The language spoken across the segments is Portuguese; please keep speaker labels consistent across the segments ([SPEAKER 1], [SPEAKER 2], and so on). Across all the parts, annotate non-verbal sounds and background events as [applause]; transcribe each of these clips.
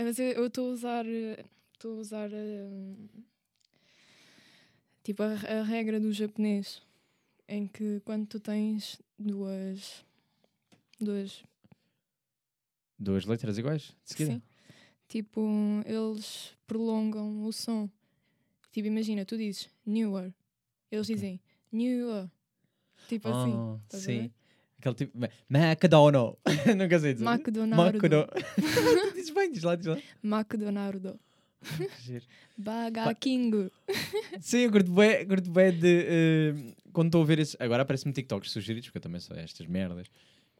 [SPEAKER 1] É, Mas eu estou a usar. eh, Estou a usar. eh, Tipo, a, a regra do japonês. Em que quando tu tens duas. Duas.
[SPEAKER 2] Duas letras iguais? De seguida?
[SPEAKER 1] Sim. Tipo, eles prolongam o som. Tipo, imagina, tu dizes newer. Eles
[SPEAKER 2] Ok.
[SPEAKER 1] dizem newer. Tipo assim.
[SPEAKER 2] Ah,
[SPEAKER 1] estás a
[SPEAKER 2] sim. Aquele tipo. McDonald's. [laughs] Nunca sei dizer.
[SPEAKER 1] McDonaldo.
[SPEAKER 2] McDonald's. [laughs] Dizes bem, diz lá, diz lá.
[SPEAKER 1] McDonaldo.
[SPEAKER 2] Giro.
[SPEAKER 1] Baga King.
[SPEAKER 2] Sim, eu curto bem, curto bem de. eh, quando estou a ver esses. Agora aparece-me TikToks sugeridos, porque eu também sou estas merdas.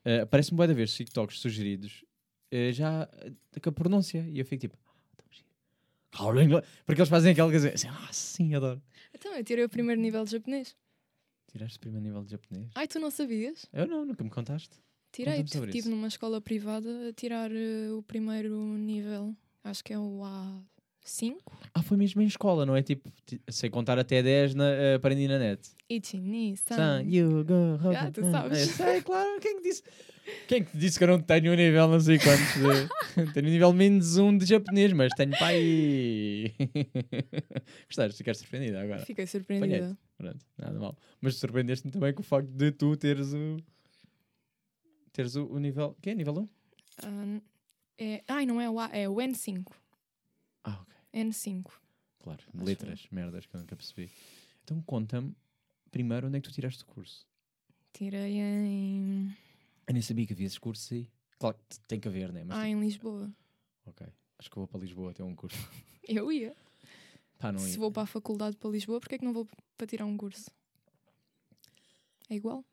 [SPEAKER 2] Uh, Aparece-me bem de ver TikToks sugeridos eh, já eh, com a pronúncia. E eu fico tipo. "Ah, tão giro." Porque eles fazem aquela coisa assim, ah, sim, adoro.
[SPEAKER 1] Então, eu tirei o primeiro nível de japonês.
[SPEAKER 2] Tiraste o primeiro nível de japonês?
[SPEAKER 1] Ai, tu não sabias?
[SPEAKER 2] Eu não, nunca me contaste.
[SPEAKER 1] Tirei.
[SPEAKER 2] Sobre
[SPEAKER 1] Estive
[SPEAKER 2] isso.
[SPEAKER 1] numa escola privada a tirar eh, o primeiro nível. Acho que é o A5.
[SPEAKER 2] Ah, foi mesmo em escola, não é tipo, ti- sei contar até 10, na, eh, aprendi na net.
[SPEAKER 1] Ichini,
[SPEAKER 2] San,
[SPEAKER 1] san.
[SPEAKER 2] you, go, ho,
[SPEAKER 1] Ah, tu sabes.
[SPEAKER 2] É, sei, claro. Quem que disse? Quem que disse que eu não tenho um nível não sei quantos? de- [laughs] tenho um nível menos um de japonês, mas tenho pai. [laughs] Gostaste? Ficaste surpreendida agora.
[SPEAKER 1] Fiquei surpreendida.
[SPEAKER 2] Pronto, nada mal. Mas surpreendeste-me também com o facto de tu teres o. teres o, o nível. Que é? Nível 1?
[SPEAKER 1] Ah, é... Ai, não é o A, é o N5.
[SPEAKER 2] Ah, ok.
[SPEAKER 1] N5.
[SPEAKER 2] Claro.
[SPEAKER 1] Acho
[SPEAKER 2] Letras, merdas que eu nunca percebi. Então conta-me primeiro onde é que tu tiraste o curso.
[SPEAKER 1] Tirei em.
[SPEAKER 2] Eu nem sabia que havia esse curso aí. Claro que tem que haver, né? Mas
[SPEAKER 1] Ah, em Lisboa.
[SPEAKER 2] Ok. Acho que vou para Lisboa ter um curso. [laughs]
[SPEAKER 1] Eu ia.
[SPEAKER 2] Pá, não
[SPEAKER 1] Se
[SPEAKER 2] ia.
[SPEAKER 1] vou para a faculdade para Lisboa, porquê é que não vou para tirar um curso? É igual?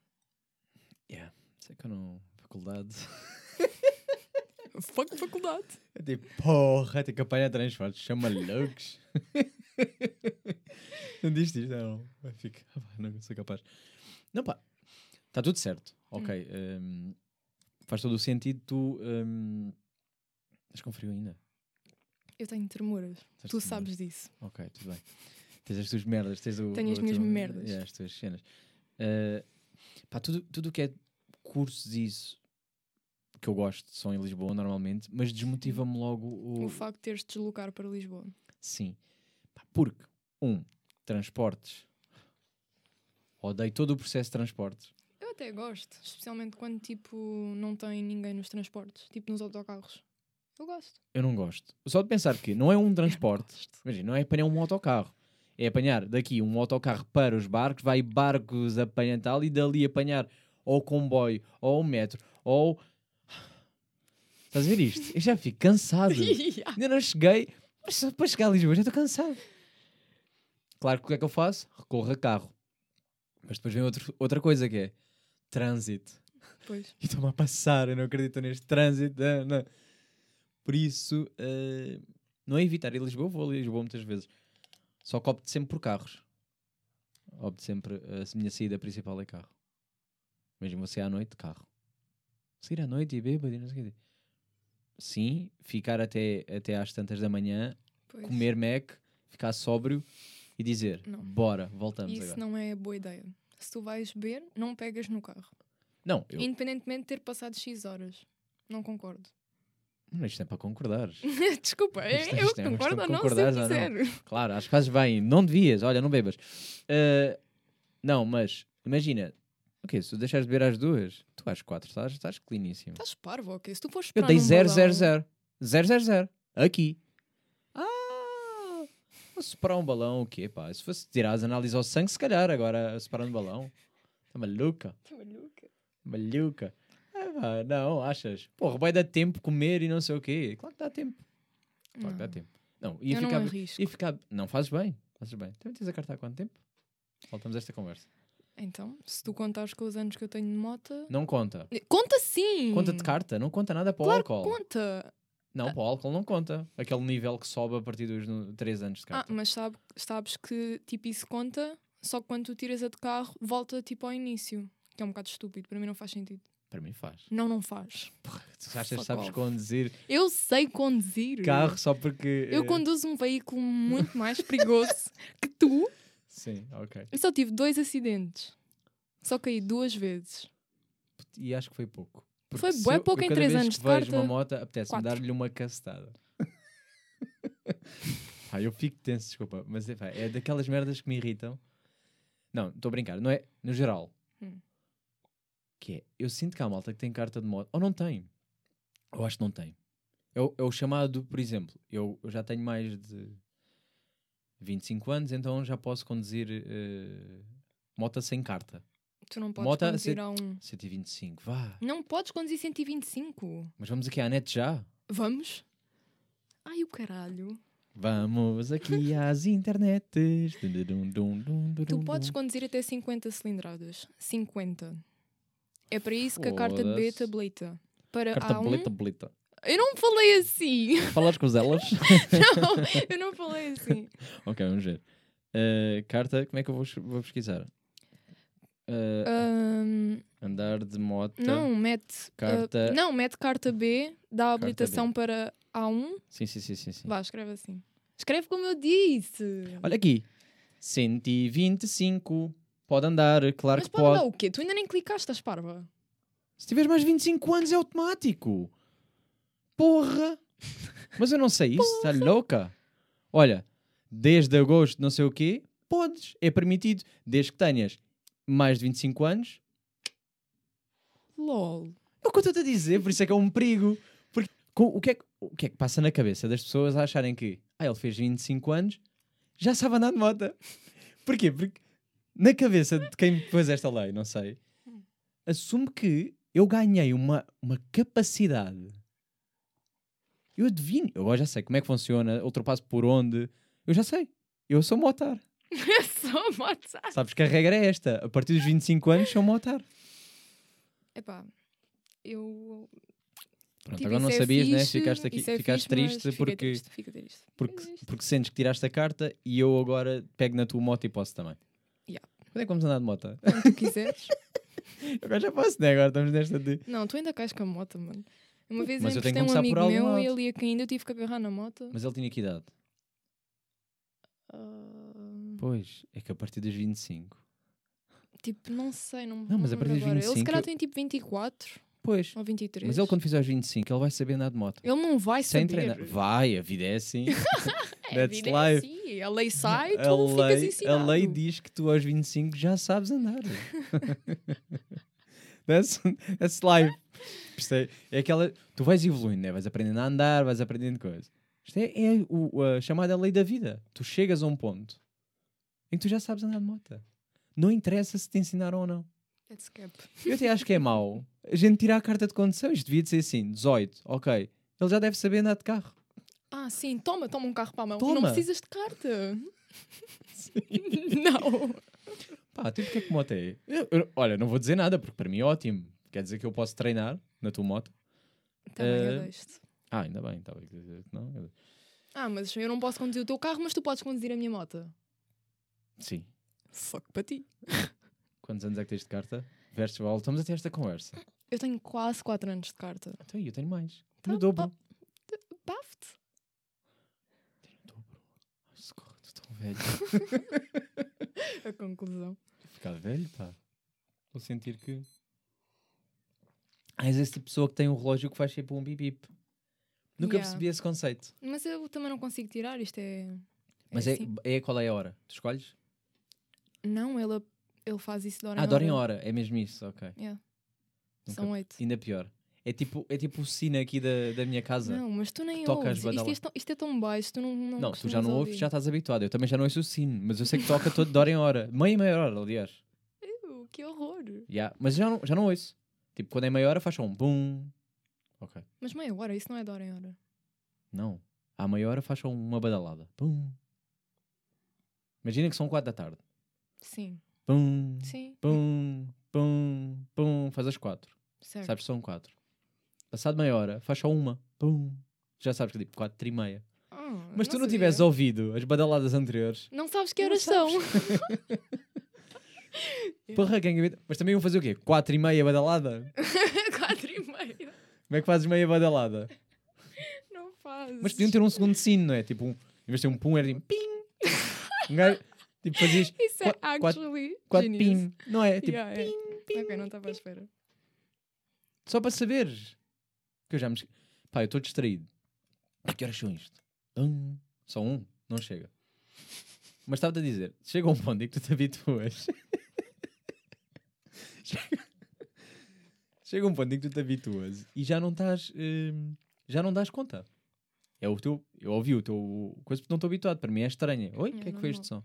[SPEAKER 2] Yeah. Sei que eu não. Faculdade. [laughs]
[SPEAKER 1] Fuck faculdade.
[SPEAKER 2] Eu tipo, porra, tem que apanhar transportes. Chama loucos. [laughs] não diste isto? Não. Vai, Fica. [laughs] Pá, Não sou capaz. Não, pá. Está tudo certo. Ok. hum, faz todo o sentido. Tu. Um, estás com frio ainda?
[SPEAKER 1] Eu tenho tremuras.
[SPEAKER 2] Estás
[SPEAKER 1] Tu sabes disso.
[SPEAKER 2] Ok, tudo bem. Tens as tuas merdas, tens o.
[SPEAKER 1] Tenho as
[SPEAKER 2] o
[SPEAKER 1] minhas
[SPEAKER 2] teu-
[SPEAKER 1] merdas.
[SPEAKER 2] Yeah, as tuas cenas. Uh, pá, tudo o que é cursos e isso que eu gosto são em Lisboa normalmente, mas desmotiva-me logo o.
[SPEAKER 1] O facto de teres de deslocar para Lisboa.
[SPEAKER 2] Sim. Porque, um, transportes. Odeio todo o processo de transportes.
[SPEAKER 1] Eu até gosto, especialmente quando tipo não tem ninguém nos transportes, tipo nos autocarros. Eu gosto.
[SPEAKER 2] Eu não gosto. Só de pensar que não é um [laughs] transporte. Imagina, não é apanhar um autocarro. É apanhar daqui um autocarro para os barcos, vai barcos apanhar tal e dali apanhar ou o comboio, ou o metro, ou. Estás a ver isto? Eu já fico cansado. [laughs] Ainda não cheguei, mas só para chegar a Lisboa já estou cansado. Claro que o que é que eu faço? Recorro a carro. Mas depois vem outro, outra coisa que é trânsito.
[SPEAKER 1] Pois.
[SPEAKER 2] E [laughs] estou-me a passar, eu não acredito neste trânsito. não, não. Por isso, eh, não é evitar ir a Lisboa, vou a Lisboa muitas vezes. Só que opto sempre por carros. Opto sempre, a minha saída principal é carro. Mesmo você à noite, carro. Sair à noite e bêbado e não sei o quê. Sim, ficar até, até às tantas da manhã,
[SPEAKER 1] pois.
[SPEAKER 2] comer Mac, ficar sóbrio e dizer,
[SPEAKER 1] Não.
[SPEAKER 2] bora, voltamos
[SPEAKER 1] Isso
[SPEAKER 2] agora.
[SPEAKER 1] não é boa ideia. Se tu vais beber, não pegas no carro.
[SPEAKER 2] Não, eu,
[SPEAKER 1] Independentemente de ter passado X horas. Não concordo.
[SPEAKER 2] não, isto é para concordar. [laughs]
[SPEAKER 1] Desculpa, é-
[SPEAKER 2] Isto é-
[SPEAKER 1] eu
[SPEAKER 2] isto é
[SPEAKER 1] concordo ou
[SPEAKER 2] de
[SPEAKER 1] não, se
[SPEAKER 2] ou não.
[SPEAKER 1] quiser.
[SPEAKER 2] Claro, acho que fazes bem. Não devias, olha, não bebas. Ah, não, mas imagina, ok, se tu deixares de beber às duas, tu às quatro estás, estás cleaníssimo.
[SPEAKER 1] Estás parvo, ok? Se tu fores
[SPEAKER 2] Eu dei
[SPEAKER 1] num
[SPEAKER 2] 0, 0,
[SPEAKER 1] balão-
[SPEAKER 2] 0. 0, 0, 0. Aqui. Ah, vou separar um balão, o quê, pá? Se fosse tirar as análises ao sangue, se calhar, agora separar um balão. [laughs] Tá maluca?
[SPEAKER 1] Tá maluca?
[SPEAKER 2] Maluca. Ah, não, achas? Porra, vai dar tempo comer e não sei o quê. Claro que dá tempo. Claro que dá
[SPEAKER 1] Não.
[SPEAKER 2] tempo. Não, ia
[SPEAKER 1] Eu não
[SPEAKER 2] ficar,
[SPEAKER 1] arrisco.
[SPEAKER 2] ia ficar. Não, fazes bem. Fazes bem. Também tens a carta há quanto tempo? Voltamos a esta conversa.
[SPEAKER 1] Então, se tu contares com os anos que eu tenho de moto...
[SPEAKER 2] Não conta.
[SPEAKER 1] Conta sim!
[SPEAKER 2] Conta de carta, não conta nada para o
[SPEAKER 1] Claro que
[SPEAKER 2] álcool.
[SPEAKER 1] conta!
[SPEAKER 2] Não, para o álcool não conta. Aquele nível que sobe a partir dos 3 anos de
[SPEAKER 1] Ah,
[SPEAKER 2] carta.
[SPEAKER 1] mas sabe, sabes que tipo isso conta, só que quando tu tiras a de carro, volta tipo ao início. Que é um bocado estúpido, para mim não faz sentido.
[SPEAKER 2] Para mim faz.
[SPEAKER 1] Não, não faz.
[SPEAKER 2] Tu achas que sabes conduzir
[SPEAKER 1] Eu sei conduzir.
[SPEAKER 2] carro só porque.
[SPEAKER 1] Eu
[SPEAKER 2] eh,
[SPEAKER 1] conduzo um veículo muito mais perigoso [laughs] que tu.
[SPEAKER 2] Sim, ok.
[SPEAKER 1] Eu só tive dois acidentes. Só caí duas vezes.
[SPEAKER 2] E acho que foi pouco. Porque
[SPEAKER 1] Foi
[SPEAKER 2] eu-
[SPEAKER 1] pouco
[SPEAKER 2] eu
[SPEAKER 1] em três anos
[SPEAKER 2] que
[SPEAKER 1] de
[SPEAKER 2] vejo
[SPEAKER 1] carta,
[SPEAKER 2] uma moto, apetece-me dar-lhe uma cacetada. [laughs] Pá, eu fico tenso, desculpa, mas é, pá, é daquelas merdas que me irritam. Não, estou a brincar, não é? No geral.
[SPEAKER 1] Hum.
[SPEAKER 2] Que é, eu sinto que há malta que tem carta de moto, ou não tem. Eu acho que não tem. É o, é o chamado, por exemplo, eu, eu já tenho mais de 25 anos, então já posso conduzir eh, moto sem carta.
[SPEAKER 1] Tu não podes
[SPEAKER 2] Moto
[SPEAKER 1] conduzir a um.
[SPEAKER 2] 125, vá.
[SPEAKER 1] Não podes conduzir 125.
[SPEAKER 2] Mas vamos aqui à net já?
[SPEAKER 1] Vamos? Ai, o caralho.
[SPEAKER 2] Vamos aqui às internets.
[SPEAKER 1] Tu podes conduzir até 50 cilindradas. 50. É para isso que a carta B te habilita. Para
[SPEAKER 2] Carta
[SPEAKER 1] A1.
[SPEAKER 2] boleta, boleta.
[SPEAKER 1] Eu não falei assim.
[SPEAKER 2] Falas com elas? [laughs]
[SPEAKER 1] não, eu não falei assim. [laughs]
[SPEAKER 2] ok, vamos ver. Uh, carta, como é que eu vou, vou pesquisar? Uh,
[SPEAKER 1] Ahm,
[SPEAKER 2] andar de moto.
[SPEAKER 1] não, mete.
[SPEAKER 2] Carta-
[SPEAKER 1] ah, não, mete carta B, dá habilitação para A1.
[SPEAKER 2] Sim, sim, sim, sim. sim.
[SPEAKER 1] Vá, escreve assim. Escreve como eu disse.
[SPEAKER 2] Olha aqui. 125. Pode andar, claro
[SPEAKER 1] Mas
[SPEAKER 2] que
[SPEAKER 1] pode
[SPEAKER 2] pode.
[SPEAKER 1] dar o quê? Tu ainda nem clicaste a esparva.
[SPEAKER 2] Se tiveres mais 25 anos é automático. Porra! Mas eu não sei isso, está louca? Olha, desde agosto não sei o quê, podes, é permitido, desde que tenhas mais de 25 anos.
[SPEAKER 1] LOL.
[SPEAKER 2] É o que eu estou a dizer, por isso é que é um perigo. Porque com- o, que é, que- o que é que passa na cabeça das pessoas a acharem que ah, ele fez 25 anos, já sabe andar de moto? Porquê? Porque na cabeça de quem pôs esta lei, não sei, assume que eu ganhei uma, uma capacidade. Eu adivinho, eu já sei como é que funciona, ultrapasso por onde, eu já sei. Eu sou motar.
[SPEAKER 1] É só matar.
[SPEAKER 2] Sabes que a regra é esta: a partir dos 25 anos sou motar.
[SPEAKER 1] Epá, eu.
[SPEAKER 2] Pronto,
[SPEAKER 1] tipo,
[SPEAKER 2] agora não
[SPEAKER 1] é
[SPEAKER 2] sabias, né? Ficaste, aqui,
[SPEAKER 1] é
[SPEAKER 2] ficaste
[SPEAKER 1] fixe,
[SPEAKER 2] triste porque,
[SPEAKER 1] triste, triste.
[SPEAKER 2] porque,
[SPEAKER 1] Triste.
[SPEAKER 2] porque sentes que tiraste a carta e eu agora pego na tua moto e posso também.
[SPEAKER 1] Yeah.
[SPEAKER 2] Quando é que vamos andar de moto?
[SPEAKER 1] Quando tu quiseres. [laughs]
[SPEAKER 2] Agora já posso, né? Agora estamos nesta de.
[SPEAKER 1] Não, tu ainda cais com a moto, mano. Uma vez
[SPEAKER 2] Mas
[SPEAKER 1] eu emprestei um amigo meu e ele ia caindo, eu tive que agarrar na moto.
[SPEAKER 2] Mas ele tinha que idade?
[SPEAKER 1] Ah,
[SPEAKER 2] Pois, é que a partir dos 25.
[SPEAKER 1] tipo, não sei, não
[SPEAKER 2] Não, mas a partir dos
[SPEAKER 1] agora. Ele se
[SPEAKER 2] 25
[SPEAKER 1] calhar
[SPEAKER 2] eu-
[SPEAKER 1] tem tipo 24
[SPEAKER 2] Pois.
[SPEAKER 1] ou 23.
[SPEAKER 2] Mas ele quando fizer os 25, ele vai saber andar de moto.
[SPEAKER 1] Ele não vai
[SPEAKER 2] Sem
[SPEAKER 1] saber.
[SPEAKER 2] treinar. Vai, a vida é assim.
[SPEAKER 1] É, [laughs] [laughs] a
[SPEAKER 2] That's
[SPEAKER 1] vida
[SPEAKER 2] life.
[SPEAKER 1] É assim. A lei sai,
[SPEAKER 2] a,
[SPEAKER 1] tu ficas
[SPEAKER 2] lei, a
[SPEAKER 1] ensinado.
[SPEAKER 2] lei diz que tu aos 25 já sabes andar. [laughs] that's, that's life. É, aquela. Tu vais evoluindo, né? vais aprendendo a andar, vais aprendendo coisas. Isto é, é o, a chamada lei da vida. Tu chegas a um ponto em que tu já sabes andar de moto. Não interessa se te ensinaram ou não. Eu até acho que é mau a gente tirar a carta de condução. Isto devia de ser assim: 18, ok. Ele já deve saber andar de carro.
[SPEAKER 1] Ah, sim, toma, toma um carro para a mão.
[SPEAKER 2] Toma.
[SPEAKER 1] Não precisas de carta. [laughs] [laughs] não.
[SPEAKER 2] Pá, tipo, o que é que moto é? Eu- eu- olha, não vou dizer nada, porque para mim é ótimo. Quer dizer que eu posso treinar na tua moto.
[SPEAKER 1] Também
[SPEAKER 2] Eh,
[SPEAKER 1] eu deixo
[SPEAKER 2] Ah, ainda bem, estava a dizer que não. eu-
[SPEAKER 1] Ah, mas eu não posso conduzir o teu carro, mas tu podes conduzir a minha moto.
[SPEAKER 2] Sim.
[SPEAKER 1] Fuck para ti. [laughs]
[SPEAKER 2] Quantos anos é que tens de carta? Versus Val, estamos a ter esta conversa.
[SPEAKER 1] Eu tenho quase 4 anos de carta.
[SPEAKER 2] Então, eu tenho mais. No dobro.
[SPEAKER 1] Bafte.
[SPEAKER 2] Tenho o dobro. Ai, socorro, estou tão velho. [laughs]
[SPEAKER 1] Conclusão.
[SPEAKER 2] Vou ficar velho, pá. Vou sentir que. Ah, és esse tipo de pessoa que tem um relógio que faz sempre um bip bip. Nunca
[SPEAKER 1] Yeah.
[SPEAKER 2] percebi esse conceito.
[SPEAKER 1] Mas eu também não consigo tirar, isto é.
[SPEAKER 2] Mas é,
[SPEAKER 1] assim.
[SPEAKER 2] é qual é a hora? Tu escolhes?
[SPEAKER 1] Não, ele, ele faz isso de hora
[SPEAKER 2] Ah,
[SPEAKER 1] em
[SPEAKER 2] de hora em
[SPEAKER 1] hora.
[SPEAKER 2] É mesmo isso, ok.
[SPEAKER 1] Yeah.
[SPEAKER 2] Nunca-
[SPEAKER 1] São 8.
[SPEAKER 2] Ainda pior. É tipo, é tipo o sino aqui da, da minha casa.
[SPEAKER 1] Não, mas tu nem
[SPEAKER 2] toca
[SPEAKER 1] ouves. Isto, isto, é tão- isto é tão baixo, tu não. Não,
[SPEAKER 2] Não, tu já não ouves,
[SPEAKER 1] ouvir.
[SPEAKER 2] já estás habituado. Eu também já não ouço o sino, mas eu sei que toca todo de hora em hora. Meia e meia hora, aliás.
[SPEAKER 1] Uh, que horror.
[SPEAKER 2] Yeah. Mas já não, já não ouço. Tipo, quando é meia hora faz só um bum. Ok.
[SPEAKER 1] Mas meia hora, isso não é de hora em hora.
[SPEAKER 2] Não. À meia hora faz só uma badalada. Bum. Imagina que são quatro da tarde.
[SPEAKER 1] Sim,
[SPEAKER 2] Bum.
[SPEAKER 1] sim.
[SPEAKER 2] Bum. Bum. Bum. Faz as quatro.
[SPEAKER 1] Certo.
[SPEAKER 2] Sabes que são quatro. Passado meia hora faz só uma. Bum. Já sabes que é tipo quatro e meia.
[SPEAKER 1] Ah,
[SPEAKER 2] Mas tu não
[SPEAKER 1] sabia.
[SPEAKER 2] tivesse ouvido as badaladas anteriores.
[SPEAKER 1] Não sabes que horas são. [laughs]
[SPEAKER 2] Porra, quem inventa- Mas também iam fazer o quê? Quatro e meia badalada? [laughs]
[SPEAKER 1] Quatro e meia.
[SPEAKER 2] Como é que fazes meia badalada?
[SPEAKER 1] Não fazes.
[SPEAKER 2] Mas podiam ter um segundo sino, não é? Tipo, um, em vez de ter um pum, era tipo pim. Um gajo, tipo, fazias [laughs]
[SPEAKER 1] Isso é actually
[SPEAKER 2] quatro
[SPEAKER 1] genius.
[SPEAKER 2] pim, não é? Tipo,
[SPEAKER 1] Yeah, é.
[SPEAKER 2] pim.
[SPEAKER 1] Ok, não estava à espera.
[SPEAKER 2] Só para saberes. Que eu já me. Pá, eu estou distraído. A que horas são isto? Hum, Só um? Não chega. Mas estava-te a dizer, chega um ponto em que tu te habituas. [laughs] chega... chega um ponto em que tu te habituas e já não estás. hum, já não dás conta. É o teu. Eu ouvi o teu. Coisa porque não estou habituado. Para mim é estranha. Oi, o que é que foi este som?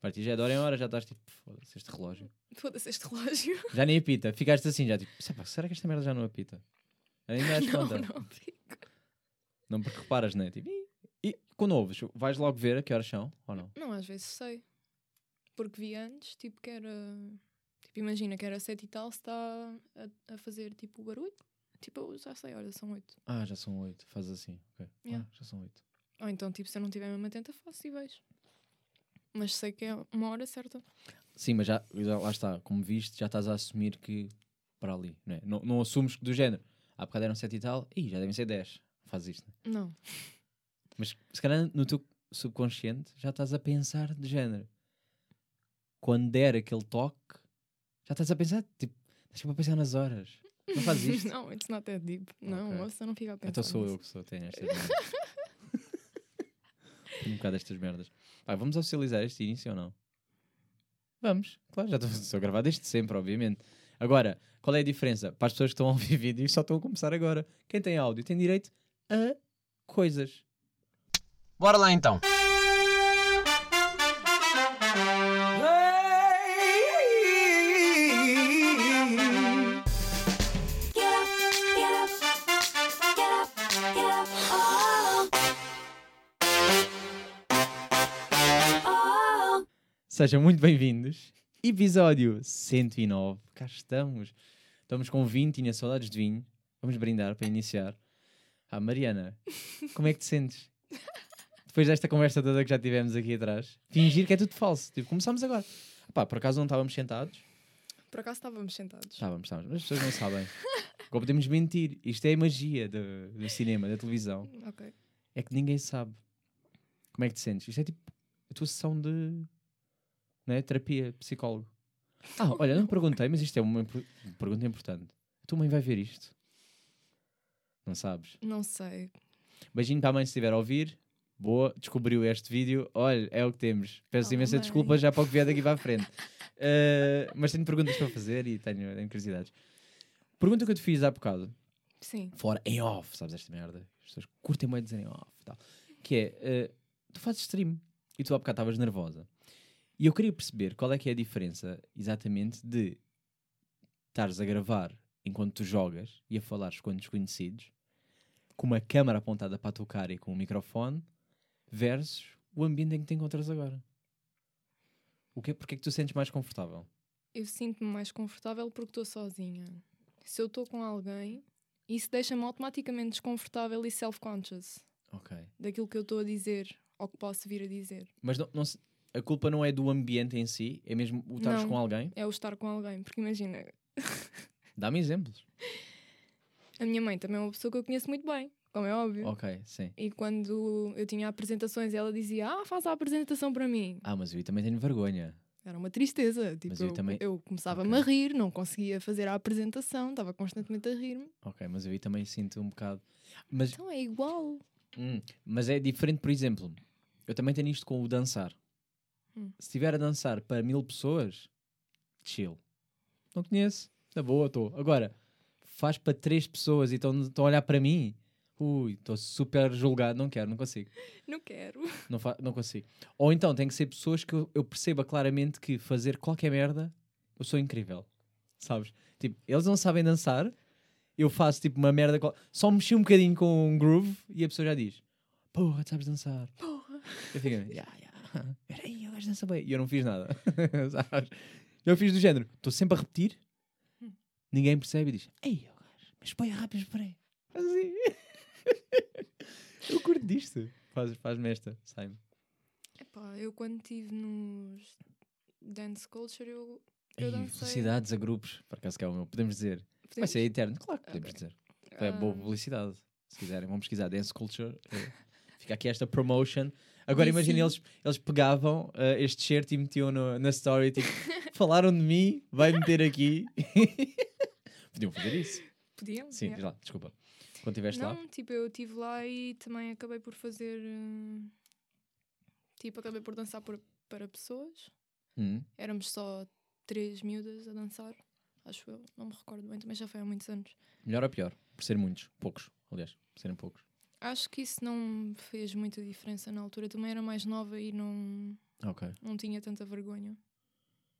[SPEAKER 2] Para ti já é de hora em hora, já estás tipo, foda-se este relógio.
[SPEAKER 1] Foda-se este relógio.
[SPEAKER 2] Já nem apita. Ficaste assim, já tipo, "Sei será que esta merda já não apita? Nem das [laughs]
[SPEAKER 1] não,
[SPEAKER 2] conta.
[SPEAKER 1] não fico.
[SPEAKER 2] Não porque reparas, né? Tipo, e, e quando ouves, vais logo ver a que horas são ou não?
[SPEAKER 1] Não, às vezes sei. Porque vi antes, tipo, que era. Tipo, imagina que era 7 e tal, se está a, a fazer tipo o barulho. Tipo, eu já sei, olha, são 8.
[SPEAKER 2] Ah, já são oito. Faz assim. ok.
[SPEAKER 1] Yeah.
[SPEAKER 2] Ah, já são oito.
[SPEAKER 1] Ou então, tipo, se eu não estiver mesmo atenta, faço e vejo. Mas sei que é uma hora certa.
[SPEAKER 2] Sim, mas já, já- lá está. Como viste, já estás a assumir que para ali, não é? Não, não assumes que do género. Há bocado eram sete e tal. Ih, já devem ser dez. Faz isto, né?
[SPEAKER 1] Não.
[SPEAKER 2] Mas se calhar no teu subconsciente já estás a pensar de género. Quando der aquele toque, já estás a pensar, tipo, deixa-me a pensar nas horas. Não fazes [laughs] isto?
[SPEAKER 1] não, it's not that deep. Não,
[SPEAKER 2] Ok.
[SPEAKER 1] a moça não fica a pensar.
[SPEAKER 2] Então sou eu que sou, tenho estas merdas. [laughs] tenho um bocado estas merdas. Vai, vamos oficializar este início ou não? Vamos, claro, já estou a gravar desde sempre, obviamente. Agora, qual é a diferença? Para as pessoas que estão a ouvir [laughs] vídeo e só estão a começar agora. Quem tem áudio tem direito a coisas.
[SPEAKER 3] Bora lá então.
[SPEAKER 2] Sejam muito bem-vindos. Episódio 109. Cá estamos. Estamos com vinho, tinha saudades de vinho. Vamos brindar para iniciar. Ah, Mariana, como é que te sentes? Depois desta conversa toda que já tivemos aqui atrás, fingir que é tudo falso. Tipo, começamos agora. Pá, por acaso não estávamos sentados?
[SPEAKER 1] Por acaso estávamos sentados.
[SPEAKER 2] Estávamos, estávamos, mas as pessoas não sabem. [laughs] Agora podemos mentir. Isto é a magia do, do cinema, da televisão.
[SPEAKER 1] Ok.
[SPEAKER 2] É que ninguém sabe. Como é que te sentes? Isto é tipo a tua sessão de não é? terapia, psicólogo. Ah, olha, não perguntei, mas isto é uma impor- pergunta importante. A tua mãe vai ver isto? Não sabes?
[SPEAKER 1] Não sei.
[SPEAKER 2] Beijinho para a mãe se estiver a ouvir. Boa, descobriu este vídeo. Olha, é o que temos. Peço
[SPEAKER 1] Oh,
[SPEAKER 2] imensa
[SPEAKER 1] mãe.
[SPEAKER 2] desculpa já para o que vier daqui para a frente. Eh, mas tenho perguntas para fazer e tenho, tenho curiosidades. Pergunta que eu te fiz há bocado
[SPEAKER 1] Sim.
[SPEAKER 2] fora em off, sabes esta merda? As pessoas curtem muito dizer em off e tal. Que é, eh, tu fazes stream e tu há bocado estavas nervosa. E eu queria perceber qual é que é a diferença exatamente de estares a gravar enquanto tu jogas e a falares com desconhecidos, com uma câmara apontada para a tua cara e com um microfone, versus o ambiente em que te encontras agora. O que é, porque é que tu sentes mais confortável?
[SPEAKER 1] Eu sinto-me mais confortável porque estou sozinha. Se eu estou com alguém, isso deixa-me automaticamente desconfortável e self-conscious
[SPEAKER 2] Ok.
[SPEAKER 1] daquilo que eu estou a dizer ou que posso vir a dizer.
[SPEAKER 2] Mas não, não a culpa não é do ambiente em si, é mesmo o estares
[SPEAKER 1] Não.
[SPEAKER 2] com alguém?
[SPEAKER 1] É o estar com alguém. Porque imagina, [laughs]
[SPEAKER 2] Dá-me exemplos.
[SPEAKER 1] a minha mãe também é uma pessoa que eu conheço muito bem, como é óbvio.
[SPEAKER 2] Ok, sim.
[SPEAKER 1] E quando eu tinha apresentações, ela dizia: Ah, faz a apresentação para mim.
[SPEAKER 2] Ah, mas eu também tenho vergonha.
[SPEAKER 1] Era uma tristeza. Tipo,
[SPEAKER 2] Mas eu
[SPEAKER 1] eu,
[SPEAKER 2] também-
[SPEAKER 1] eu começava-me
[SPEAKER 2] Ok.
[SPEAKER 1] a rir, não conseguia fazer a apresentação, estava constantemente a rir-me.
[SPEAKER 2] Ok, mas eu também sinto um bocado. Mas,
[SPEAKER 1] Então é igual.
[SPEAKER 2] hum, mas é diferente, por exemplo, eu também tenho isto com o dançar.
[SPEAKER 1] Hum.
[SPEAKER 2] Se estiver a dançar para mil pessoas, chill. Não conheço, na boa, estou. Agora, faz para três pessoas e estão a olhar para mim, ui, estou super julgado, não quero, não consigo.
[SPEAKER 1] Não quero.
[SPEAKER 2] Não, não consigo. Ou então tem que ser pessoas que eu, eu perceba claramente que fazer qualquer merda eu sou incrível. Sabes? Tipo, eles não sabem dançar, eu faço tipo uma merda, só mexi um bocadinho com um groove e a pessoa já diz: Porra, sabes dançar.
[SPEAKER 1] Porra.
[SPEAKER 2] Eu fico, yeah, yeah. [laughs] peraí, eu gajo dança bem. E eu não fiz nada. [laughs] Sabes? Eu fiz do género, estou sempre a repetir, ninguém percebe e diz: Ei, ó gajo, mas põe rápido, esperei. Assim. [laughs] eu curto disto. Faz- Faz-me esta, sai-me.
[SPEAKER 1] Epá, eu quando estive nos Dance Culture, eu, eu
[SPEAKER 2] Ei,
[SPEAKER 1] dancei.
[SPEAKER 2] felicidades a grupos, por acaso que é o meu, podemos dizer. Vai
[SPEAKER 1] Podemos?
[SPEAKER 2] ser eterno, claro que podemos
[SPEAKER 1] Ok.
[SPEAKER 2] dizer. Foi boa
[SPEAKER 1] Ah,
[SPEAKER 2] publicidade. Se quiserem, vão pesquisar Dance Culture. eh, Fica aqui esta promotion. Agora imagina, eles, eles pegavam eh, este shirt e metiam no- na story, tipo, [laughs] falaram de mim, vai meter aqui. [laughs] Podiam fazer isso.
[SPEAKER 1] Podiam?
[SPEAKER 2] Sim,
[SPEAKER 1] yeah.
[SPEAKER 2] diz lá, desculpa. Quando estiveste lá.
[SPEAKER 1] Não, tipo, eu estive lá e também acabei por fazer. eh, tipo, acabei por dançar por- para pessoas.
[SPEAKER 2] Hum.
[SPEAKER 1] Éramos só três miúdas a dançar. Acho eu, não me recordo bem, também já foi há muitos anos.
[SPEAKER 2] Melhor ou pior? Por serem muitos. Poucos, aliás. Por serem poucos.
[SPEAKER 1] Acho que isso não fez muita diferença na altura. Também era mais nova e não,
[SPEAKER 2] Ok.
[SPEAKER 1] não tinha tanta vergonha.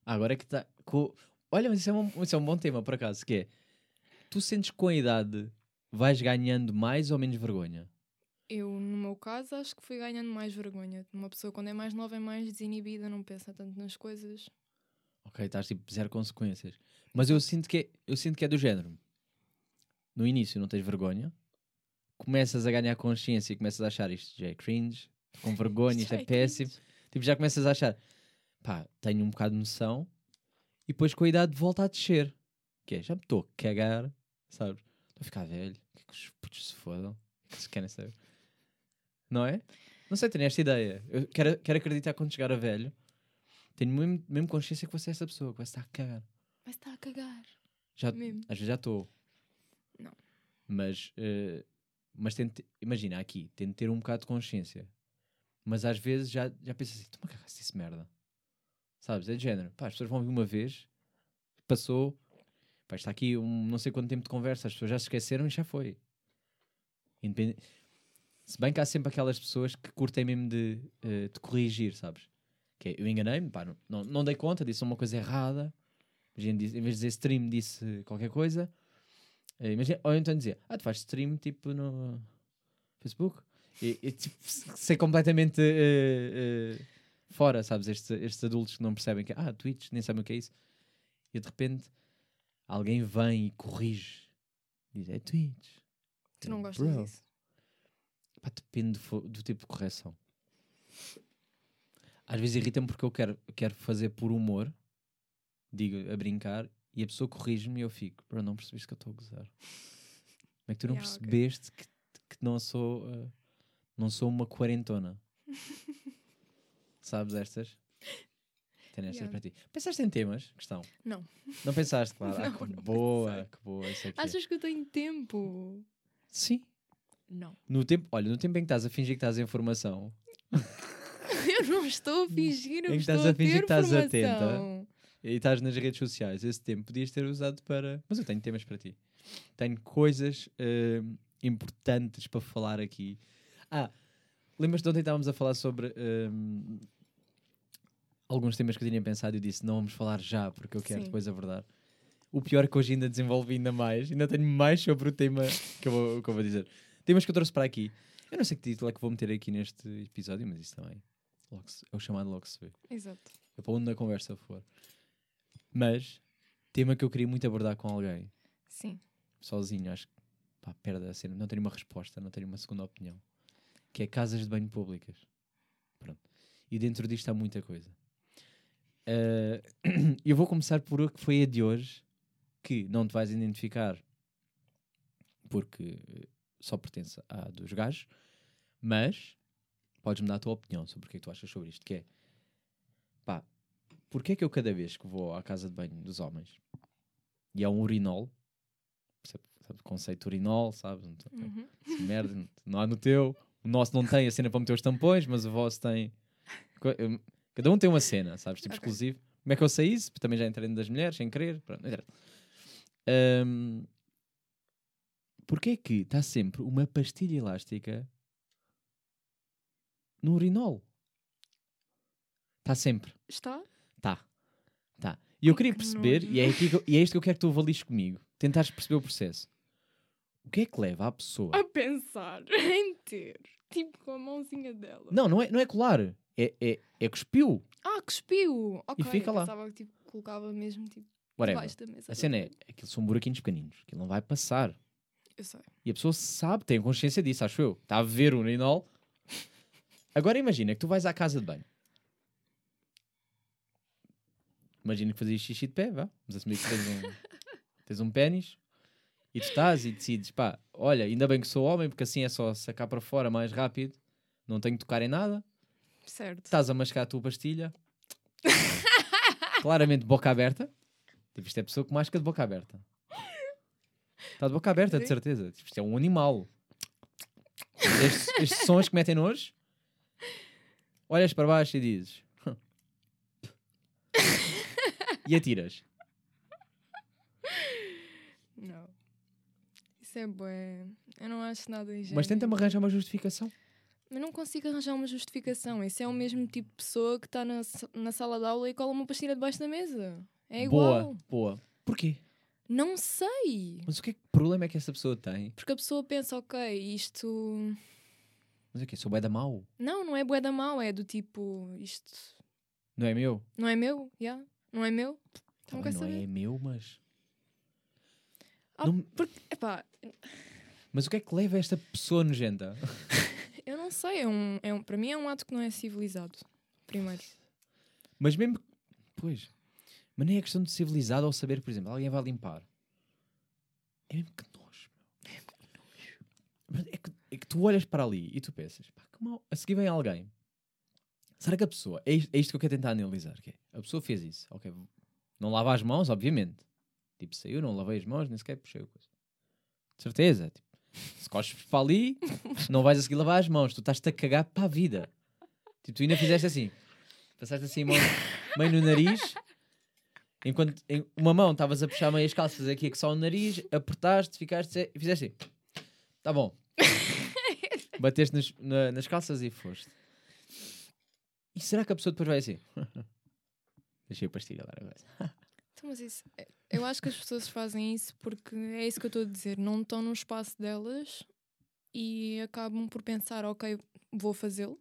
[SPEAKER 2] Ah, agora é que está. Co... Olha, mas isso é, um, isso é um bom tema, por acaso, que é. Tu sentes que com a idade vais ganhando mais ou menos vergonha?
[SPEAKER 1] Eu, no meu caso, acho que fui ganhando mais vergonha. Uma pessoa, quando é mais nova, é mais desinibida, não pensa tanto nas coisas.
[SPEAKER 2] Ok, estás tipo zero consequências. Mas eu sinto que é, eu sinto que é do género. No início não tens vergonha, começas a ganhar consciência e começas a achar isto já é cringe, com vergonha, isto é
[SPEAKER 1] é
[SPEAKER 2] péssimo. Tipo, já começas a achar, pá, tenho um bocado de noção, e depois com a idade volta a descer. Que é, já me estou a cagar, sabes? Estou a ficar velho, que, que os putos se fodam, [laughs] que se querem saber. Não é? Não sei, tenho esta ideia. Eu quero, quero acreditar quando chegar a velho, tenho mesmo, mesmo consciência que você é essa pessoa, que vai estar a cagar.
[SPEAKER 1] Mas está a cagar.
[SPEAKER 2] Já,
[SPEAKER 1] Mesmo.
[SPEAKER 2] às vezes já estou.
[SPEAKER 1] Não.
[SPEAKER 2] Mas, eh, mas tento, imagina, aqui, tento ter um bocado de consciência. Mas às vezes já, já penso assim, toma cagaste isso merda. Sabes? É de género. Pá, as pessoas vão vir uma vez, passou, pá, está aqui um não sei quanto tempo de conversa, as pessoas já se esqueceram e já foi. Independe- Se bem que há sempre aquelas pessoas que curtem mesmo de, eh, de corrigir, sabes? Que é, eu enganei-me, pá, não, não, não dei conta, disse uma coisa errada. Imagina, em vez de dizer stream, disse qualquer coisa. Eh, imagina, ou então dizer, ah, tu fazes stream tipo no Facebook? E, e, tipo, [laughs] ser completamente eh, eh, fora, sabes? Estes, estes adultos que não percebem que, ah, Twitch, nem sabem o que é isso. E de repente alguém vem e corrige. Diz, é Twitch.
[SPEAKER 1] Tu não
[SPEAKER 2] Eu,
[SPEAKER 1] gostas
[SPEAKER 2] "Bro."
[SPEAKER 1] disso?
[SPEAKER 2] Pá, depende do, do tipo de correção. Às vezes irrita-me porque eu quero, quero fazer por humor, digo a brincar, e a pessoa corrige-me e eu fico, bro, não percebeste que eu estou a gozar. Como é que tu não
[SPEAKER 1] Yeah,
[SPEAKER 2] percebeste que, que não sou uh, não sou uma quarentona? [laughs] Sabes estas? Tenho estas
[SPEAKER 1] Yeah.
[SPEAKER 2] para ti. Pensaste em temas? Questão.
[SPEAKER 1] Não.
[SPEAKER 2] Não pensaste, claro. [laughs] Ah,
[SPEAKER 1] Não,
[SPEAKER 2] que
[SPEAKER 1] não
[SPEAKER 2] boa,
[SPEAKER 1] pensei.
[SPEAKER 2] que boa. Isso é que é.
[SPEAKER 1] Achas que eu tenho tempo?
[SPEAKER 2] Sim.
[SPEAKER 1] Não.
[SPEAKER 2] No tempo, olha, no tempo em que estás a fingir que estás em formação, [laughs]
[SPEAKER 1] Eu não estou a fingir, eu
[SPEAKER 2] Em que
[SPEAKER 1] estou
[SPEAKER 2] estás a
[SPEAKER 1] a
[SPEAKER 2] fingir que estás
[SPEAKER 1] formação.
[SPEAKER 2] atenta. E estás nas redes sociais, esse tempo podias ter usado para. Mas eu tenho temas para ti. Tenho coisas hum, importantes para falar aqui. Ah, lembras-te de ontem estávamos a falar sobre hum, alguns temas que eu tinha pensado e eu disse não vamos falar já porque eu quero
[SPEAKER 1] Sim.
[SPEAKER 2] depois abordar. O pior é que hoje ainda desenvolvi ainda mais, ainda tenho mais sobre o tema que eu vou, que eu vou dizer. Temas que eu trouxe para aqui. Eu não sei que título é que vou meter aqui neste episódio, mas isso também é o chamado logo se vê.
[SPEAKER 1] Exato.
[SPEAKER 2] É para onde a conversa for. Mas, tema que eu queria muito abordar com alguém,
[SPEAKER 1] Sim.
[SPEAKER 2] sozinho, acho que pá, perde a cena, não tenho uma resposta, não tenho uma segunda opinião. Que é casas de banho públicas. Pronto. E dentro disto há muita coisa. Eh, [clears throat] eu vou começar por o que foi a de hoje, que não te vais identificar porque só pertence à dos gajos, mas podes-me dar a tua opinião sobre o que é que tu achas sobre isto, que é pá, porque é que eu cada vez que vou à casa de banho dos homens e há um urinol, percebe, sabe, conceito urinol, sabes?
[SPEAKER 1] Uhum.
[SPEAKER 2] essa merda, não- há no teu, o nosso não tem a cena para meter os tampões, mas o vosso tem. Cada um tem uma cena, sabes? Tipo
[SPEAKER 1] Ok.
[SPEAKER 2] exclusivo. Como é que eu sei isso? Porque também já entrei das mulheres sem querer. Pronto. Ahm, Porquê é que está sempre uma pastilha elástica no urinol? Está sempre.
[SPEAKER 1] Está?
[SPEAKER 2] Tá. E eu queria
[SPEAKER 1] que
[SPEAKER 2] perceber, e é, aqui que eu- e é isto que eu quero que tu avalies comigo. Tentares perceber o processo. O que é que leva a pessoa?
[SPEAKER 1] A pensar [laughs] em ter. Tipo com a mãozinha dela.
[SPEAKER 2] Não, não é, não é colar. É, é, é cuspiu.
[SPEAKER 1] Ah, cuspiu! Ok,
[SPEAKER 2] fica lá.
[SPEAKER 1] Pensava que tipo, colocava mesmo tipo,
[SPEAKER 2] Whatever.
[SPEAKER 1] debaixo da mesa.
[SPEAKER 2] A cena é, aquilo são buraquinhos pequeninos. Aquilo não vai passar.
[SPEAKER 1] Eu sei.
[SPEAKER 2] E a pessoa sabe, tem consciência disso, acho eu. Está a ver o urinol. [laughs] Agora imagina que tu vais à casa de banho. Imagina que fazias xixi de pé, vá. Vamos assumir que tens um, [laughs] tens um pênis. E tu estás e decides, pá, olha, ainda bem que sou homem, porque assim é só sacar para fora mais rápido. Não tenho que tocar em nada.
[SPEAKER 1] Certo.
[SPEAKER 2] Estás a mascar a tua pastilha. [laughs] Claramente boca aberta. Tipo, isto é pessoa que masca de boca aberta. Está de boca aberta, de certeza. Tipo, isto é um animal. Estes, estes sons que metem nojo. olhas para baixo e dizes. E atiras.
[SPEAKER 1] Não. Isso é bué. Eu não acho nada higiênico.
[SPEAKER 2] Mas tenta-me arranjar uma justificação.
[SPEAKER 1] Mas não consigo arranjar uma justificação. Esse é o mesmo tipo de pessoa que está na, na sala de aula e cola uma pastilha debaixo da mesa. É igual.
[SPEAKER 2] Boa, boa. Porquê?
[SPEAKER 1] Não sei.
[SPEAKER 2] Mas o que, é que problema é que essa pessoa tem?
[SPEAKER 1] Porque a pessoa pensa, ok, isto.
[SPEAKER 2] Mas o quê? Sou bué da mau?
[SPEAKER 1] Não, não é bué da mau, é do tipo, isto
[SPEAKER 2] Não é meu?
[SPEAKER 1] não é meu, já? Não é meu? Não quer
[SPEAKER 2] não
[SPEAKER 1] saber.
[SPEAKER 2] é meu, mas...
[SPEAKER 1] Ah,
[SPEAKER 2] Não-
[SPEAKER 1] Porque, epá,
[SPEAKER 2] Mas o que é que leva esta pessoa nojenta? [laughs]
[SPEAKER 1] eu não sei, é um, é um, para mim é um ato que não é civilizado. Primeiro.
[SPEAKER 2] Mas mesmo. Pois. Mas nem é questão de civilizado ou saber, por exemplo, alguém vai limpar. É mesmo que nojo. meu. É mesmo que nojo. É que, é que tu olhas para ali e tu pensas, pá, que mal. A seguir vem alguém. Será que a pessoa. É isto, é isto que eu quero tentar analisar. Que é, a pessoa fez isso. Ok. Não lava as mãos, obviamente. Tipo, saiu, não lavei as mãos, nem sequer puxei a coisa. De certeza. Tipo, se cospes para ali, não vais a seguir lavar as mãos. Tu estás-te a cagar para a vida. Tipo, tu ainda fizeste assim. Passaste assim mão meio no nariz. Enquanto em uma mão estavas a puxar meio as calças aqui que só o nariz, apertaste, ficaste e fizeste assim. Tá bom. [laughs] Bateste nas, na- nas calças e foste. E será que a pessoa depois vai assim? [laughs] Deixei a pastilha lá agora. [laughs]
[SPEAKER 1] Então, mas isso, é- eu acho que as pessoas fazem isso porque é isso que eu estou a dizer, não estão no espaço delas e acabam por pensar, ok, vou fazê-lo.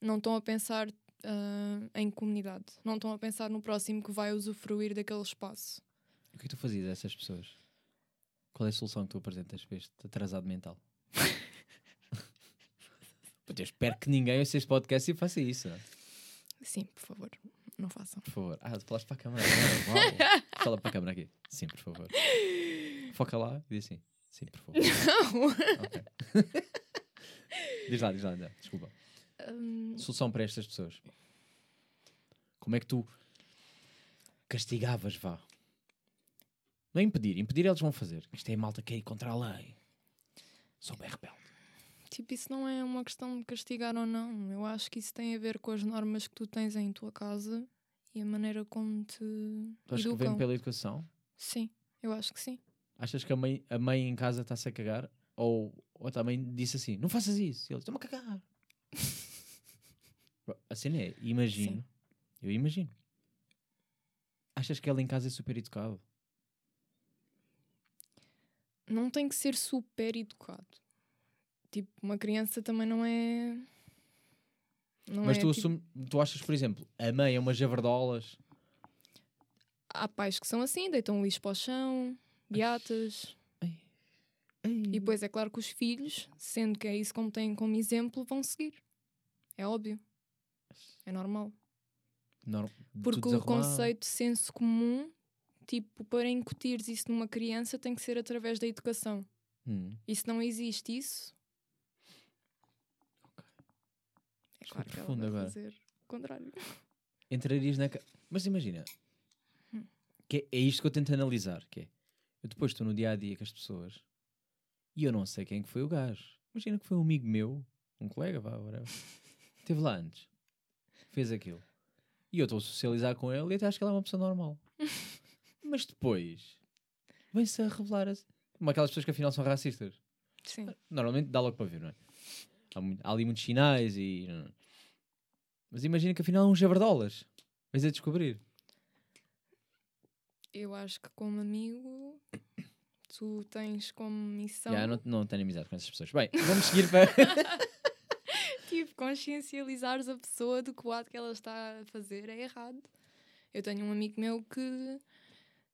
[SPEAKER 1] Não estão a pensar ah, em comunidade, não estão a pensar no próximo que vai usufruir daquele espaço.
[SPEAKER 2] O que é que tu fazias a essas pessoas? Qual é a solução que tu apresentas para este atrasado mental? [laughs] Eu espero que ninguém ouça este podcast e faça isso.
[SPEAKER 1] Sim, por favor, não façam.
[SPEAKER 2] Por favor. Ah, tu falaste para a câmara. Uau. [laughs] Fala para a câmara aqui. Sim, por favor. Foca lá e diz assim. Sim, por favor. Ok. [laughs] diz lá, diz lá, ainda. Desculpa.
[SPEAKER 1] Hum,
[SPEAKER 2] Solução para estas pessoas. Como é que tu castigavas, vá? Não é impedir. Impedir eles vão fazer. Isto é a malta que quer ir contra a lei. Sou bem rebelde.
[SPEAKER 1] Tipo, isso não é uma questão de castigar ou não. Eu acho que isso tem a ver com as normas que tu tens em tua casa e a maneira como te
[SPEAKER 2] Tu achas que vem pela educação?
[SPEAKER 1] Sim, eu acho que sim.
[SPEAKER 2] Achas que a mãe, a mãe em casa está-se a cagar? Ou, ou também disse assim, não faças isso. E ele, estou-me a cagar. [laughs] A cena é, imagino. Eu imagino. Achas que ela em casa é super educado?
[SPEAKER 1] Não tem que ser super educado. Tipo, uma criança também não é. Não
[SPEAKER 2] Mas
[SPEAKER 1] é,
[SPEAKER 2] tu,
[SPEAKER 1] tipo,
[SPEAKER 2] assume- tu achas, por exemplo, a mãe é umas javardolas.
[SPEAKER 1] Há pais que são assim, deitam lixo para o chão, beatas. E depois é claro que os filhos, sendo que é isso como têm como exemplo, vão seguir. É óbvio. É normal. Porque o conceito de senso comum, tipo, para incutires isso numa criança, tem que ser através da educação.
[SPEAKER 2] Hum.
[SPEAKER 1] E se não existe isso. Claro que ela vai
[SPEAKER 2] agora.
[SPEAKER 1] fazer o contrário. [laughs]
[SPEAKER 2] Entrarias na. ca- Mas imagina.
[SPEAKER 1] Hum.
[SPEAKER 2] Que é, é isto que eu tento analisar. Que é, eu depois estou no dia a dia com as pessoas e eu não sei quem que foi o gajo. Imagina que foi um amigo meu, um colega, vá, whatever. [laughs] Esteve lá antes, fez aquilo. E eu estou a socializar com ele e até acho que ele é uma pessoa normal. [laughs] Mas depois vem-se a revelar assim. Como aquelas pessoas que afinal são racistas.
[SPEAKER 1] Sim.
[SPEAKER 2] Normalmente dá logo para ver, não é? Há, há ali muitos sinais e. Mas imagina que afinal é um javardolas. Vais a descobrir.
[SPEAKER 1] Eu acho que como amigo, tu tens como missão
[SPEAKER 2] Já, não, não tenho amizade com essas pessoas. Bem, vamos seguir para. [laughs]
[SPEAKER 1] tipo, consciencializares a pessoa do que o ato que ela está a fazer é errado. Eu tenho um amigo meu que,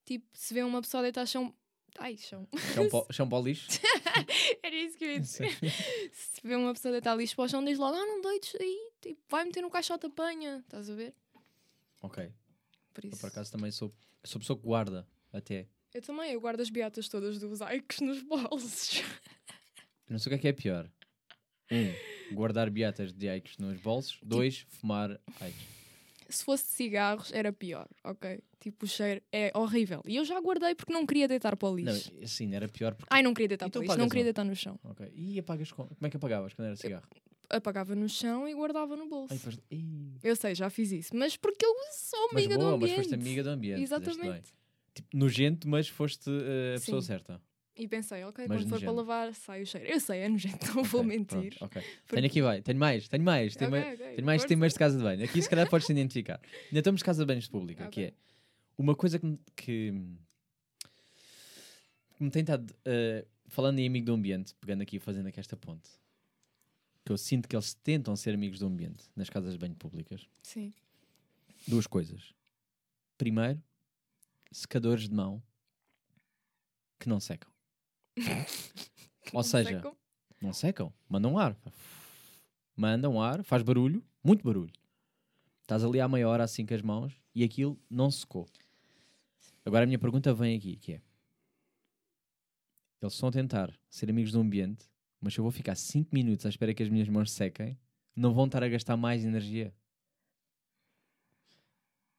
[SPEAKER 1] tipo, se vê uma pessoa deitar chão. Ai, chão.
[SPEAKER 2] chão, para, [laughs] o- chão para o lixo.
[SPEAKER 1] Era isso que eu ia dizer. se vê uma pessoa deitar lixo para o chão, diz logo: Ah, não deites aí, tipo, vai meter no caixote, apanha. Estás a ver?
[SPEAKER 2] ok.
[SPEAKER 1] Por
[SPEAKER 2] Eu
[SPEAKER 1] isso.
[SPEAKER 2] por acaso também sou, sou pessoa que guarda até.
[SPEAKER 1] Eu também, eu guardo as beatas todas dos Aikos nos bolsos.
[SPEAKER 2] Eu [laughs] não sei o que é que é pior. Um, guardar beatas de Aikos nos bolsos. Dois, fumar Aikos.
[SPEAKER 1] Se fosse cigarros, era pior, ok? Tipo, o cheiro é horrível. E eu já guardei porque não queria deitar para o
[SPEAKER 2] Não,
[SPEAKER 1] lixo.
[SPEAKER 2] assim, era pior porque.
[SPEAKER 1] Ai, não queria deitar
[SPEAKER 2] Então
[SPEAKER 1] para o lixo, não queria deitar no chão.
[SPEAKER 2] Ok. E apagas com... Como é que apagavas quando era cigarro?
[SPEAKER 1] Apagava no chão e guardava no bolso.
[SPEAKER 2] Ai, Ih.
[SPEAKER 1] Eu sei, já fiz isso. Mas porque eu sou
[SPEAKER 2] Mas
[SPEAKER 1] amiga
[SPEAKER 2] boa,
[SPEAKER 1] do
[SPEAKER 2] mas
[SPEAKER 1] ambiente.
[SPEAKER 2] foste amiga do ambiente. fizeste bem.
[SPEAKER 1] Exatamente.
[SPEAKER 2] Tipo, nojento, mas foste eh, a pessoa
[SPEAKER 1] Sim.
[SPEAKER 2] certa.
[SPEAKER 1] E pensei, ok,
[SPEAKER 2] Mas
[SPEAKER 1] quando for para
[SPEAKER 2] nojento.
[SPEAKER 1] lavar, sai o cheiro. Eu sei, é nojento, [laughs] não vou
[SPEAKER 2] Ok,
[SPEAKER 1] mentir.
[SPEAKER 2] pronto, ok. Tenho aqui, vai. Tenho mais, tenho mais. Tenho,
[SPEAKER 1] Ok,
[SPEAKER 2] mais,
[SPEAKER 1] ok,
[SPEAKER 2] tenho mais
[SPEAKER 1] força.
[SPEAKER 2] temas de casa de banho. Aqui se calhar podes te identificar. Ainda estamos de casa de banhos pública, que
[SPEAKER 1] Ok.
[SPEAKER 2] é uma coisa que, me- que, que me tem estado, eh, falando em amigo do ambiente, pegando aqui e fazendo aqui esta ponte, que eu sinto que eles tentam ser amigos do ambiente nas casas de banho públicas.
[SPEAKER 1] Sim.
[SPEAKER 2] Duas coisas. Primeiro, secadores de mão que não secam. [laughs] Ou
[SPEAKER 1] Não
[SPEAKER 2] seja,
[SPEAKER 1] secam?
[SPEAKER 2] não secam, mandam ar. Mandam ar, faz barulho, muito barulho. Estás ali há meia hora assim com as mãos e aquilo não secou. Agora a minha pergunta vem aqui, que é eles estão a tentar ser amigos do ambiente, mas se eu vou ficar 5 minutos à espera que as minhas mãos sequem, não vão estar a gastar mais energia.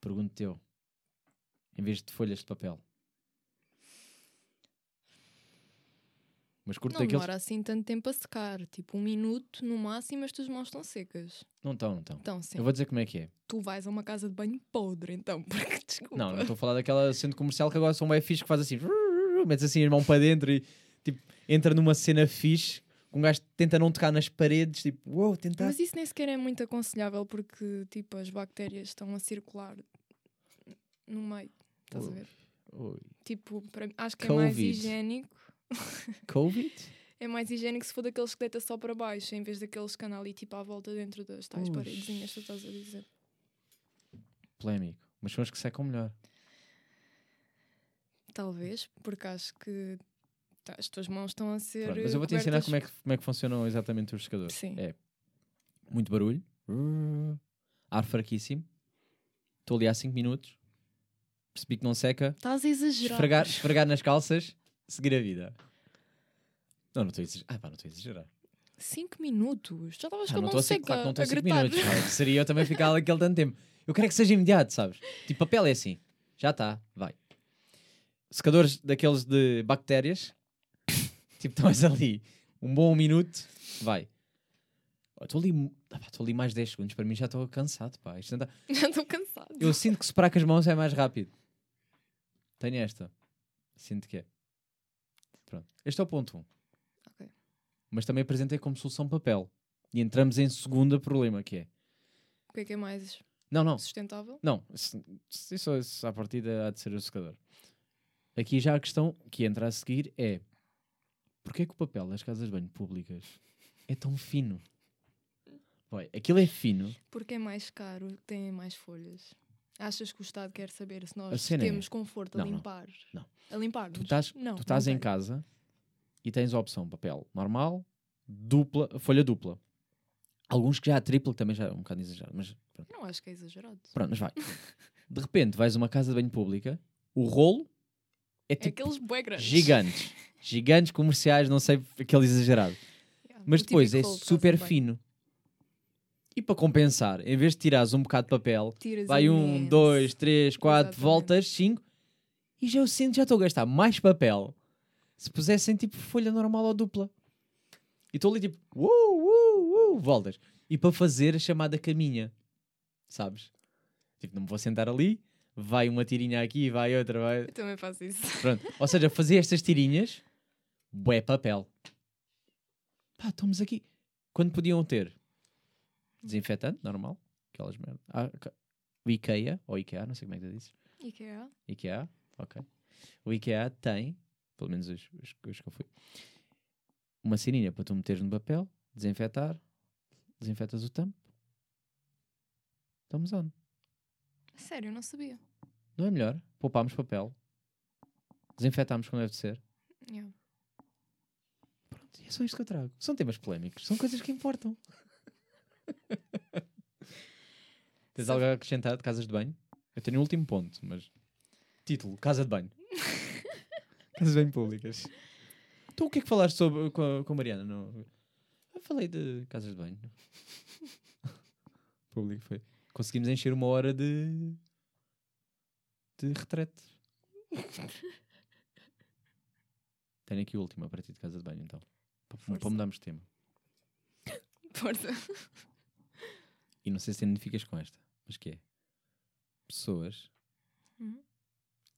[SPEAKER 2] Pergunto eu. Em vez de folhas de papel. Mas curto
[SPEAKER 1] Não demora assim tanto tempo a secar. Tipo, um minuto no máximo as tuas mãos estão secas.
[SPEAKER 2] Não estão, não estão.
[SPEAKER 1] Então, sim.
[SPEAKER 2] Eu vou dizer como é que é.
[SPEAKER 1] Tu vais a uma casa de banho podre, então. [laughs] Porque, desculpa.
[SPEAKER 2] Não, não estou a falar daquela centro comercial que agora são bem fixe que faz assim, [laughs] metes assim a mão para dentro e tipo, entra numa cena fixe, um gajo tenta não tocar nas paredes, tipo, uou, tentar.
[SPEAKER 1] Mas isso nem sequer é muito aconselhável porque, tipo, as bactérias estão a circular no meio. Estás a ver?
[SPEAKER 2] Ui.
[SPEAKER 1] Tipo, para acho que é mais
[SPEAKER 2] Covid.
[SPEAKER 1] higiênico. [laughs]
[SPEAKER 2] Covid?
[SPEAKER 1] É mais higiênico se for daqueles que deita só para baixo, em vez daqueles que andam ali, tipo, à volta dentro das tais
[SPEAKER 2] Ux.
[SPEAKER 1] paredezinhas que tu estás a dizer.
[SPEAKER 2] Polémico. Mas são os que secam melhor.
[SPEAKER 1] Talvez, porque acho que tá, as tuas mãos estão a ser.
[SPEAKER 2] Pronto, mas eu vou-te ensinar
[SPEAKER 1] cobertas-
[SPEAKER 2] como é, que, como é que funcionam exatamente os secadores.
[SPEAKER 1] Sim.
[SPEAKER 2] É muito barulho, ar fraquíssimo, estou ali há 5 minutos, percebi que não seca,
[SPEAKER 1] Estás a exagerar.
[SPEAKER 2] esfregar, esfregar nas calças, seguir a vida. Não, não estou a exagerar. Ah, pá, não estou a exagerar.
[SPEAKER 1] 5 minutos. Já estavas
[SPEAKER 2] Ah,
[SPEAKER 1] com a
[SPEAKER 2] não
[SPEAKER 1] mão seca
[SPEAKER 2] claro que não estou
[SPEAKER 1] a
[SPEAKER 2] a 5
[SPEAKER 1] gritar.
[SPEAKER 2] minutos. Seria eu também ficar aquele tanto tempo. Eu quero que seja imediato, sabes? Tipo, papel é assim. Já está, vai. Secadores daqueles de bactérias. Tipo, [laughs] estás ali um bom minuto, vai. Estou ali, ah, estou ali mais 10 segundos. Para mim já estou cansado, pá. Isto não [laughs]
[SPEAKER 1] Já estou cansado.
[SPEAKER 2] Eu sinto que separar com as mãos é mais rápido. Tenho esta. Sinto que é. Pronto. Este é o ponto 1.
[SPEAKER 1] Ok.
[SPEAKER 2] Mas também apresentei como solução papel. E entramos em segundo problema, que é...
[SPEAKER 1] O que é que é mais
[SPEAKER 2] Não, não.
[SPEAKER 1] sustentável?
[SPEAKER 2] Não. Isso, isso à partida há de ser o secador. Aqui já a questão que entra a seguir é... Porquê que o papel das casas de banho públicas é tão fino? Vai, aquilo é fino.
[SPEAKER 1] Porque é mais caro, tem mais folhas. Achas que o Estado quer saber se
[SPEAKER 2] A
[SPEAKER 1] nós
[SPEAKER 2] cena é-
[SPEAKER 1] temos conforto a
[SPEAKER 2] Não, não,
[SPEAKER 1] limpar?
[SPEAKER 2] não.
[SPEAKER 1] A limpar?
[SPEAKER 2] Tu estás,
[SPEAKER 1] não,
[SPEAKER 2] tu estás
[SPEAKER 1] não
[SPEAKER 2] em casa e tens a opção papel normal, dupla, folha dupla. Alguns que já há tripla, que também já é um bocado exagerado, mas pronto,
[SPEAKER 1] Não acho que é exagerado.
[SPEAKER 2] pronto, mas vai. De repente vais a uma casa de banho pública, o rolo é tipo
[SPEAKER 1] aqueles bué grandes.
[SPEAKER 2] gigantes. Gigantes comerciais, não sei, aquele exagerado.
[SPEAKER 1] Yeah,
[SPEAKER 2] Mas depois é super fino. E para compensar, em vez de tirares um bocado de papel,
[SPEAKER 1] Tiras
[SPEAKER 2] vai um,
[SPEAKER 1] imenso.
[SPEAKER 2] dois, três, quatro,
[SPEAKER 1] Exatamente.
[SPEAKER 2] voltas, cinco. E já eu sinto já estou a gastar mais papel se pusessem tipo folha normal ou dupla. E estou ali tipo, uh, uh, uh, voltas. E para fazer a chamada caminha, sabes? Tipo, não me vou sentar ali, vai uma tirinha aqui, vai outra, vai.
[SPEAKER 1] Eu também faço isso.
[SPEAKER 2] Pronto. Ou seja, fazer estas tirinhas, bué papel. Pá, estamos aqui. Quando podiam ter desinfetante, normal, aquelas merdas. Ah, o IKEA, ou IKEA, não sei como é que tu dizes.
[SPEAKER 1] IKEA.
[SPEAKER 2] IKEA, ok. O IKEA tem, pelo menos os, os, os que eu fui, uma sininha para tu meteres no papel, desinfetar, desinfetas o tampo. Estamos on.
[SPEAKER 1] Sério, eu não sabia.
[SPEAKER 2] Não é melhor? Poupámos papel. Desinfetámos como deve de ser.
[SPEAKER 1] Yeah.
[SPEAKER 2] Pronto, e é só isto que eu trago. São temas polémicos, são coisas que importam. [laughs] Tens algo a acrescentar de casas de banho? Eu tenho um último ponto, mas. Título: Casa de banho. [laughs] casas de banho públicas. Então o que é que falaste sobre, com, a, com a Mariana? No... Eu falei de casas de banho. [laughs] Público foi. Conseguimos encher uma hora de. de retrete. [laughs] Tenho aqui a última para ti de casa de banho, então. Para,
[SPEAKER 1] Força.
[SPEAKER 2] para mudarmos de tema.
[SPEAKER 1] Força.
[SPEAKER 2] E não sei se te identificas com esta, mas que é pessoas
[SPEAKER 1] Uhum.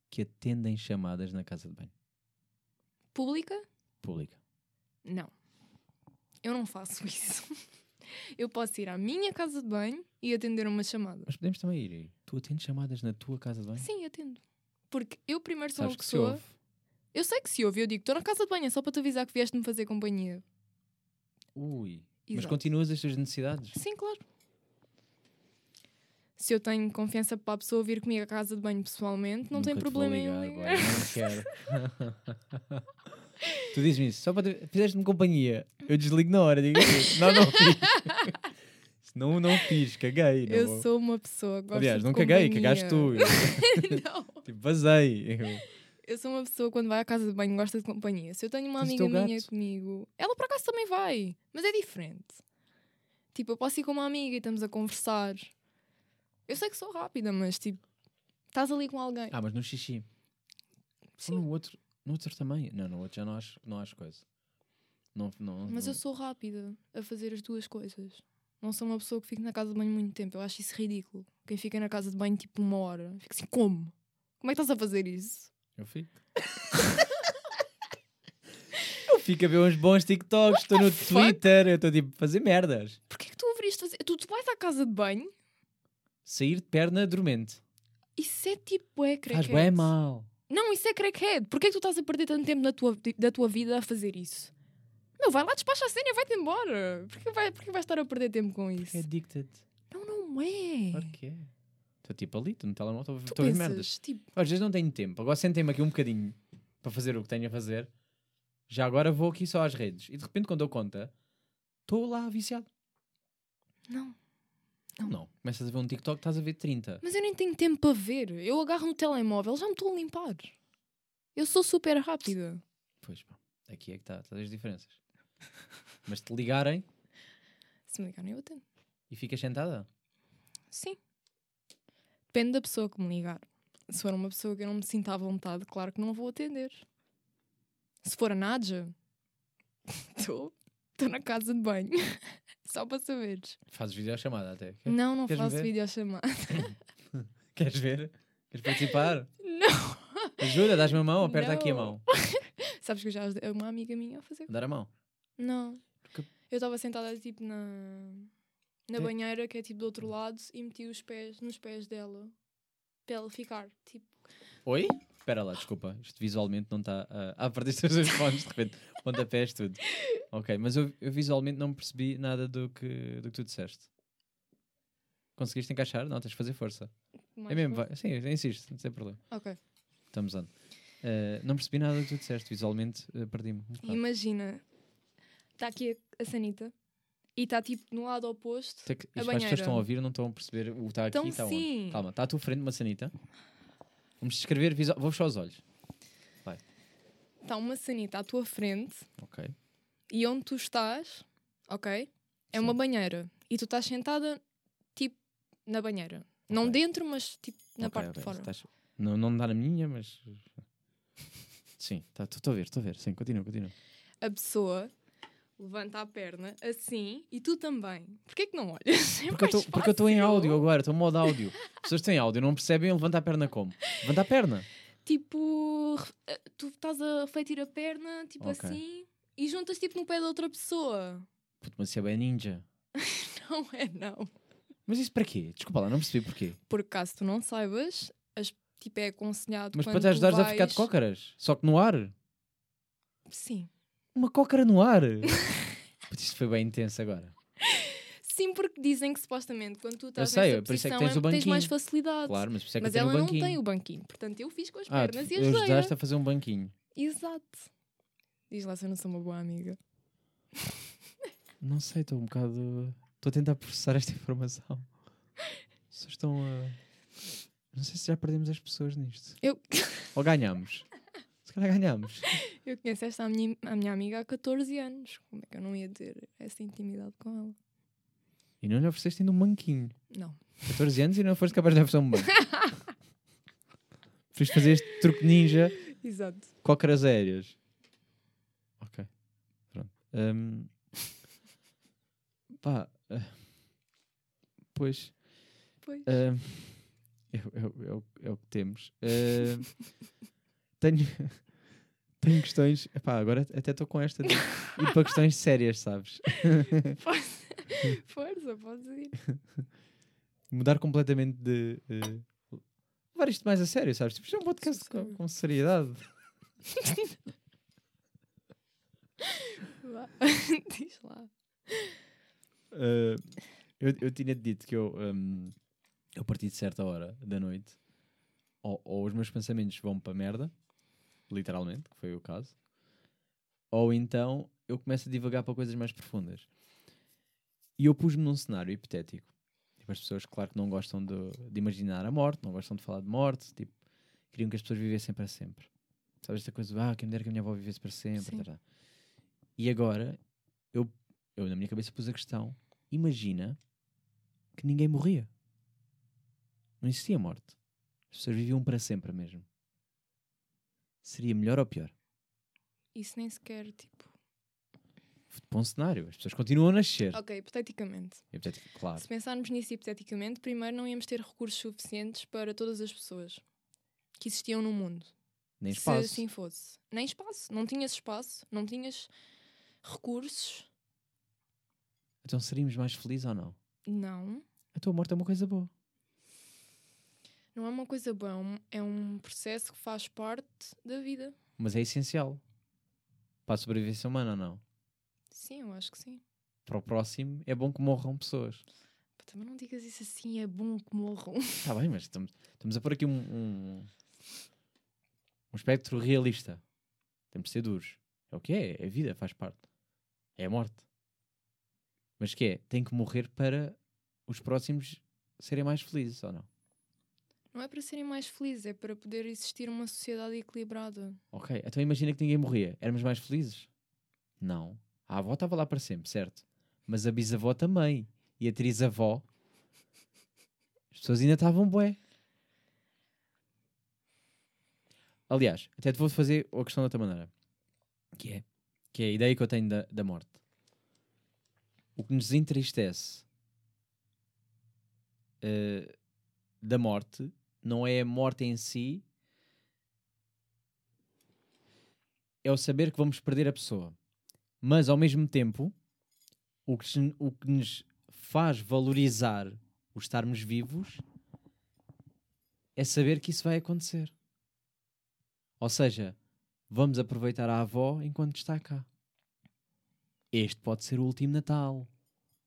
[SPEAKER 2] que atendem chamadas na casa de banho
[SPEAKER 1] Pública?
[SPEAKER 2] pública.
[SPEAKER 1] Não. Eu não faço isso. Eu posso ir à minha casa de banho e atender uma chamada.
[SPEAKER 2] Mas podemos também ir. Tu atendes chamadas na tua casa de banho?
[SPEAKER 1] Sim, atendo. Porque eu primeiro sou
[SPEAKER 2] Sabes
[SPEAKER 1] uma
[SPEAKER 2] que se
[SPEAKER 1] pessoa.
[SPEAKER 2] ouve.
[SPEAKER 1] Eu sei que se ouve, eu digo, estou na casa de banho, é só para te avisar que vieste-me fazer companhia.
[SPEAKER 2] Ui. Mas
[SPEAKER 1] Exato.
[SPEAKER 2] continuas as tuas necessidades?
[SPEAKER 1] Sim, claro. Se eu tenho confiança para a pessoa vir comigo à casa de banho pessoalmente, não tem
[SPEAKER 2] Nunca te
[SPEAKER 1] problema
[SPEAKER 2] vou
[SPEAKER 1] em
[SPEAKER 2] ligar,
[SPEAKER 1] ligar.
[SPEAKER 2] Não quero. [laughs] tu dizes-me isso, só para te... fizeste-me companhia. Eu desligo na hora, digo assim, não, não fiz. [laughs] não, não fiz, caguei. Não
[SPEAKER 1] Eu
[SPEAKER 2] vou-
[SPEAKER 1] sou uma pessoa que gosta
[SPEAKER 2] Aliás, não caguei,
[SPEAKER 1] companhia.
[SPEAKER 2] cagaste tu. [laughs]
[SPEAKER 1] Não.
[SPEAKER 2] tipo, vazei. Eu-
[SPEAKER 1] sou uma pessoa que quando vai à casa de banho gosta de companhia. Se eu tenho uma amiga minha
[SPEAKER 2] gato?
[SPEAKER 1] comigo, ela por acaso também vai, mas é diferente. Tipo, eu posso ir com uma amiga e estamos a conversar. Eu sei que sou rápida, mas tipo, estás ali com alguém.
[SPEAKER 2] Ah, mas no xixi.
[SPEAKER 1] Sim.
[SPEAKER 2] No outro, no outro também. Não, no outro já não acho, não acho coisa. Não, não,
[SPEAKER 1] Mas
[SPEAKER 2] não-
[SPEAKER 1] eu sou rápida a fazer as duas coisas. Não sou uma pessoa que fica na casa de banho muito tempo. Eu acho isso ridículo. Quem fica na casa de banho tipo uma hora. Fica assim, como? Como é que estás a fazer isso?
[SPEAKER 2] Eu fico. [laughs] eu fico a ver uns bons TikToks, estou no
[SPEAKER 1] fuck?
[SPEAKER 2] Twitter, eu estou tipo a fazer merdas.
[SPEAKER 1] Porquê que tu ouviste fazer? Tu, tu vais à casa de banho?
[SPEAKER 2] Sair de perna dormente.
[SPEAKER 1] Isso é tipo é
[SPEAKER 2] Faz
[SPEAKER 1] crackhead.
[SPEAKER 2] bem mal.
[SPEAKER 1] Não, isso é crackhead. Porquê que tu estás a perder tanto tempo na tua, da tua vida a fazer isso? Meu, vai lá, despacha a cena e vai-te embora. Porquê vai, porquê vais estar a perder tempo com isso?
[SPEAKER 2] É addicted.
[SPEAKER 1] Não, não é.
[SPEAKER 2] É. Estou tipo ali, estou no telemóvel, estou a ver- merdas.
[SPEAKER 1] tipo,
[SPEAKER 2] Às vezes não tenho tempo. Agora sentei-me aqui um bocadinho para fazer o que tenho a fazer. Já agora vou aqui só às redes. E de repente, quando dou conta, estou lá viciado.
[SPEAKER 1] não.
[SPEAKER 2] Não. não. Começas a ver um TikTok, estás a ver 30.
[SPEAKER 1] Mas eu nem tenho tempo para ver. Eu agarro no telemóvel, já me estou a limpar. Eu sou super rápida.
[SPEAKER 2] Pois, pá. Aqui é que está, estás as diferenças. Mas te ligarem
[SPEAKER 1] Se me ligarem, eu atendo.
[SPEAKER 2] e ficas sentada.
[SPEAKER 1] Sim. Depende da pessoa que me ligar. Se for uma pessoa que eu não me sinta à vontade, claro que não vou atender. Se for a Nadja, [laughs] estou na casa de banho. Só para saberes.
[SPEAKER 2] Fazes videochamada até. Quer-
[SPEAKER 1] Não, não faço
[SPEAKER 2] ver?
[SPEAKER 1] videochamada. [laughs]
[SPEAKER 2] Queres ver? Queres participar?
[SPEAKER 1] Não.
[SPEAKER 2] Ajuda, dás-me a mão, aperta aqui a
[SPEAKER 1] Não.
[SPEAKER 2] mão. [laughs]
[SPEAKER 1] Sabes que eu já uma amiga minha a fazer.
[SPEAKER 2] Dar a mão.
[SPEAKER 1] Não.
[SPEAKER 2] Porque-
[SPEAKER 1] Eu estava sentada tipo na, na banheira, que é tipo do outro lado, e meti os pés nos pés dela. Para ela ficar, tipo.
[SPEAKER 2] Oi? Espera lá, desculpa. Isto visualmente não está. a Ah, perdeste os dois fones de repente. Pontapés, tudo. Ok, mas eu, eu visualmente não percebi nada do que, do que tu disseste. Conseguiste encaixar? Não, tens de fazer força.
[SPEAKER 1] mais
[SPEAKER 2] é mesmo, vai. Sim, insisto, não tem problema.
[SPEAKER 1] Ok.
[SPEAKER 2] Estamos on. Eh, não percebi nada do que tu disseste. Visualmente eh, perdi-me. Um.
[SPEAKER 1] Imagina, está aqui a, a Sanita e está tipo no lado oposto.
[SPEAKER 2] É que-
[SPEAKER 1] a
[SPEAKER 2] para as pessoas
[SPEAKER 1] banheira.
[SPEAKER 2] estão a ouvir não estão a perceber o que está aqui
[SPEAKER 1] Então
[SPEAKER 2] e está onde.
[SPEAKER 1] sim.
[SPEAKER 2] Calma, está à tua frente uma sanita. Vamos descrever visual. Vou fechar os olhos.
[SPEAKER 1] Está uma Sanita à tua frente
[SPEAKER 2] Ok.
[SPEAKER 1] e onde tu estás, ok? É uma
[SPEAKER 2] Sim.
[SPEAKER 1] banheira. E tu estás sentada tipo na banheira. Não
[SPEAKER 2] Ok.
[SPEAKER 1] dentro, mas tipo na
[SPEAKER 2] Ok,
[SPEAKER 1] parte
[SPEAKER 2] ok,
[SPEAKER 1] de fora.
[SPEAKER 2] estás- Não, não dá na minha, mas. [laughs] Sim, estou a ver, estou a ver. Sim, continua, continua.
[SPEAKER 1] A pessoa levanta a perna assim e tu também. Porquê que não olhas? [laughs] É
[SPEAKER 2] Porque eu estou em áudio agora, estou em modo áudio. As pessoas têm áudio, não percebem, levanta a perna como? Levanta a perna.
[SPEAKER 1] Tipo, eh, tu estás a refletir a perna, tipo
[SPEAKER 2] Ok.
[SPEAKER 1] assim, e juntas tipo no pé da outra pessoa.
[SPEAKER 2] Puto, mas isso é bem ninja. [laughs]
[SPEAKER 1] Não é, não.
[SPEAKER 2] Mas isso para quê? Desculpa lá, não percebi porquê.
[SPEAKER 1] Porque caso tu não saibas, as, tipo, é aconselhado
[SPEAKER 2] Mas para te ajudares a
[SPEAKER 1] vais...
[SPEAKER 2] ficar de cócaras, só que no ar.
[SPEAKER 1] Sim.
[SPEAKER 2] Uma cócara no ar. [laughs] Isto foi bem intenso agora.
[SPEAKER 1] Sim, porque dizem que supostamente quando tu estás
[SPEAKER 2] sei,
[SPEAKER 1] nessa
[SPEAKER 2] por isso é que tens o
[SPEAKER 1] tens mais
[SPEAKER 2] banquinho.
[SPEAKER 1] facilidade.
[SPEAKER 2] Claro, mas por isso é que
[SPEAKER 1] Mas ela não
[SPEAKER 2] banquinho.
[SPEAKER 1] tem o banquinho. Portanto, eu fiz com as
[SPEAKER 2] Ah,
[SPEAKER 1] pernas
[SPEAKER 2] tu
[SPEAKER 1] e ajudei.
[SPEAKER 2] ajudaste a fazer um banquinho.
[SPEAKER 1] Exato. Diz lá se eu não sou uma boa amiga.
[SPEAKER 2] Não sei, estou um bocado. Estou a tentar processar esta informação. As pessoas estão a. Não sei se já perdemos as pessoas nisto.
[SPEAKER 1] Eu,
[SPEAKER 2] Ou ganhamos. [laughs] Calhar [laughs] ganhamos.
[SPEAKER 1] eu conheço esta a minha, a minha amiga há 14 anos. Como é que eu não ia ter essa intimidade com ela?
[SPEAKER 2] E não lhe ofereceste ainda um banquinho.
[SPEAKER 1] Não.
[SPEAKER 2] 14 anos e não foste capaz de oferecer um banco. [laughs] Fiz fazer este truque ninja
[SPEAKER 1] Exato.
[SPEAKER 2] cócaras aéreas. Ok. Pronto. Hum, Pá, ah, pois.
[SPEAKER 1] Pois.
[SPEAKER 2] ah, é, é- é o- é o que temos. Ah, tenho, [laughs] tenho questões. Epá, agora até estou com esta de ir para questões sérias, sabes? [laughs]
[SPEAKER 1] Força, [laughs] Força, podes ir.
[SPEAKER 2] Mudar completamente de. eh, levar isto mais a sério, sabes? Tipo, isto é um podcast com, com seriedade.
[SPEAKER 1] Vá. Diz lá.
[SPEAKER 2] Uh, eu, eu tinha dito que eu, um, a partir de certa hora da noite, ou, ou os meus pensamentos vão para merda, literalmente, que foi o caso, ou então eu começo a divagar para coisas mais profundas. E eu pus-me num cenário hipotético. Tipo, as pessoas, claro que não gostam de, de imaginar a morte, não gostam de falar de morte, tipo, queriam que as pessoas vivessem para sempre. Sabes esta coisa, ah, quem me dera que a minha avó vivesse para sempre.
[SPEAKER 1] Sim.
[SPEAKER 2] tará. E agora, eu, eu na minha cabeça pus a questão, imagina que ninguém morria. Não existia morte. As pessoas viviam para sempre mesmo. Seria melhor ou pior?
[SPEAKER 1] Isso nem sequer, tipo.
[SPEAKER 2] Bom cenário. As pessoas continuam a nascer.
[SPEAKER 1] Ok, hipoteticamente.
[SPEAKER 2] Hipotético, claro.
[SPEAKER 1] Se pensarmos nisso hipoteticamente, primeiro não íamos ter recursos suficientes para todas as pessoas que existiam no mundo.
[SPEAKER 2] Nem
[SPEAKER 1] Se
[SPEAKER 2] espaço.
[SPEAKER 1] assim fosse. Nem espaço. Não tinhas espaço, não tinhas recursos.
[SPEAKER 2] Então seríamos mais felizes ou não?
[SPEAKER 1] Não.
[SPEAKER 2] A tua morte é uma coisa boa.
[SPEAKER 1] Não é uma coisa boa. é um- É um processo que faz parte da vida.
[SPEAKER 2] Mas é essencial. Para a sobrevivência humana não?
[SPEAKER 1] Sim, eu acho que sim.
[SPEAKER 2] Para o próximo é bom que morram pessoas.
[SPEAKER 1] Pá, Também não digas isso assim, é bom que morram.
[SPEAKER 2] Está [laughs] bem, mas estamos, estamos a pôr aqui um, um, um espectro realista. Temos de ser duros. É o que é, é a vida, faz parte. É a morte. Mas que é? Tem que morrer para os próximos serem mais felizes ou não?
[SPEAKER 1] Não é para serem mais felizes, é para poder existir uma sociedade equilibrada.
[SPEAKER 2] Ok, então imagina que ninguém morria. Éramos mais felizes? Não. A avó estava lá para sempre, certo? Mas a bisavó também. E a trisavó. As pessoas ainda estavam bué. Aliás, até te vou fazer a questão de outra maneira. Que é, que é a ideia que eu tenho da, da morte. O que nos entristece eh, da morte não é a morte em si, é o saber que vamos perder a pessoa. Mas ao mesmo tempo, o que, o que nos faz valorizar o estarmos vivos é saber que isso vai acontecer. Ou seja, vamos aproveitar a avó enquanto está cá. Este pode ser o último Natal.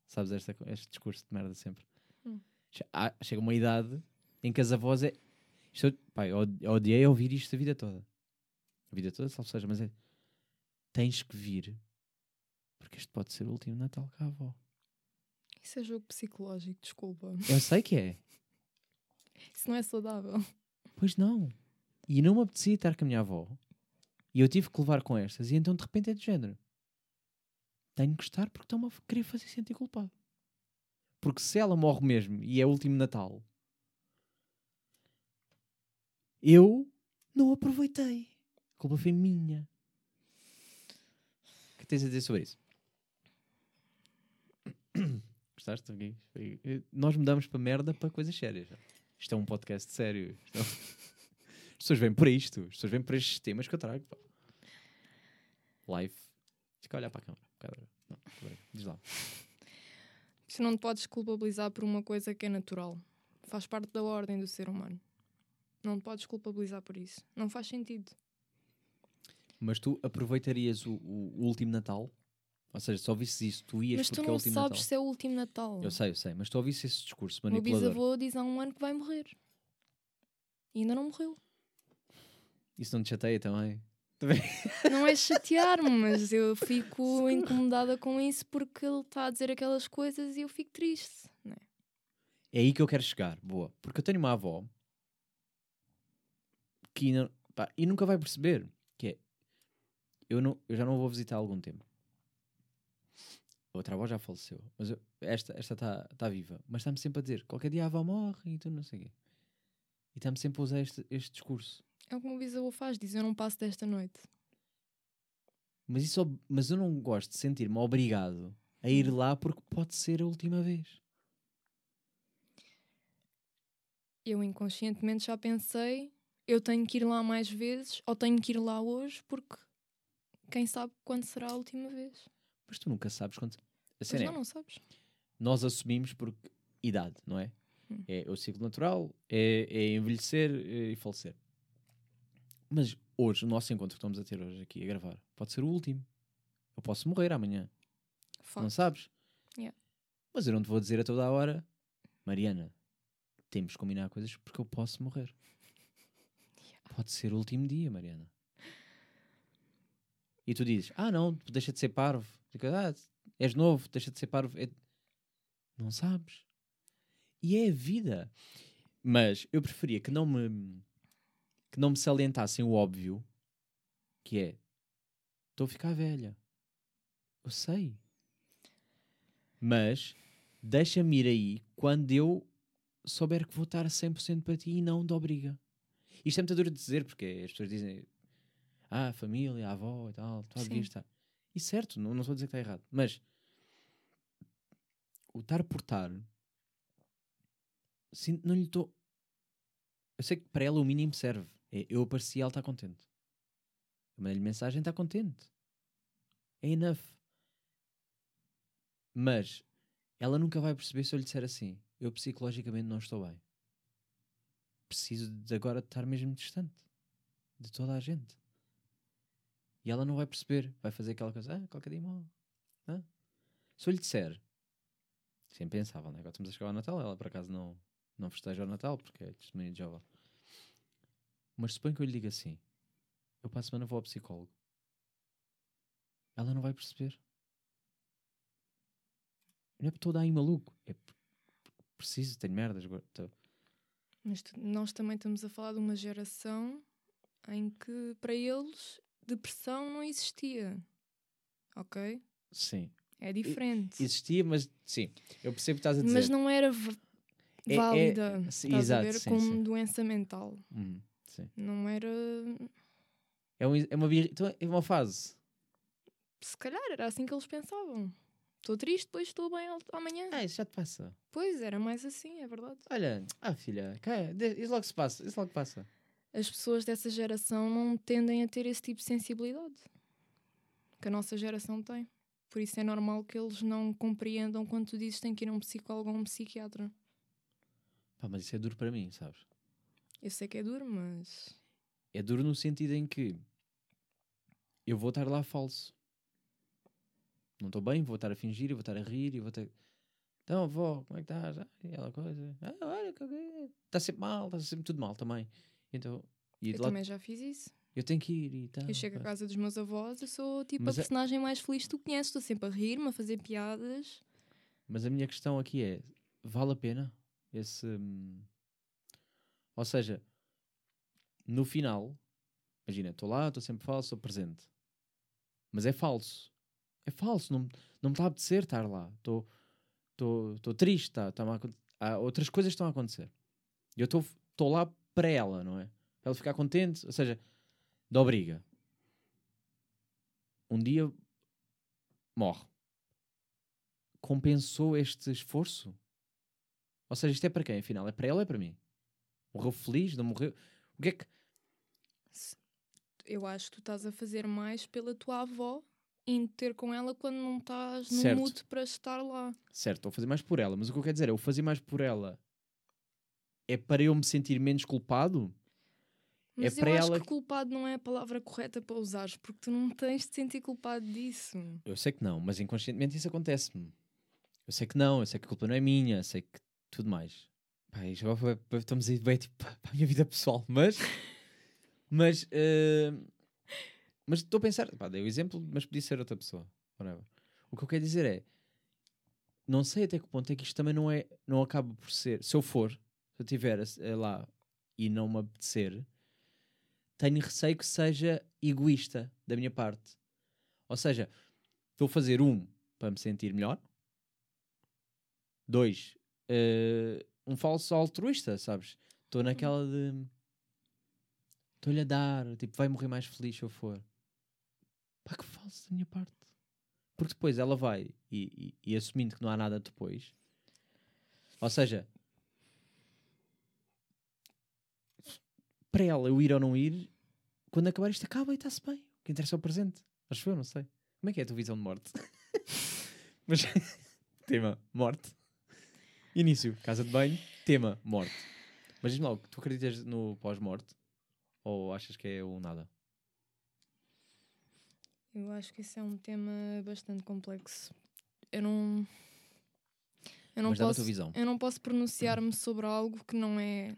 [SPEAKER 2] Sabes esta este discurso de merda sempre.
[SPEAKER 1] Hum.
[SPEAKER 2] Há- Chega uma idade em que as avós é. Isto, eu- pá, eu od- eu odiei ouvir isto a vida toda. A vida toda, salvo seja, mas é. Tens que vir. Porque este pode ser o último Natal com a avó.
[SPEAKER 1] Isso é jogo psicológico, desculpa.
[SPEAKER 2] Eu sei que é. [laughs]
[SPEAKER 1] Isso não é saudável.
[SPEAKER 2] Pois não. E não me apetecia estar com a minha avó. E eu tive que levar com estas. E então de repente é de género. Tenho que estar porque estão-me a querer fazer sentir culpado. Porque se ela morre mesmo e é o último Natal, eu não aproveitei. A culpa foi minha. O que tens a dizer sobre isso? [coughs] Gostaste? Nós mudamos para merda para coisas sérias. Isto é um podcast sério. Isto é um- [laughs] As pessoas vêm por isto. As pessoas vêm por estes temas que eu trago. pá. Live. Fica a olhar para a câmera. Não. Diz lá.
[SPEAKER 1] Tu não te podes culpabilizar por uma coisa que é natural. Faz parte da ordem do ser humano. Não te podes culpabilizar por isso. Não faz sentido.
[SPEAKER 2] Mas tu aproveitarias o, o- o último Natal? Ou seja, se ouvisses isso, tu ias
[SPEAKER 1] Mas tu
[SPEAKER 2] porque é o
[SPEAKER 1] não
[SPEAKER 2] último
[SPEAKER 1] sabes
[SPEAKER 2] Natal?
[SPEAKER 1] se é o último Natal.
[SPEAKER 2] Eu sei, eu sei. Mas tu ouvisses esse discurso
[SPEAKER 1] O meu
[SPEAKER 2] manipulador.
[SPEAKER 1] bisavô diz há um ano que vai morrer. E ainda não morreu.
[SPEAKER 2] Isso não te chateia também?
[SPEAKER 1] Não é chatear-me, [laughs] mas eu fico incomodada com isso porque ele está a dizer aquelas coisas e eu fico triste. Não é?
[SPEAKER 2] É aí que eu quero chegar. Boa. Porque eu tenho uma avó que não, pá, e nunca vai perceber que é eu, não, eu já não vou visitar há algum tempo. A outra avó já faleceu, mas eu- esta esta está tá viva. Mas está-me sempre a dizer: qualquer dia a avó morre e tu não sei o quê. E está-me sempre a usar este, este discurso.
[SPEAKER 1] É o que o meu bisavô faz, diz eu não passo desta noite.
[SPEAKER 2] Mas, isso, mas eu não gosto de sentir-me obrigado a ir lá porque pode ser a última vez.
[SPEAKER 1] Eu inconscientemente já pensei, eu tenho que ir lá mais vezes, ou tenho que ir lá hoje, porque quem sabe quando será a última vez.
[SPEAKER 2] Mas tu nunca sabes quando. A cena é,
[SPEAKER 1] não, não sabes.
[SPEAKER 2] nós assumimos por idade, não é?
[SPEAKER 1] Hum.
[SPEAKER 2] É o ciclo natural, é, é envelhecer é, e falecer. Mas hoje, o nosso encontro que estamos a ter hoje aqui a gravar, pode ser o último. Eu posso morrer amanhã,
[SPEAKER 1] Facto.
[SPEAKER 2] não sabes?
[SPEAKER 1] Yeah.
[SPEAKER 2] Mas eu não te vou dizer a toda a hora, Mariana, temos que combinar coisas porque eu posso morrer. Pode ser o último dia, Mariana. E tu dizes, ah não, deixa de ser parvo. Ah, és novo, deixa de ser parvo. É- Não sabes. E é a vida. Mas eu preferia que não me que não me salientassem o óbvio, que é estou a ficar velha. Eu sei. Mas deixa-me ir aí quando eu souber que vou estar a 100% para ti e não de obriga. Isto é muito duro de dizer, porque as pessoas dizem ah, família, a avó e tal, tu devias estar. E certo, não, não estou a dizer que está errado, mas o estar por estar, sinto- não lhe estou. Eu sei que para ela o mínimo serve. É, eu apareci e ela está contente. Eu mandei-lhe mensagem, está contente. É enough. Mas ela nunca vai perceber se eu lhe disser assim: eu psicologicamente não estou bem. Preciso de agora estar mesmo distante de toda a gente. E ela não vai perceber. Vai fazer aquela coisa: ah, qualquer dia mal. Hã? Se eu lhe disser, sem pensável, né? agora estamos a chegar ao Natal, ela por acaso não, não festeja o Natal porque é testemunha de Jeová. Mas suponho que eu lhe diga assim: eu para a semana vou ao psicólogo. Ela não vai perceber. Não é porque estou a aí maluco. É porque preciso, tenho merdas. tô-
[SPEAKER 1] Mas nós também estamos a falar de uma geração em que para eles depressão não existia. Ok?
[SPEAKER 2] Sim.
[SPEAKER 1] É diferente.
[SPEAKER 2] Existia, mas sim, eu percebo que estás a dizer.
[SPEAKER 1] Mas não era
[SPEAKER 2] É- é-
[SPEAKER 1] válida,
[SPEAKER 2] sim,
[SPEAKER 1] estás a
[SPEAKER 2] exato,
[SPEAKER 1] ver,
[SPEAKER 2] sim,
[SPEAKER 1] como
[SPEAKER 2] sim.
[SPEAKER 1] doença mental.
[SPEAKER 2] Sim.
[SPEAKER 1] Não era.
[SPEAKER 2] É, um, é, uma, então é uma fase.
[SPEAKER 1] Se calhar era assim que eles pensavam. Estou triste, depois estou bem amanhã.
[SPEAKER 2] Ah, isso já te passa.
[SPEAKER 1] Pois, era mais assim, é verdade.
[SPEAKER 2] Olha, ah filha, cá, isso logo se passa, isso logo passa.
[SPEAKER 1] As pessoas dessa geração não tendem a ter esse tipo de sensibilidade que a nossa geração tem. Por isso é normal que eles não compreendam quando tu dizes que têm que ir a um psicólogo ou um psiquiatra.
[SPEAKER 2] Pá, mas isso é duro para mim, sabes?
[SPEAKER 1] Eu sei que é duro, mas.
[SPEAKER 2] É duro no sentido em que eu vou estar lá falso. Não estou bem, vou estar a fingir, eu vou estar a rir e vou ter. Então, avó, como é que estás? Ah, e aquela coisa. Ah, olha, está sempre mal, está sempre tudo mal também. Então, e
[SPEAKER 1] Eu
[SPEAKER 2] lá,
[SPEAKER 1] também já fiz isso.
[SPEAKER 2] eu tenho que ir e tal.
[SPEAKER 1] Eu chego à casa dos meus avós, eu sou tipo
[SPEAKER 2] Mas
[SPEAKER 1] a
[SPEAKER 2] é-
[SPEAKER 1] personagem mais feliz que tu conheces. Estou sempre a rir-me, a fazer piadas.
[SPEAKER 2] Mas a minha questão aqui é: vale a pena esse. hum, Ou seja, no final, imagina, estou lá, estou sempre falso, estou presente. Mas é falso. É falso, não, não me está a apetecer estar lá. Estou triste, tá, tá há outras coisas estão a acontecer. E eu estou lá para ela, não é? Para ela ficar contente, ou seja, de obriga. Um dia morre compensou este esforço? Ou seja, isto é para quem, afinal? É para ela ou é para mim? Morreu feliz? Não morreu? O que é que.
[SPEAKER 1] Eu acho que tu estás a fazer mais pela tua avó em ter com ela quando não estás no
[SPEAKER 2] Certo.
[SPEAKER 1] mood para estar lá.
[SPEAKER 2] Certo, a fazer mais por ela, mas o que eu quero dizer é: eu fazer mais por ela é para eu me sentir menos culpado?
[SPEAKER 1] Mas
[SPEAKER 2] para
[SPEAKER 1] eu acho
[SPEAKER 2] ela
[SPEAKER 1] que culpado não é a palavra correta para usares, porque tu não tens de sentir culpado disso.
[SPEAKER 2] Eu sei que não, mas inconscientemente isso acontece-me. Eu sei que não, eu sei que a culpa não é minha, eu sei que tudo mais. Foi- estamos a ir bem tipo, [laughs] para a minha vida pessoal, mas. mas. eh, mas estou a pensar, pá, dei o exemplo, mas podia ser outra pessoa. whatever. O que eu quero dizer é. Não sei até que ponto é que isto também não é. Não acaba por ser. Se eu for, se eu estiver lá e não me apetecer, tenho receio que seja egoísta da minha parte. Ou seja, estou a fazer um para me sentir melhor. Dois, eh, um falso altruísta, sabes? Estou naquela de. Estou-lhe a dar, tipo, vai morrer mais feliz se eu for. Pá, que falso da minha parte. Porque depois ela vai e, e- e assumindo que não há nada depois. Ou seja, para ela eu ir ou não ir, quando acabar isto acaba e está-se bem. O que interessa é o presente. Acho eu, não sei. Como é que é a tua visão de morte? [laughs] Mas tema, morte. Início, casa de banho, tema, morte. Mas diz-me logo, tu acreditas no pós-morte? Ou achas que é o nada?
[SPEAKER 1] Eu acho que isso é um tema bastante complexo. Eu não. Eu não
[SPEAKER 2] Mas
[SPEAKER 1] posso. Eu não posso pronunciar-me sobre algo que não é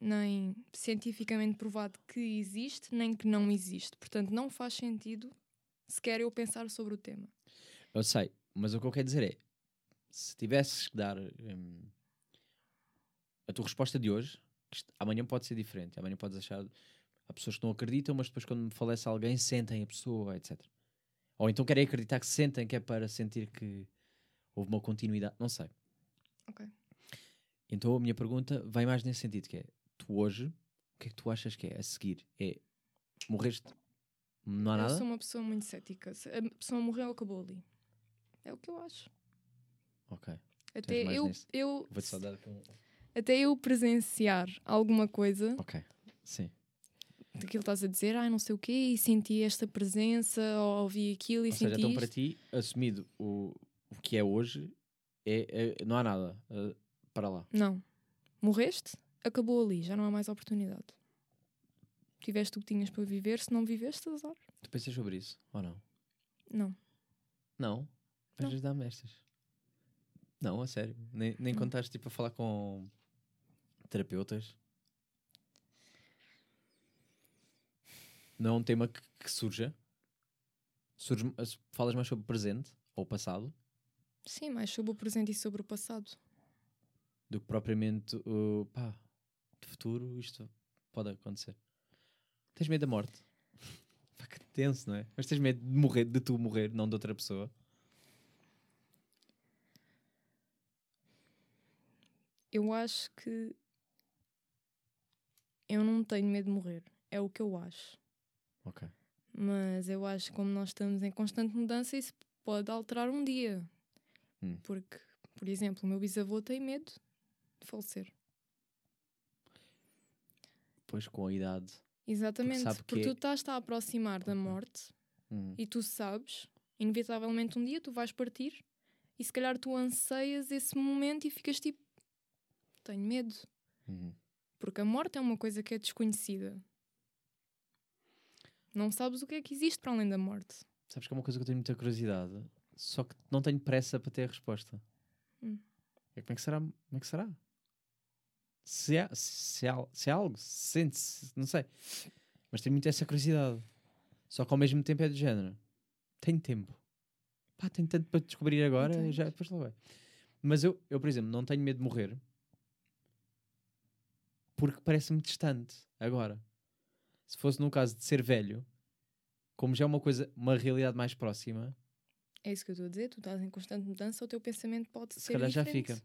[SPEAKER 1] nem cientificamente provado que existe, nem que não existe. Portanto, não faz sentido sequer eu pensar sobre o tema.
[SPEAKER 2] Eu sei, mas o que eu quero dizer é: se tivesses que dar hum, a tua resposta de hoje, amanhã pode ser diferente. Amanhã podes achar. Há pessoas que não acreditam, mas depois, quando me falece alguém, sentem a pessoa, etc. Ou então querem acreditar que sentem, que é para sentir que houve uma continuidade. Não sei.
[SPEAKER 1] Ok.
[SPEAKER 2] Então a minha pergunta vai mais nesse sentido: que é, tu hoje, o que é que tu achas que é a seguir? É morreste? Não há
[SPEAKER 1] eu
[SPEAKER 2] nada?
[SPEAKER 1] sou uma pessoa muito cética. Se a pessoa morreu, acabou ali. É o que eu acho.
[SPEAKER 2] Ok.
[SPEAKER 1] Até
[SPEAKER 2] mais
[SPEAKER 1] eu,
[SPEAKER 2] nesse.
[SPEAKER 1] eu,
[SPEAKER 2] Vou-te só dar um.
[SPEAKER 1] até eu presenciar alguma coisa
[SPEAKER 2] Ok. Sim.
[SPEAKER 1] Daquilo que estás a dizer, ai não sei o quê, e senti esta presença, ou ouvi aquilo e
[SPEAKER 2] Ou seja,
[SPEAKER 1] senti
[SPEAKER 2] então
[SPEAKER 1] isto.
[SPEAKER 2] para ti, assumido o, o que é hoje, é, é- não há nada uh, para lá.
[SPEAKER 1] Não. Morreste, acabou ali, já não há mais oportunidade. Tiveste o que tinhas para viver, se não viveste, azar.
[SPEAKER 2] Tu pensas sobre isso ou não?
[SPEAKER 1] Não.
[SPEAKER 2] Não? Às vezes dá-me estas. Não, a sério. Nem, nem quando estás tipo, a falar com terapeutas. Não é um tema que, que surja. Surge, as- falas mais sobre o presente ou o passado
[SPEAKER 1] Sim, mais sobre o presente e sobre o passado.
[SPEAKER 2] do que propriamente o pá, de futuro isto pode acontecer. Tens medo da morte? [laughs] Pá, que tenso, não é? Mas tens medo de morrer, de tu morrer, não de outra pessoa.
[SPEAKER 1] Eu acho que eu não tenho medo de morrer. É o que eu acho.
[SPEAKER 2] Ok.
[SPEAKER 1] Mas eu acho que como nós estamos em constante mudança, isso pode alterar um dia.
[SPEAKER 2] Hum.
[SPEAKER 1] Porque, por exemplo, o meu bisavô tem medo de falecer.
[SPEAKER 2] Depois com a idade.
[SPEAKER 1] Exatamente.
[SPEAKER 2] sabe
[SPEAKER 1] Porque,
[SPEAKER 2] que é-
[SPEAKER 1] tu estás-te a aproximar da morte
[SPEAKER 2] Hum.
[SPEAKER 1] e tu sabes, inevitavelmente um dia tu vais partir e se calhar tu anseias esse momento e ficas tipo, tenho medo.
[SPEAKER 2] Uhum.
[SPEAKER 1] Porque a morte é uma coisa que é desconhecida. Não sabes o que é que existe para além da morte.
[SPEAKER 2] Sabes que é uma coisa que eu tenho muita curiosidade, só que não tenho pressa para ter a resposta.
[SPEAKER 1] Hum.
[SPEAKER 2] É como é que será? Como é que será? Se há, se há, se há algo, se sente-se, não sei. Mas tenho muito essa curiosidade. Só que ao mesmo tempo é do género. Tenho tempo. Pá, tenho tanto para descobrir agora,
[SPEAKER 1] tens.
[SPEAKER 2] já depois lá vai. Mas eu, eu, por exemplo, não tenho medo de morrer porque parece-me distante agora. Se fosse no caso de ser velho, como já é uma coisa, uma realidade mais próxima,
[SPEAKER 1] É isso que eu estou a dizer. Tu estás em constante mudança, o teu pensamento pode
[SPEAKER 2] se
[SPEAKER 1] ser
[SPEAKER 2] calhar já
[SPEAKER 1] diferente.
[SPEAKER 2] fica.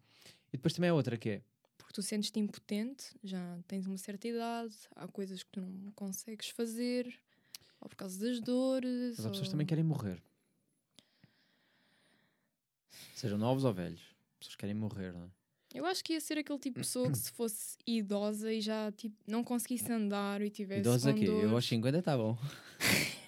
[SPEAKER 2] E depois também há outra que é,
[SPEAKER 1] Porque tu sentes-te impotente, já tens uma certa idade, há coisas que tu não consegues fazer, ou por causa das dores.
[SPEAKER 2] mas há pessoas que
[SPEAKER 1] ou-
[SPEAKER 2] também querem morrer. Sejam novos ou velhos. Pessoas que querem morrer, não é?
[SPEAKER 1] Eu acho que ia ser aquele tipo de pessoa que se fosse idosa e já tipo, não conseguisse andar e tivesse com
[SPEAKER 2] aqui, eu
[SPEAKER 1] dores.
[SPEAKER 2] aos 50 está bom. [laughs]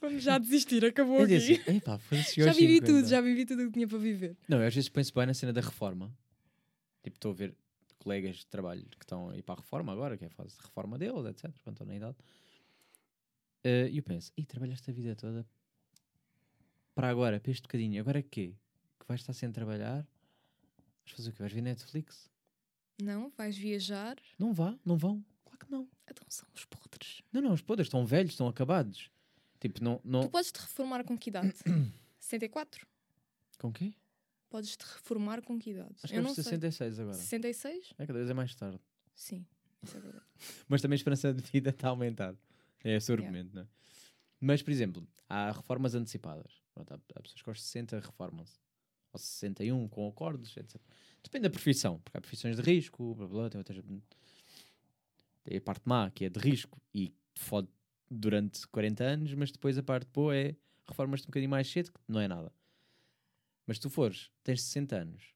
[SPEAKER 1] Vamos já desistir, acabou
[SPEAKER 2] Eu
[SPEAKER 1] aqui.
[SPEAKER 2] disse "Epá, eu
[SPEAKER 1] já vivi
[SPEAKER 2] 50."
[SPEAKER 1] tudo, já vivi tudo o que tinha para viver.
[SPEAKER 2] Não, eu às vezes penso bem na cena da reforma. Tipo, estou a ver colegas de trabalho que estão a ir para a reforma agora, que é a fase de reforma deles, etc. Quando estão na idade. Eh, E eu penso, e trabalhaste a vida toda para agora, para este bocadinho. Agora quê? Que vais estar sem trabalhar? Vais fazer o quê? Vais ver Netflix?
[SPEAKER 1] Não, vais viajar.
[SPEAKER 2] Não vá, não vão. Claro que não.
[SPEAKER 1] Então são os podres.
[SPEAKER 2] Não, não, os podres estão velhos, estão acabados. Tipo, não.
[SPEAKER 1] Tu
[SPEAKER 2] não...
[SPEAKER 1] podes te reformar com que idade? [coughs] 64?
[SPEAKER 2] Com quê?
[SPEAKER 1] Podes te reformar com que idade?
[SPEAKER 2] Acho que
[SPEAKER 1] eu
[SPEAKER 2] é
[SPEAKER 1] não
[SPEAKER 2] por
[SPEAKER 1] sei.
[SPEAKER 2] 66 agora.
[SPEAKER 1] 66?
[SPEAKER 2] É cada vez é mais tarde.
[SPEAKER 1] Sim, isso é verdade. [laughs]
[SPEAKER 2] Mas também a esperança de vida está a aumentar. É esse o
[SPEAKER 1] Yeah.
[SPEAKER 2] argumento, não é? Mas, por exemplo, há reformas antecipadas. Pronto, há, há pessoas que aos 60 reformam-se. Ou 61 com acordos, etc. Depende da profissão, porque há profissões de risco, blá blá, tem outras. Tem a parte má, que é de risco e fode durante 40 anos, mas depois a parte boa é reformas-te um bocadinho mais cedo, que não é nada. Mas se tu fores, tens 60 anos,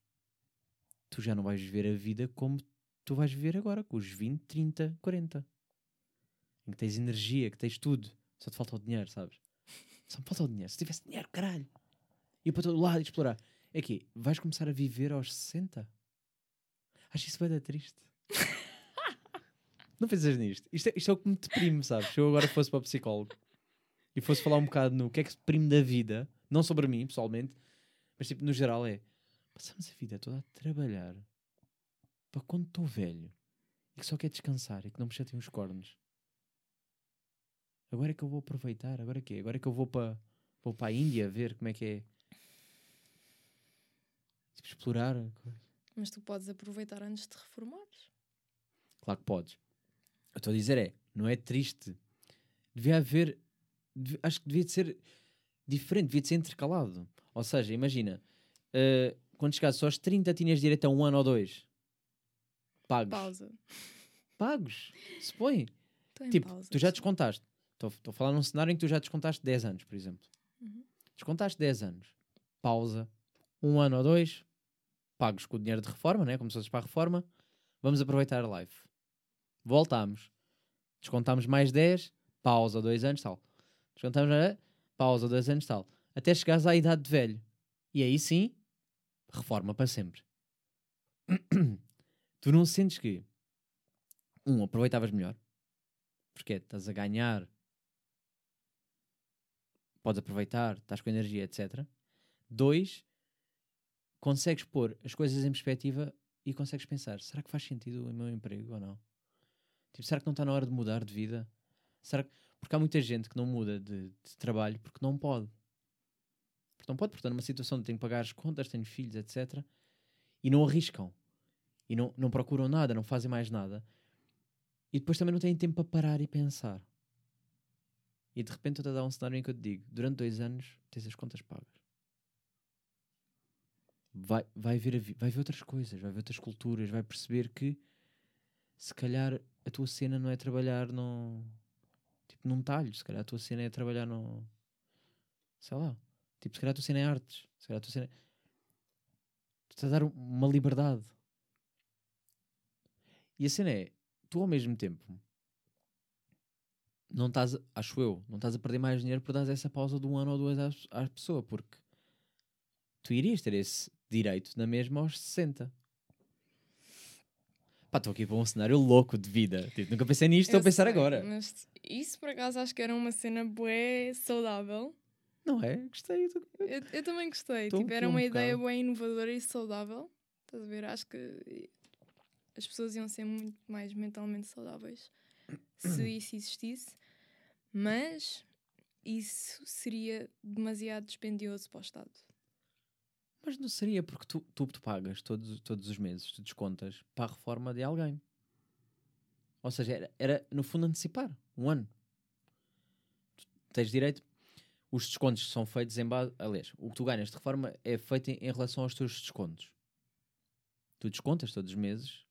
[SPEAKER 2] tu já não vais viver a vida como tu vais viver agora, com os 20, 30, 40. Em que tens energia, que tens tudo. Só te falta o dinheiro, sabes? Só me falta o dinheiro. Se tivesse dinheiro, caralho. Ir para todo lado explorar. É que vais começar a viver aos 60? Acho isso vai dar triste. [laughs] não pensas nisto? Isto é, isto é o que me deprime, sabes? Se eu agora fosse para o psicólogo e fosse falar um bocado no que é que se deprime da vida, não sobre mim, pessoalmente, mas tipo, no geral é passamos a vida toda a trabalhar para quando estou velho e que só quer descansar e que não me chateiem os cornos. Agora é que eu vou aproveitar, agora é que Agora é que eu vou para, vou para a Índia ver como é que é. Tipo, explorar.
[SPEAKER 1] Mas tu podes aproveitar antes de reformares.
[SPEAKER 2] Claro que podes. Eu estou a dizer é, não é triste. Devia haver. acho que devia de ser diferente, devia de ser intercalado. Ou seja, imagina, eh, quando chegasses aos 30, tinhas direito a um ano ou dois. Pagos.
[SPEAKER 1] Pausa.
[SPEAKER 2] Pagos. Se põe.
[SPEAKER 1] Estou em
[SPEAKER 2] Tipo,
[SPEAKER 1] pausa.
[SPEAKER 2] tu já descontaste. Estou estou a falar num cenário em que tu já descontaste 10 anos, por exemplo.
[SPEAKER 1] Uhum.
[SPEAKER 2] Descontaste 10 anos. Pausa. Um ano ou dois. Pagos com o dinheiro de reforma, né? Como se fosse para a reforma. Vamos aproveitar a live. Voltámos. Descontámos mais 10. Pausa, dois anos, tal. Descontamos, eh, pausa, dois anos, tal. Até chegares à idade de velho. E aí sim, reforma para sempre. [clears throat] tu não sentes que, um, aproveitavas melhor. Porque estás a ganhar podes aproveitar, estás com energia, etc. Dois, consegues pôr as coisas em perspectiva e consegues pensar: será que faz sentido o meu emprego ou não? Tipo, será que não está na hora de mudar de vida? Será que... Porque há muita gente que não muda de, de trabalho porque não pode. Porque não pode, porque está numa situação de tenho que pagar as contas, tenho filhos, etc. E não arriscam. E não, não procuram nada, não fazem mais nada. E depois também não têm tempo para parar e pensar. E de repente estou a dar um cenário em que eu te digo: durante dois anos tens as contas pagas. Vai, vai, ver vai ver outras coisas, vai ver outras culturas, vai perceber que se calhar a tua cena não é trabalhar no, tipo, num talho, se calhar a tua cena é trabalhar no. sei lá. Tipo, se calhar a tua cena é artes, se calhar a tua cena. Tu estás a dar uma liberdade. E a cena é: tu ao mesmo tempo não estás, acho eu, não estás a perder mais dinheiro por dar essa pausa de um ano ou dois às, à pessoa, porque tu irias ter esse direito na mesma aos 60. Pá, estou aqui para um cenário louco de vida. Tipo, nunca pensei nisto, estou a pensar
[SPEAKER 1] sei,
[SPEAKER 2] agora.
[SPEAKER 1] Mas isso por acaso acho que era uma cena bué saudável.
[SPEAKER 2] Não é? Gostei. tô-
[SPEAKER 1] Eu, eu também gostei.
[SPEAKER 2] Tô
[SPEAKER 1] Tipo, era
[SPEAKER 2] um
[SPEAKER 1] uma ideia
[SPEAKER 2] bocado.
[SPEAKER 1] bem inovadora e saudável. Estás a ver? Acho que as pessoas iam ser muito mais mentalmente saudáveis se [clears throat] isso existisse. Mas isso seria demasiado dispendioso para o Estado.
[SPEAKER 2] Mas não seria porque tu, tu, tu pagas todos, todos os meses, tu descontas para a reforma de alguém. Ou seja, era, era no fundo antecipar um ano. Tu tens direito. Os descontos são feitos em base. Aliás, o que tu ganhas de reforma é feito em, em relação aos teus descontos. Tu descontas todos os meses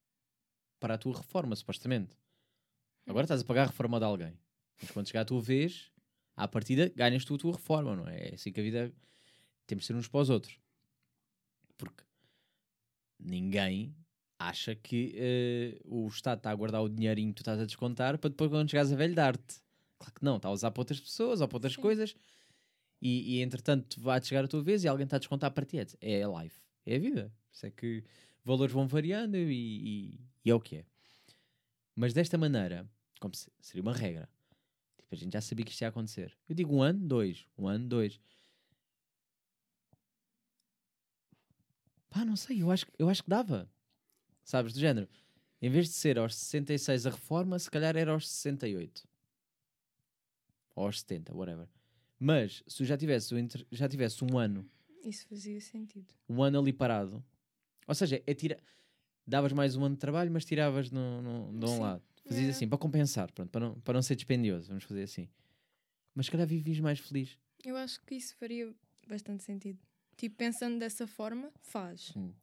[SPEAKER 2] para a tua reforma, supostamente. Agora estás a pagar a reforma de alguém. Mas quando chegar a tua vez, à partida, ganhas tu a tua reforma, não é? É assim que a vida. Temos de ser uns para os outros. Porque ninguém acha que eh, o Estado está a guardar o dinheirinho que tu estás a descontar para depois, quando chegares a velho, dar-te. Claro que não, está a usar para outras pessoas ou para outras
[SPEAKER 1] Sim.
[SPEAKER 2] coisas. E, e entretanto, vai chegar a tua vez e alguém está a descontar para ti. É a life, é a vida. Por Isso é que valores vão variando e, e- e é o que é. Mas desta maneira, como se, seria uma regra, tipo, a gente já sabia que isto ia acontecer. Eu digo um ano, dois. Um ano, dois. Pá, não sei, eu acho, eu acho que dava. Sabes, do género. Em vez de ser aos 66 a reforma, se calhar era aos 68. Ou aos 70, whatever. Mas, se tu já tivesse, já tivesse um ano,
[SPEAKER 1] Isso fazia sentido.
[SPEAKER 2] um ano ali parado, ou seja, é tira... davas mais um ano de trabalho, mas tiravas no, no, de um
[SPEAKER 1] Sim,
[SPEAKER 2] lado. Fazias
[SPEAKER 1] é.
[SPEAKER 2] assim, para compensar, pronto, para, não, para não ser dispendioso, vamos fazer assim. Mas se calhar vivias mais feliz.
[SPEAKER 1] Eu acho que isso faria bastante sentido. Tipo, pensando dessa forma, faz.
[SPEAKER 2] Hum.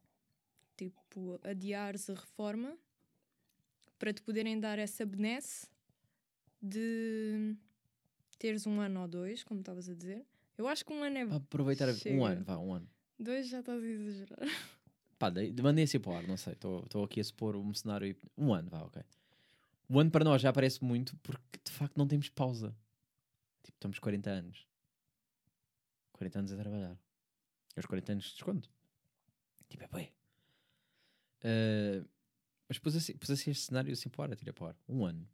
[SPEAKER 1] Tipo, adiares a reforma para te poderem dar essa benesse de teres um ano ou dois, como estavas a dizer. Eu acho que um ano é.
[SPEAKER 2] Aproveitar a vida. Um
[SPEAKER 1] Chega.
[SPEAKER 2] ano, vá, um ano.
[SPEAKER 1] Dois já estás a exagerar. [laughs]
[SPEAKER 2] Pá, dei- mandei assim para o ar, não sei. Estou aqui a supor um cenário. Um ano, vá, ok. Um ano para nós já parece muito porque de facto não temos pausa. Tipo, estamos 40 anos. 40 anos a trabalhar. Aos 40 anos de desconto. Tipo, é bem. mas pus assim, pus assim este cenário assim para tira para. Um ano.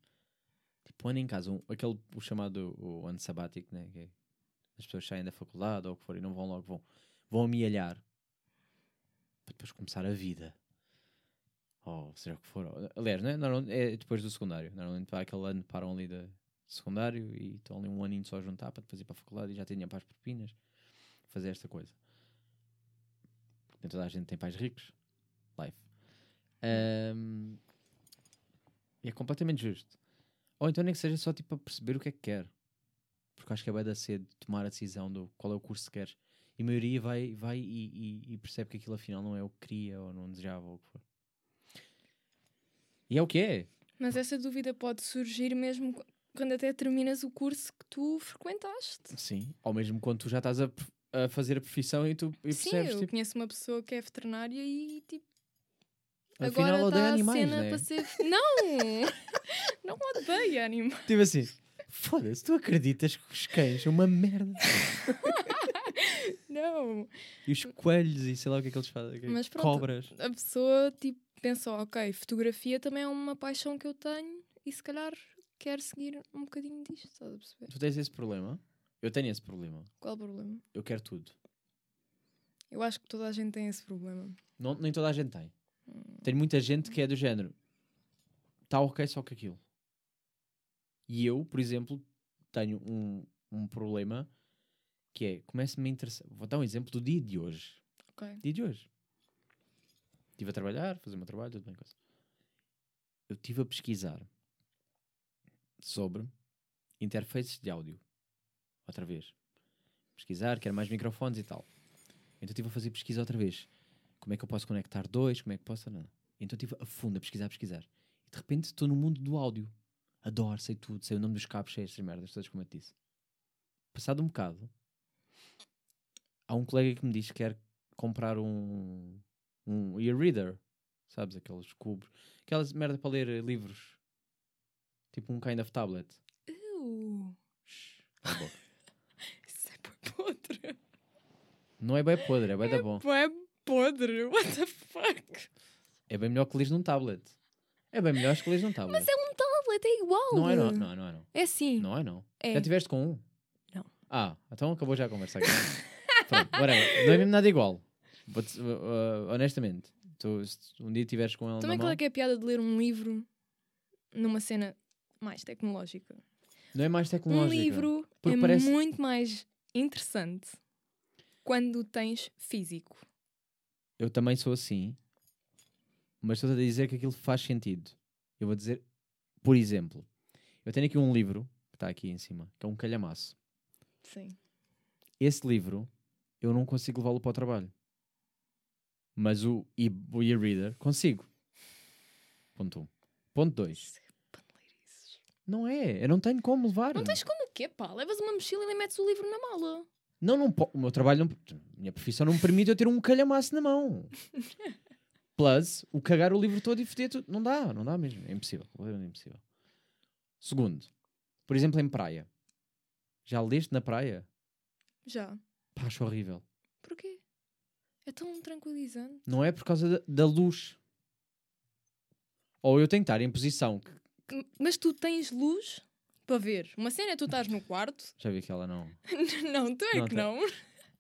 [SPEAKER 2] Tipo, um ano em casa. Um, aquele, o chamado o ano sabático, né? Que é, as pessoas saem da faculdade ou o que for e não vão logo, vão, vão amealhar para depois começar a vida. Ou seja o que for. Aliás, não é, é depois do secundário. Normalmente para aquele ano param ali de secundário e estão ali um aninho só a juntar para depois ir para a faculdade e já têm para as propinas. Fazer esta coisa. Nem toda a gente tem pais ricos. Life. E é completamente justo. Ou então nem que seja só tipo para perceber o que é que quer. Porque acho que é bem da cedo tomar a decisão do qual é o curso que queres. E a maioria vai, vai e, e- e percebe que aquilo afinal não é o que queria ou não desejava ou o que for. E é o que é.
[SPEAKER 1] Mas essa dúvida pode surgir mesmo qu- quando até terminas o curso que tu frequentaste.
[SPEAKER 2] Sim. Ou mesmo quando tu já estás a, a fazer a profissão e tu e
[SPEAKER 1] Sim,
[SPEAKER 2] percebes,
[SPEAKER 1] eu
[SPEAKER 2] tipo,
[SPEAKER 1] conheço uma pessoa que é veterinária e tipo.
[SPEAKER 2] afinal
[SPEAKER 1] agora
[SPEAKER 2] odeia
[SPEAKER 1] a
[SPEAKER 2] animais,
[SPEAKER 1] cena
[SPEAKER 2] né?
[SPEAKER 1] para ser. Não! [laughs] não odeia animais.
[SPEAKER 2] Tipo assim, foda-se, tu acreditas que os cães são uma merda.
[SPEAKER 1] Não!
[SPEAKER 2] E os coelhos e sei lá o que é que eles fazem.
[SPEAKER 1] Mas pronto.
[SPEAKER 2] Cobras.
[SPEAKER 1] A pessoa tipo pensou, ok, fotografia também é uma paixão que eu tenho e se calhar quero seguir um bocadinho disto, estás a perceber?
[SPEAKER 2] Tu tens esse problema? Eu tenho esse problema.
[SPEAKER 1] Qual problema?
[SPEAKER 2] Eu quero tudo.
[SPEAKER 1] Eu acho que toda a gente tem esse problema.
[SPEAKER 2] Não, nem toda a gente tem.
[SPEAKER 1] Hum.
[SPEAKER 2] Tem muita gente que é do género. Está ok só que aquilo. E eu, por exemplo, tenho um, um problema que é, começa-me a interessar. Vou dar um exemplo do dia de hoje.
[SPEAKER 1] Ok.
[SPEAKER 2] Dia de hoje. Estive a trabalhar, fazer o meu trabalho, tudo bem. Coisa. Eu estive a pesquisar sobre interfaces de áudio. Outra vez. Pesquisar, quero mais microfones e tal. Então estive a fazer pesquisa outra vez. Como é que eu posso conectar dois? Como é que posso. Não. Então estive a fundo a pesquisar, a pesquisar. E de repente estou no mundo do áudio. Adoro, sei tudo, sei o nome dos cabos, sei estas merdas, todas como eu te disse. Passado um bocado, há um colega que me diz que quer comprar um, um e-reader, sabes? Aqueles cubos, aquelas merda para ler livros, tipo um kind of tablet.
[SPEAKER 1] Uh,
[SPEAKER 2] Shhh, [laughs] cala a boca.
[SPEAKER 1] isso é bué podre.
[SPEAKER 2] Não é bem podre, é bem da bom.
[SPEAKER 1] Bué podre, what the fuck?
[SPEAKER 2] É bem melhor que lês num tablet. É bem melhor que lês num tablet.
[SPEAKER 1] Mas é um tablet, é igual.
[SPEAKER 2] Não é não, não, é não é não.
[SPEAKER 1] É sim.
[SPEAKER 2] Não é não.
[SPEAKER 1] É.
[SPEAKER 2] Já tiveste com um?
[SPEAKER 1] Não.
[SPEAKER 2] Ah, então acabou já a conversa aqui. [laughs] Pronto, whatever. Não é mesmo nada igual. Vou-te- uh, uh, honestamente, tu, se um dia estiveres com ele
[SPEAKER 1] Também
[SPEAKER 2] na
[SPEAKER 1] qual
[SPEAKER 2] mão,
[SPEAKER 1] é que é a piada de ler um livro numa cena mais tecnológica?
[SPEAKER 2] não é mais tecnológico.
[SPEAKER 1] Um livro
[SPEAKER 2] Porque
[SPEAKER 1] é
[SPEAKER 2] parece-
[SPEAKER 1] muito mais interessante quando tens físico.
[SPEAKER 2] Eu também sou assim, mas estou a dizer que aquilo faz sentido. Eu vou dizer, por exemplo, eu tenho aqui um livro que está aqui em cima, que é um calhamaço.
[SPEAKER 1] Sim.
[SPEAKER 2] Esse livro eu não consigo levá-lo para o trabalho, mas o e-reader consigo. Ponto 1. Um. Ponto 2. Não é, eu não tenho como levar.
[SPEAKER 1] Não tens como quê, pá? Levas uma mochila e nem metes o livro na mala.
[SPEAKER 2] Não, não po- o meu trabalho, não, a minha profissão não me permite eu ter um calhamaço na mão. [laughs] Plus, o cagar o livro todo e foder tudo. Não dá, não dá mesmo. É impossível. completamente impossível. Segundo, por exemplo, em praia. Já leste na praia?
[SPEAKER 1] Já.
[SPEAKER 2] Pá, acho horrível.
[SPEAKER 1] Porquê? É tão tranquilizante.
[SPEAKER 2] Não é por causa da, da luz. Ou eu tenho que estar em posição. que-
[SPEAKER 1] Mas tu tens luz para ver. Uma cena é tu estás no quarto.
[SPEAKER 2] Já vi que ela não. [laughs]
[SPEAKER 1] não, tu é
[SPEAKER 2] Não,
[SPEAKER 1] que
[SPEAKER 2] tá.
[SPEAKER 1] não.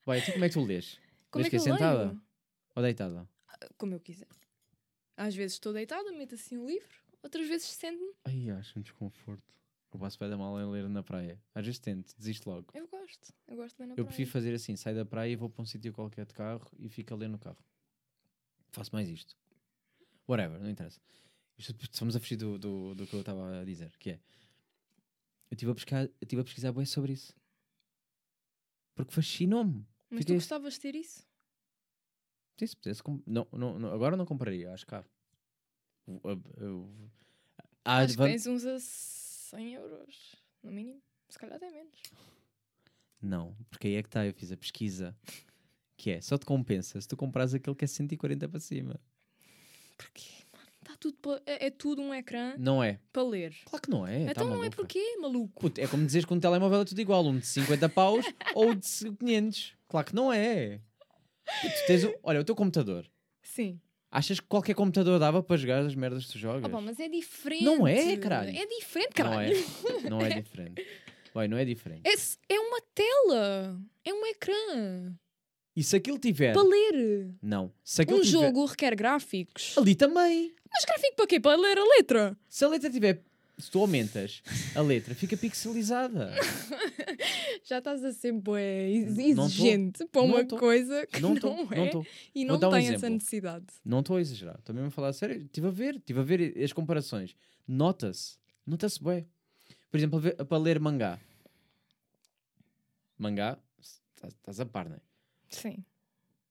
[SPEAKER 2] Vai, tu como é que tu lês?
[SPEAKER 1] Como
[SPEAKER 2] Lês
[SPEAKER 1] é
[SPEAKER 2] que
[SPEAKER 1] que
[SPEAKER 2] é
[SPEAKER 1] eu
[SPEAKER 2] sentada?
[SPEAKER 1] leio?
[SPEAKER 2] Ou deitada?
[SPEAKER 1] Como eu quiser. Às vezes estou deitada, meto assim o livro. Outras vezes sento-me.
[SPEAKER 2] Ai, acho um desconforto. Eu passo bem da mal em ler na praia. Às vezes tento, desisto logo.
[SPEAKER 1] Eu gosto. Eu gosto de ler na
[SPEAKER 2] Eu
[SPEAKER 1] praia.
[SPEAKER 2] prefiro fazer assim, saio da praia e vou para um sítio qualquer de carro e fico a ler no carro. Faço mais isto. Whatever, não interessa. Isto, estamos a fugir do, do, do que eu estava a dizer, que é... Eu estive a pesquisar, eu estive a pesquisar bem sobre isso. Porque fascinou-me.
[SPEAKER 1] Mas
[SPEAKER 2] Fiquei-
[SPEAKER 1] tu gostavas de ter isso?
[SPEAKER 2] Sim, se pudesse... Não, não, não, agora não compraria, acho caro. Eu- eu- há
[SPEAKER 1] Acho que
[SPEAKER 2] van-
[SPEAKER 1] tens uns a 100 euros, no mínimo. Se calhar até menos.
[SPEAKER 2] Não, porque aí é que está, eu fiz a pesquisa. Que é, só te compensa se tu compras aquele que é 140 para cima.
[SPEAKER 1] Porquê, tudo pa- é, é tudo um ecrã
[SPEAKER 2] Não é?
[SPEAKER 1] para ler.
[SPEAKER 2] Claro que não é. tá
[SPEAKER 1] então não é
[SPEAKER 2] maluca.
[SPEAKER 1] porquê, maluco?
[SPEAKER 2] Puto, é como dizeres que um telemóvel é tudo igual, um de 50 paus [laughs] ou de 500. Claro que não é. Puto, tens o- olha, o teu computador.
[SPEAKER 1] Sim.
[SPEAKER 2] Achas que qualquer computador dava para jogar as merdas que tu jogas?
[SPEAKER 1] Opa, mas é diferente.
[SPEAKER 2] Não é, caralho.
[SPEAKER 1] É diferente,
[SPEAKER 2] não
[SPEAKER 1] caralho.
[SPEAKER 2] é. Não é [laughs] diferente. Vai, não é diferente.
[SPEAKER 1] É, s- é uma tela. É um ecrã.
[SPEAKER 2] E se aquilo tiver.
[SPEAKER 1] Para ler.
[SPEAKER 2] Não. Se aquilo
[SPEAKER 1] Um
[SPEAKER 2] tiver...
[SPEAKER 1] jogo requer gráficos.
[SPEAKER 2] Ali também.
[SPEAKER 1] Mas gráfico para quê? Para ler a letra.
[SPEAKER 2] Se a letra tiver. Se tu aumentas a letra, fica pixelizada. [laughs]
[SPEAKER 1] Já estás a ser bué exigente para uma
[SPEAKER 2] tô.
[SPEAKER 1] coisa que
[SPEAKER 2] Não
[SPEAKER 1] não, é
[SPEAKER 2] Não
[SPEAKER 1] e não
[SPEAKER 2] dar um
[SPEAKER 1] tem essa necessidade.
[SPEAKER 2] Não estou a exagerar. Estou mesmo a falar a sério. Estive a ver. Estive a ver as comparações. Nota-se. Nota-se bem. Por exemplo, para ler mangá. Mangá, estás- estás a par, não é?
[SPEAKER 1] Sim.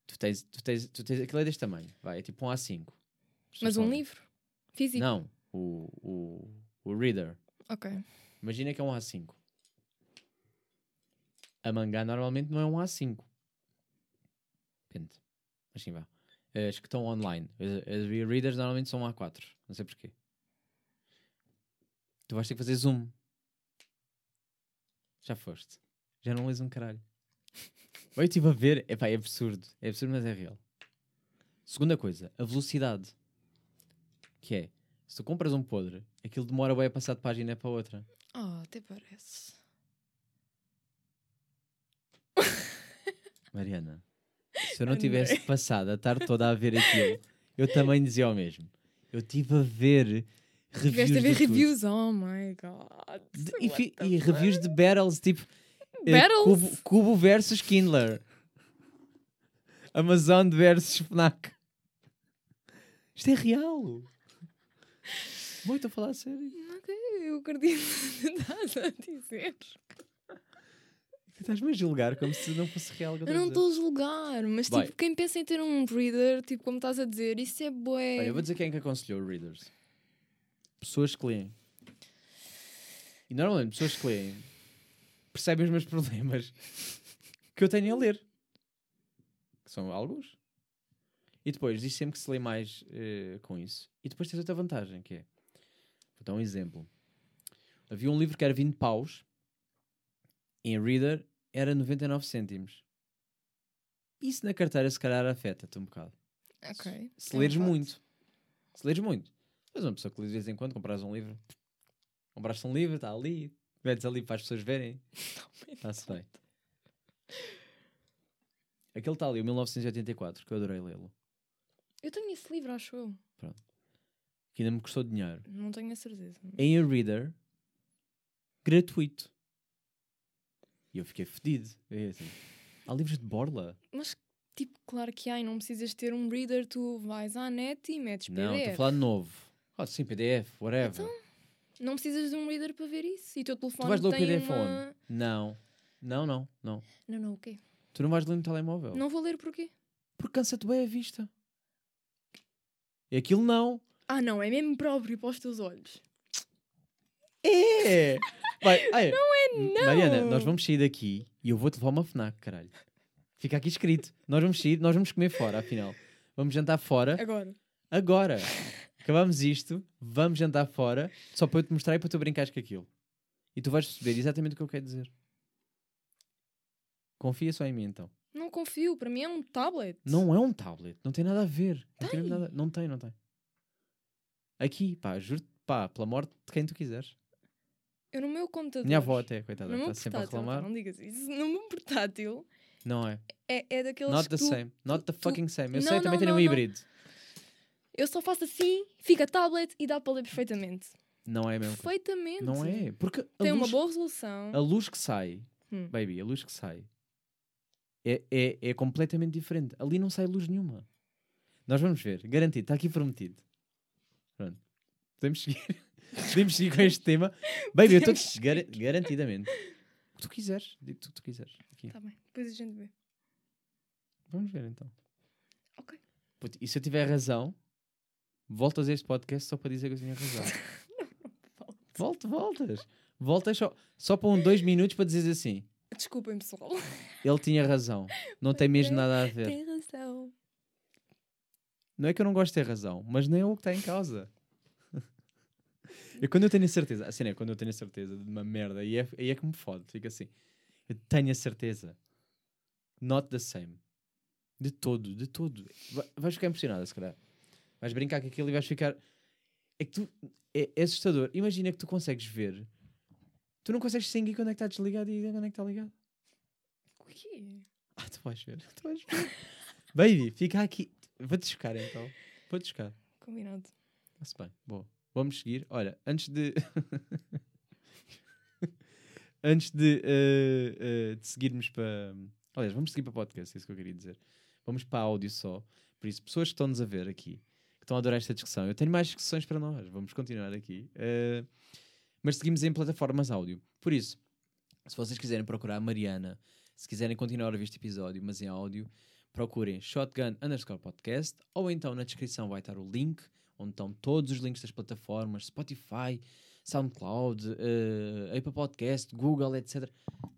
[SPEAKER 2] Tu tens, tu tens, tu tens aquilo é deste tamanho. Vai, é tipo um A5.
[SPEAKER 1] Mas um livro? Físico?
[SPEAKER 2] Não, o, o, o reader.
[SPEAKER 1] Ok.
[SPEAKER 2] Imagina que é um A5. A mangá normalmente não é um A5. Depende. Mas sim, vá. As que estão online. As, as readers normalmente são A4. Não sei porquê. Tu vais ter que fazer zoom. Já foste. Já não lês um caralho. [laughs] Eu estive a ver. Epá, é absurdo. É absurdo, mas é real. Segunda coisa. A velocidade. Que é. Se tu compras um podre, aquilo demora bem a passar de página para outra.
[SPEAKER 1] Ah, até parece. [laughs]
[SPEAKER 2] Mariana, se eu não tivesse passado a tarde toda a ver [laughs] aquilo, eu também dizia o mesmo. Eu estive a ver reviews
[SPEAKER 1] Tiveste a ver
[SPEAKER 2] de tudo.
[SPEAKER 1] reviews? Oh my god.
[SPEAKER 2] De- e, e reviews de battles, tipo
[SPEAKER 1] Battles?
[SPEAKER 2] Cubo, Cubo versus Kindler, Amazon versus Fnac. Isto é real. Bom, estou a falar a sério.
[SPEAKER 1] Ok, eu acredito no que [laughs] estás a dizer.
[SPEAKER 2] Estás-me a julgar como se não fosse real.
[SPEAKER 1] Eu
[SPEAKER 2] a
[SPEAKER 1] não estou a julgar, mas
[SPEAKER 2] Vai.
[SPEAKER 1] tipo, quem pensa em ter um reader, tipo, como estás a dizer, isso é bué.
[SPEAKER 2] Olha, eu vou dizer quem é que aconselhou readers. Pessoas que leem. E normalmente pessoas que leem percebem os meus [laughs] problemas que eu tenho a ler. Que são alguns. E depois diz sempre que se lê mais eh, com isso. E depois tens outra vantagem, que é... Vou dar um exemplo. Havia um livro que era 20 paus. Em reader era 99 cêntimos. Isso na carteira se calhar afeta-te um bocado
[SPEAKER 1] Ok.
[SPEAKER 2] se
[SPEAKER 1] um
[SPEAKER 2] leres muito. Se leres muito. Mas uma pessoa que lê de vez em quando compras um livro. Compraste um livro, está ali. Metes ali para as pessoas verem. [laughs] Está-se bem. Aquele está ali, o 1984, que eu adorei lê-lo.
[SPEAKER 1] Eu tenho esse livro, acho eu.
[SPEAKER 2] Que ainda me custou dinheiro.
[SPEAKER 1] Não tenho a certeza.
[SPEAKER 2] Em a reader, gratuito. E eu fiquei fedido. É assim. Há livros de borla?
[SPEAKER 1] Mas, tipo, claro que há, e não precisas ter um reader, tu vais à net e metes PDF.
[SPEAKER 2] Não, estou a falar de novo. Oh, sim, PDF, whatever.
[SPEAKER 1] Então, Não precisas de um reader para ver isso. E o teu
[SPEAKER 2] tu
[SPEAKER 1] telefone
[SPEAKER 2] vais ler o
[SPEAKER 1] tem
[SPEAKER 2] PDF
[SPEAKER 1] uma...
[SPEAKER 2] Não. Não, não, não.
[SPEAKER 1] Não, não, o quê?
[SPEAKER 2] Tu não vais ler no telemóvel.
[SPEAKER 1] Não vou ler porquê?
[SPEAKER 2] Porque cansa-te bem a vista. E aquilo não.
[SPEAKER 1] Ah, não, é mesmo próprio para os teus olhos.
[SPEAKER 2] É! Vai, [laughs] não é
[SPEAKER 1] não.
[SPEAKER 2] Mariana, nós vamos sair daqui e eu vou-te levar uma FNAC, caralho. Fica aqui escrito. Nós vamos sair, nós vamos comer fora, afinal. Vamos jantar fora
[SPEAKER 1] Agora.
[SPEAKER 2] agora. Acabamos isto, vamos jantar fora, só para eu te mostrar e para tu brincares com aquilo. E tu vais perceber exatamente o que eu quero dizer. Confia só em mim, então.
[SPEAKER 1] Não confio, para mim é um tablet.
[SPEAKER 2] Não é um tablet, não tem nada a ver. Não tem,
[SPEAKER 1] Tem.
[SPEAKER 2] nada, não tem, não tem. Aqui, pá, juro pá, pela morte de quem tu quiseres.
[SPEAKER 1] Eu no meu computador.
[SPEAKER 2] Minha avó até, coitada, está sempre a reclamar.
[SPEAKER 1] Não digas isso. No meu portátil
[SPEAKER 2] Não é.
[SPEAKER 1] é, é daqueles
[SPEAKER 2] Not the
[SPEAKER 1] tu-
[SPEAKER 2] same. Not the
[SPEAKER 1] tu-
[SPEAKER 2] fucking same. Eu
[SPEAKER 1] Não,
[SPEAKER 2] sei, também
[SPEAKER 1] não,
[SPEAKER 2] tenho um híbrido.
[SPEAKER 1] Eu só faço assim, fica tablet e dá para ler perfeitamente.
[SPEAKER 2] Não é mesmo.
[SPEAKER 1] Perfeitamente.
[SPEAKER 2] Não é. Porque
[SPEAKER 1] Tem uma
[SPEAKER 2] luz,
[SPEAKER 1] boa resolução.
[SPEAKER 2] a luz que sai,
[SPEAKER 1] Hum.
[SPEAKER 2] baby, a luz que sai é, é, é completamente diferente. Ali não sai luz nenhuma. Nós vamos ver. Garantido. Está aqui prometido. Pronto. Podemos seguir. [laughs] Podemos seguir com este tema. Baby, eu estou gar garantidamente. O que tu quiseres. Digo-te o que tu quiseres. Aqui.
[SPEAKER 1] Tá bem, depois a gente vê.
[SPEAKER 2] Vamos ver então.
[SPEAKER 1] Ok.
[SPEAKER 2] Puto, e se eu tiver razão, voltas a este podcast só para dizer que eu tinha razão. [laughs] Volto, voltas. Voltas só, só para um dois minutos para dizer assim.
[SPEAKER 1] Desculpem, pessoal.
[SPEAKER 2] Ele tinha razão. Não tem mesmo nada a ver.
[SPEAKER 1] Tem razão.
[SPEAKER 2] Não é que eu não gosto de ter razão, mas nem é o que está em causa. [laughs] E quando eu tenho a certeza, assim é, quando eu tenho a certeza de uma merda, aí é, aí é que me fode, fica assim. Eu tenho a certeza. Not the same. De todo, de todo. Va- Vais ficar impressionada, se calhar. Vais brincar com aquilo e vais ficar. É que tu. É, é assustador. Imagina que tu consegues ver. Tu não consegues distinguir quando é que está desligado e quando é que está ligado.
[SPEAKER 1] O quê?
[SPEAKER 2] Ah, tu vais ver. Tu vais ver. [laughs] Baby, fica aqui. Vou-te chocar então. Vou-te chocar.
[SPEAKER 1] Combinado.
[SPEAKER 2] Está-se bem, boa. Vamos seguir. Olha, antes de. [laughs] antes de, eh, eh, de seguirmos para. Aliás, vamos seguir para podcast, é isso que eu queria dizer. Vamos para áudio só. Por isso, pessoas que estão-nos a ver aqui, estão a adorar esta discussão, eu tenho mais discussões para nós. Vamos continuar aqui. Eh, mas seguimos em plataformas áudio. Por isso, se vocês quiserem procurar a Mariana, se quiserem continuar a ver este episódio, mas em áudio, procurem Shotgun underscore podcast ou então na descrição vai estar o link onde estão todos os links das plataformas, Spotify, SoundCloud, eh, Apple Podcast, Google, etc.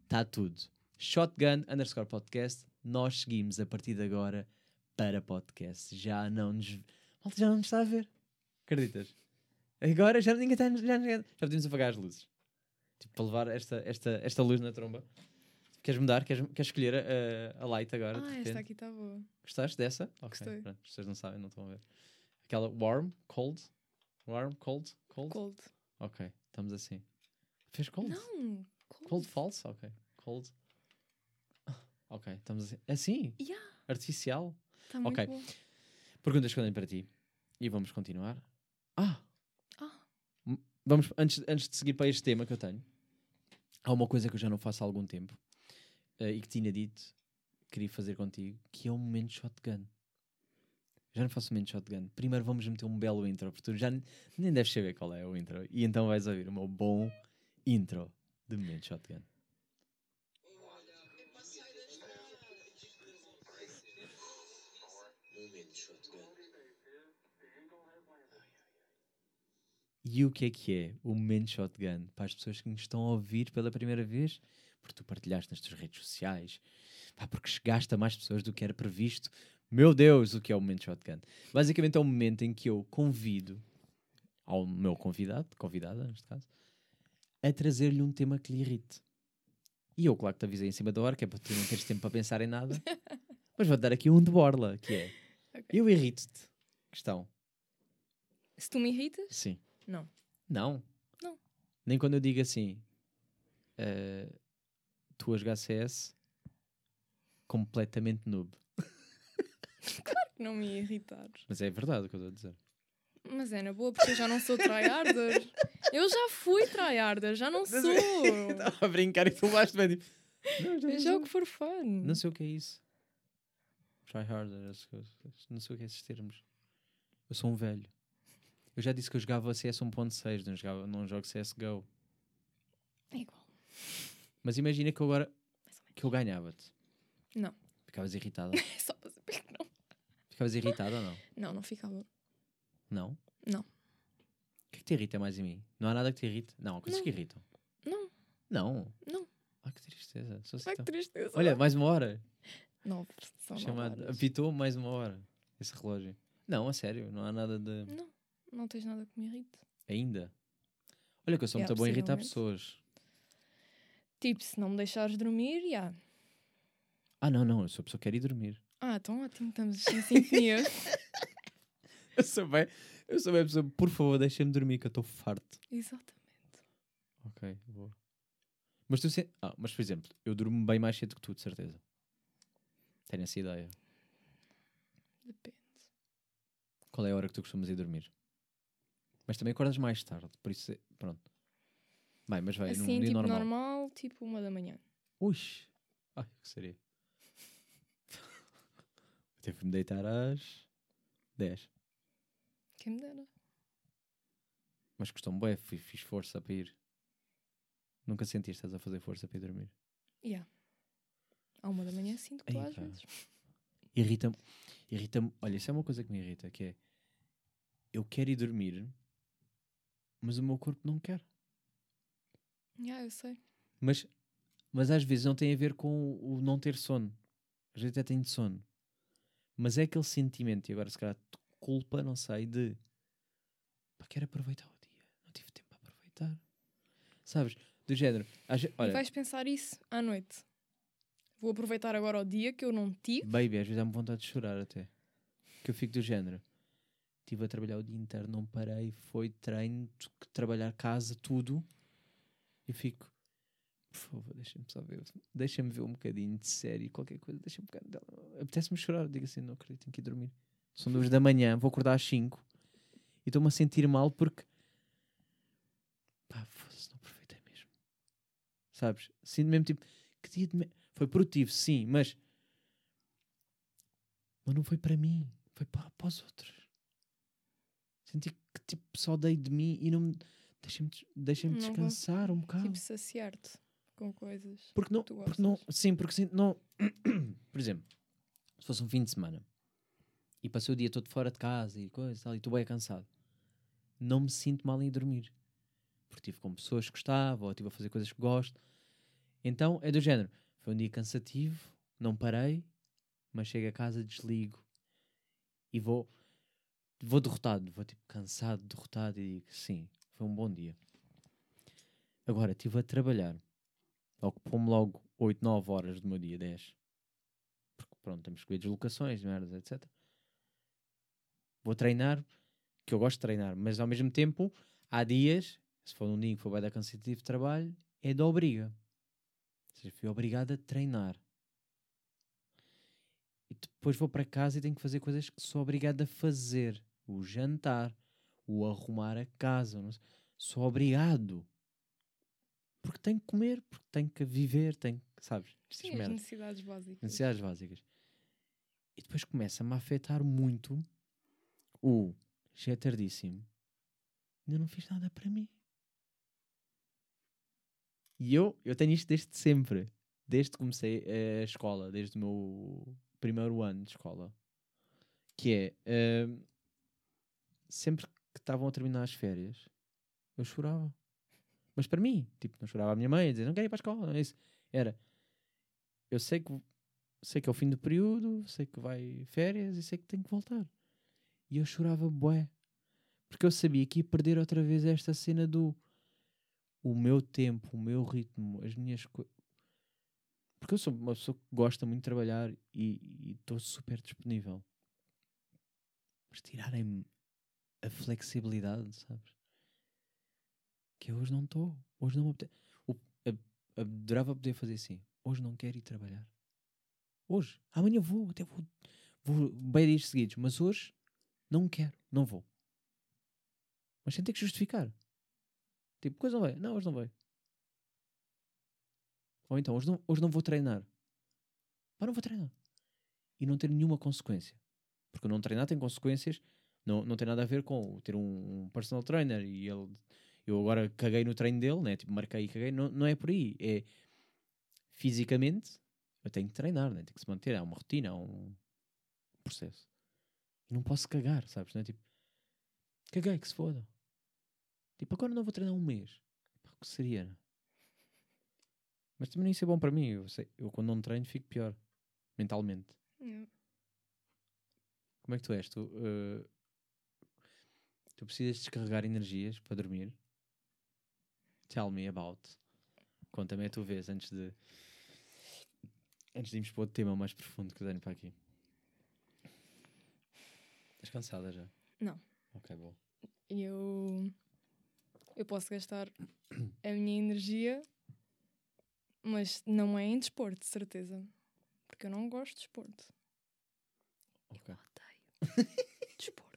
[SPEAKER 2] Está tudo. Shotgun underscore podcast. Nós seguimos a partir de agora para podcast. Já não nos, Malta, já não nos está a ver. Acreditas? Agora já ninguém está. Já, já, já podemos apagar as luzes. Tipo, para levar esta, esta, esta luz na tromba. Queres mudar? Queres, queres escolher a, a light agora? de
[SPEAKER 1] Ah,
[SPEAKER 2] repente?
[SPEAKER 1] esta aqui está boa.
[SPEAKER 2] Gostaste dessa? Ok,
[SPEAKER 1] Gostei.
[SPEAKER 2] pronto, pessoas não sabem, não estão a ver. Aquela warm, cold, warm, cold, cold.
[SPEAKER 1] Cold.
[SPEAKER 2] Ok, estamos assim. Fez cold?
[SPEAKER 1] Não. Cold.
[SPEAKER 2] Cold false? Ok, cold. Ok, estamos assim. Assim?
[SPEAKER 1] Yeah,
[SPEAKER 2] Artificial?
[SPEAKER 1] está muito
[SPEAKER 2] Ok.
[SPEAKER 1] bom.
[SPEAKER 2] Perguntas que eu tenho para ti. E vamos continuar. Ah!
[SPEAKER 1] Ah.
[SPEAKER 2] Vamos, antes, antes de seguir para este tema que eu tenho, há uma coisa que eu já não faço há algum tempo eh, e que tinha dito que queria fazer contigo, que é um momento shotgun. Já não faço um momento shotgun. Primeiro vamos meter um belo intro, porque tu já nem deves saber qual é o intro. E então vais ouvir o meu bom intro de momento shotgun. E o que é que é o momento shotgun para as pessoas que nos estão a ouvir pela primeira vez? Porque tu partilhaste nas tuas redes sociais, pá, porque chegaste a mais pessoas do que era previsto. Meu Deus, o que é o momento shotgun? Basicamente é um momento em que eu convido ao meu convidado, convidada neste caso, a trazer-lhe um tema que lhe irrite. E eu, claro que te avisei em cima da hora, que é para tu não teres tempo para pensar em nada, [laughs] mas vou dar aqui um de borla, que é
[SPEAKER 1] Ok.
[SPEAKER 2] eu irrito-te. Questão.
[SPEAKER 1] Se tu me irritas,
[SPEAKER 2] Sim.
[SPEAKER 1] Não.
[SPEAKER 2] Não?
[SPEAKER 1] Não.
[SPEAKER 2] Nem quando eu digo assim, eh, tu a jogar CS completamente noob. [laughs]
[SPEAKER 1] não me irritares.
[SPEAKER 2] Mas é verdade o que eu estou a dizer.
[SPEAKER 1] Mas é na boa, porque eu já não sou tryharder. Eu já fui tryharder, já não sou. [laughs]
[SPEAKER 2] Estava a brincar e tu levaste bem tipo. Não, já
[SPEAKER 1] Eu
[SPEAKER 2] não
[SPEAKER 1] jogo fun.
[SPEAKER 2] Não sei o que é isso. Try harder, essas coisas. Não sei o que é esses termos. Eu sou um velho. Eu já disse que eu jogava CS 1.6, não, jogava, não jogo CSGO.
[SPEAKER 1] É igual.
[SPEAKER 2] Mas imagina que eu agora que eu ganhava-te.
[SPEAKER 1] Não.
[SPEAKER 2] Ficavas irritada. [laughs]
[SPEAKER 1] É só para saber que não.
[SPEAKER 2] Ficavas irritada ou não?
[SPEAKER 1] Não, não ficava.
[SPEAKER 2] Não?
[SPEAKER 1] Não.
[SPEAKER 2] O que é que te irrita mais em mim? Não há nada que te irrite? Não, há coisas
[SPEAKER 1] Não.
[SPEAKER 2] que irritam.
[SPEAKER 1] Não.
[SPEAKER 2] Não?
[SPEAKER 1] Não.
[SPEAKER 2] Ai, que tristeza. Sou assim
[SPEAKER 1] Ai, que tristeza.
[SPEAKER 2] Olha, mais uma hora.
[SPEAKER 1] Nove. São horas.
[SPEAKER 2] Apitou mais uma hora. Esse relógio. Não, a sério. Não há nada de.
[SPEAKER 1] Não, não tens nada que me irrite.
[SPEAKER 2] Ainda. Olha que eu sou
[SPEAKER 1] Yeah,
[SPEAKER 2] muito bom a irritar pessoas.
[SPEAKER 1] Tipo, se não me deixares dormir, já.
[SPEAKER 2] Ah, não, não. Eu sou a pessoa que quer ir dormir.
[SPEAKER 1] Ah, então ótimo, estamos [laughs] em sintonia.
[SPEAKER 2] Eu sou bem. Eu sou bem a pessoa. Por favor, deixa-me dormir que eu estou farto.
[SPEAKER 1] Exatamente.
[SPEAKER 2] Ok, boa. Mas tu se... Ah, mas por exemplo, eu durmo bem mais cedo que tu, de certeza. Tenho essa ideia.
[SPEAKER 1] Depende.
[SPEAKER 2] Qual é a hora que tu costumas ir dormir? Mas também acordas mais tarde, por isso, é- pronto. Bem, mas vai, num
[SPEAKER 1] assim,
[SPEAKER 2] dia
[SPEAKER 1] tipo,
[SPEAKER 2] normal.
[SPEAKER 1] normal. tipo uma da manhã.
[SPEAKER 2] Ui, ai, que seria? [laughs] Teve que me deitar às 10.
[SPEAKER 1] Quem me dera.
[SPEAKER 2] Mas custou-me bem, fui- fiz força para ir. Nunca sentiste estás a fazer força para ir dormir?
[SPEAKER 1] Yeah. À uma da manhã sinto que às
[SPEAKER 2] pá.
[SPEAKER 1] vezes.
[SPEAKER 2] Irrita-me, irrita-me. Olha, isso é uma coisa que me irrita, que é eu quero ir dormir, mas o meu corpo não quer.
[SPEAKER 1] Yeah, eu sei.
[SPEAKER 2] Mas, mas às vezes não tem a ver com o não ter sono. Às vezes até tenho sono. Mas é aquele sentimento, e agora se calhar de culpa, não sei, de pá, quero aproveitar o dia. Não tive tempo para aproveitar. Sabes? Do género. às ve-
[SPEAKER 1] E
[SPEAKER 2] olha,
[SPEAKER 1] vais pensar isso à noite. Vou aproveitar agora o dia que eu não tive.
[SPEAKER 2] baby, às vezes dá-me vontade de chorar até. Que eu fico do género. Estive a trabalhar o dia inteiro, não parei, foi treino, trabalhar casa, tudo. E fico, por favor, deixa-me só ver, deixa-me ver um bocadinho de série, qualquer coisa, deixa-me um bocadinho. Apetece-me chorar, digo assim, não acredito, tenho que ir dormir. São duas da manhã, vou acordar às 5 e estou-me a sentir mal porque pá, foda-se, não aproveitei mesmo. Sabes? Sinto mesmo tipo, que dia de me- foi produtivo, sim, mas mas não foi para mim, foi para, para os outros. Senti que tipo, só dei de mim e não me deixem-me des- deixem-me
[SPEAKER 1] Não
[SPEAKER 2] descansar um bocado.
[SPEAKER 1] Tipo, saciar-te com coisas.
[SPEAKER 2] Porque não,
[SPEAKER 1] tu
[SPEAKER 2] porque não, sim, porque sim, não, [clears throat] por exemplo, se fosse um fim de semana e passei o dia todo fora de casa e coisa e tal, e estou bem cansado, não me sinto mal em ir dormir. Porque estive com pessoas que gostava, ou estive a fazer coisas que gosto. Então é do género. Foi um dia cansativo, não parei, mas chego a casa, desligo e vou, vou derrotado, vou tipo cansado, derrotado e digo sim, foi um bom dia. Agora estive a trabalhar ocupou-me logo 8, 9 horas do meu dia, 10. Porque pronto, temos que ver deslocações, merdas, etc. Vou treinar, que eu gosto de treinar, mas ao mesmo tempo, há dias, se for num dia que for bem da cansativo de trabalho, é da obriga. Ou seja, fui obrigado a treinar. E depois vou para casa e tenho que fazer coisas que sou obrigado a fazer. O jantar, o arrumar a casa. não sei. Sou obrigado porque tenho que comer, porque tenho que viver, tenho que, sabes?
[SPEAKER 1] Sim, as
[SPEAKER 2] merdas.
[SPEAKER 1] necessidades básicas.
[SPEAKER 2] Necessidades básicas. E depois começa-me a afetar muito o já é tardíssimo. Ainda não fiz nada para mim. E eu, eu tenho isto desde sempre. Desde que comecei a escola, desde o meu primeiro ano de escola. Que é, hum, sempre que estavam a terminar as férias, eu chorava. Mas para mim, tipo, não chorava a minha mãe a dizer, não quero ir para a escola, não é isso. Era, eu sei que, sei que é o fim do período, sei que vai férias e sei que tenho que voltar. E eu chorava bué. Porque eu sabia que ia perder outra vez esta cena do o meu tempo, o meu ritmo, as minhas coisas. Porque eu sou uma pessoa que gosta muito de trabalhar e estou super disponível. Mas tirarem-me a flexibilidade, sabes? Que eu hoje não estou. Hoje não me apetece. Adorava poder fazer assim. Hoje não quero ir trabalhar. Hoje. Amanhã vou. Até vou. Vou bem dias seguidos. Mas hoje não quero. Não vou. Mas sem ter que justificar. Tipo, coisa não vai. Não, hoje não vai. Ou então, hoje não, hoje não vou treinar. Pá, não vou treinar. E não ter nenhuma consequência. Porque não treinar tem consequências. Não, não tem nada a ver com ter um, um personal trainer e ele. Eu agora caguei no treino dele, né? Tipo, marquei e caguei. Não, não é por aí. É fisicamente eu tenho que treinar, né? Tem que se manter. Há uma rotina, há um processo. E não posso cagar, sabes? Não é tipo, caguei, que se foda. Tipo, agora não vou treinar um mês. Pá, o que seria? né? Mas também isso é bom para mim. Eu, sei, eu quando não treino fico pior. Mentalmente.
[SPEAKER 1] Yeah.
[SPEAKER 2] Como é que tu és? Tu, eh, tu precisas descarregar energias para dormir? Tell me about. Conta-me a tua vez antes de. Antes de irmos para outro tema mais profundo que eu tenho para aqui. Estás cansada já?
[SPEAKER 1] Não.
[SPEAKER 2] Ok, bom.
[SPEAKER 1] Eu, eu posso gastar a minha energia, mas não é em desporto, de certeza. Porque eu não gosto de desporto.
[SPEAKER 2] Ok.
[SPEAKER 1] Odeio [laughs] desporto.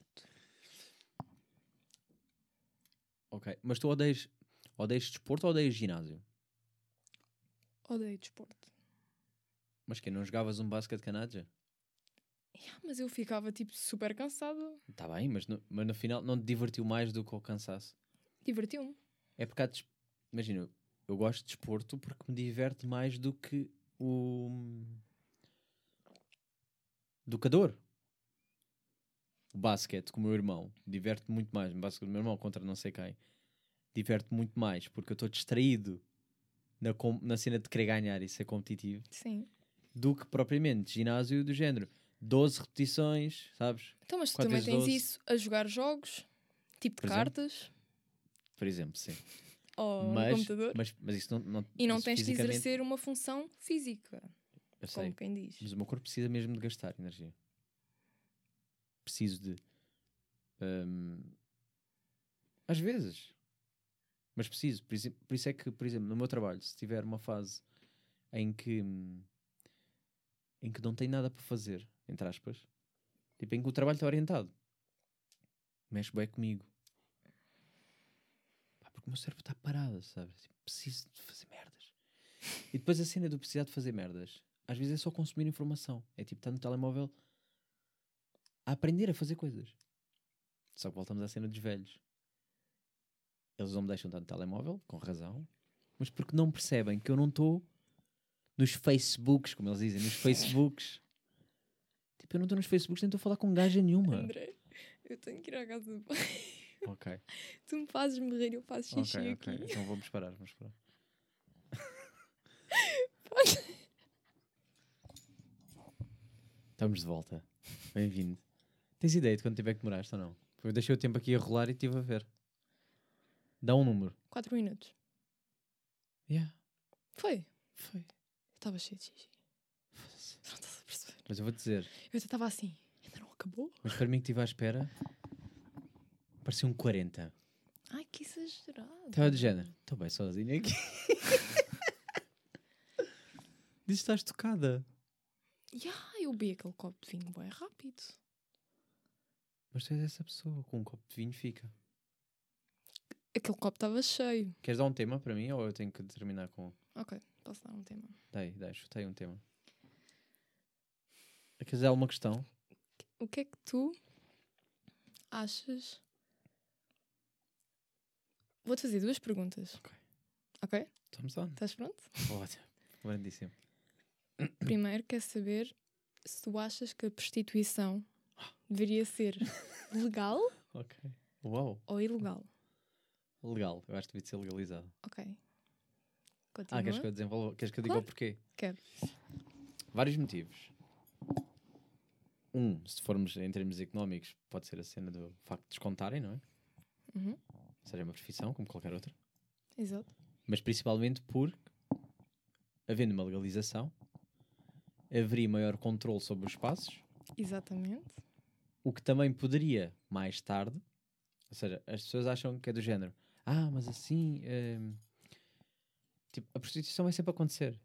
[SPEAKER 2] Ok. Mas tu odeias, odeias desporto ou odeias ginásio?
[SPEAKER 1] Odeio desporto.
[SPEAKER 2] Mas que não jogavas um basquete canadja?
[SPEAKER 1] Yeah, mas eu ficava tipo super cansada.
[SPEAKER 2] Está bem, mas no, mas no final não te divertiu mais do que o cansaço.
[SPEAKER 1] Divertiu-me.
[SPEAKER 2] É porque há des- imagina, eu gosto de desporto porque me diverte mais do que o do que a dor. O basquete com o meu irmão diverte muito mais. O basquete do meu irmão contra não sei quem diverte muito mais porque eu estou distraído na, na cena de querer ganhar e ser competitivo
[SPEAKER 1] Sim.
[SPEAKER 2] do que propriamente ginásio do género 12 repetições, sabes?
[SPEAKER 1] Então, mas tu também tens
[SPEAKER 2] 12.
[SPEAKER 1] isso a jogar jogos, tipo
[SPEAKER 2] Por
[SPEAKER 1] de
[SPEAKER 2] exemplo?
[SPEAKER 1] cartas,
[SPEAKER 2] Por exemplo, sim.
[SPEAKER 1] ou
[SPEAKER 2] mas,
[SPEAKER 1] no computador.
[SPEAKER 2] mas, mas isso não, não
[SPEAKER 1] E não tens de
[SPEAKER 2] fisicamente-
[SPEAKER 1] exercer uma função física,
[SPEAKER 2] Eu sei,
[SPEAKER 1] como quem diz.
[SPEAKER 2] mas o meu corpo precisa mesmo de gastar energia. Preciso de. hum, às vezes. Mas preciso. Por por isso é que, por exemplo, no meu trabalho, se tiver uma fase em que. em que não tenho nada para fazer, entre aspas, tipo, em que o trabalho está orientado, mexe bem comigo. Pá, porque o meu cérebro está parado, sabes? Tipo, preciso de fazer merdas. E depois a cena do precisar de fazer merdas, às vezes é só consumir informação. É tipo, estar no telemóvel a aprender a fazer coisas. Só que voltamos à cena dos velhos. Eles não me deixam no telemóvel, com razão, mas porque não percebem que eu não estou nos Facebooks, como eles dizem, nos Facebooks. [laughs] Tipo, eu não estou nos Facebooks nem estou a falar com gaja nenhuma.
[SPEAKER 1] André, eu tenho que ir à casa do pai. [laughs]
[SPEAKER 2] Ok,
[SPEAKER 1] Tu me fazes morrer, eu faço xixi
[SPEAKER 2] ok,
[SPEAKER 1] aqui.
[SPEAKER 2] ok. Então vamos parar, vamos parar. [laughs] Estamos de volta. Bem-vindo. Tens ideia de quanto tempo é que demoraste ou não? Eu deixei o tempo aqui a rolar e estive a ver. Dá um número.
[SPEAKER 1] 4 minutos.
[SPEAKER 2] Yeah,
[SPEAKER 1] Foi.
[SPEAKER 2] foi.
[SPEAKER 1] Eu estava cheio de xixi. Não estás a perceber?
[SPEAKER 2] Mas eu vou dizer,
[SPEAKER 1] Eu até estava assim. Ainda não acabou?
[SPEAKER 2] mas para mim que estive à espera, parecia um 40.
[SPEAKER 1] Ai, que exagerado.
[SPEAKER 2] Estava de género. Estou bem sozinho aqui. [laughs] Diz que estás tocada.
[SPEAKER 1] Ya, eu bebi aquele copo de vinho bem rápido.
[SPEAKER 2] Mas tu és essa pessoa, com um copo de vinho fica.
[SPEAKER 1] Aquele copo estava cheio.
[SPEAKER 2] Queres dar um tema para mim ou eu tenho que terminar com.
[SPEAKER 1] Ok, posso dar um tema.
[SPEAKER 2] Dai, dai, chutei um tema. Queres dizer alguma questão?
[SPEAKER 1] O que é que tu achas? Vou-te fazer duas perguntas.
[SPEAKER 2] Ok.
[SPEAKER 1] Ok?
[SPEAKER 2] Estamos on.
[SPEAKER 1] Estás pronto?
[SPEAKER 2] Ótimo. Grandíssimo.
[SPEAKER 1] Primeiro, quer saber se tu achas que a prostituição deveria ser legal [laughs]
[SPEAKER 2] Ok. Uau.
[SPEAKER 1] ou ilegal.
[SPEAKER 2] Legal. Eu acho que devia ser legalizado.
[SPEAKER 1] Ok.
[SPEAKER 2] Ah,
[SPEAKER 1] Continua.
[SPEAKER 2] queres que eu desenvolva? Queres que eu diga
[SPEAKER 1] Claro.
[SPEAKER 2] o porquê?
[SPEAKER 1] Quero.
[SPEAKER 2] Vários motivos. Um, se formos em termos económicos, pode ser a cena do facto de descontarem, não é?
[SPEAKER 1] Uhum.
[SPEAKER 2] Ou seja, é uma profissão, como qualquer outra.
[SPEAKER 1] Exato.
[SPEAKER 2] Mas principalmente por, havendo uma legalização, haveria maior controle sobre os espaços,
[SPEAKER 1] Exatamente.
[SPEAKER 2] o que também poderia, mais tarde, ou seja, as pessoas acham que é do género, ah, mas assim, hum, tipo, a prostituição vai sempre acontecer.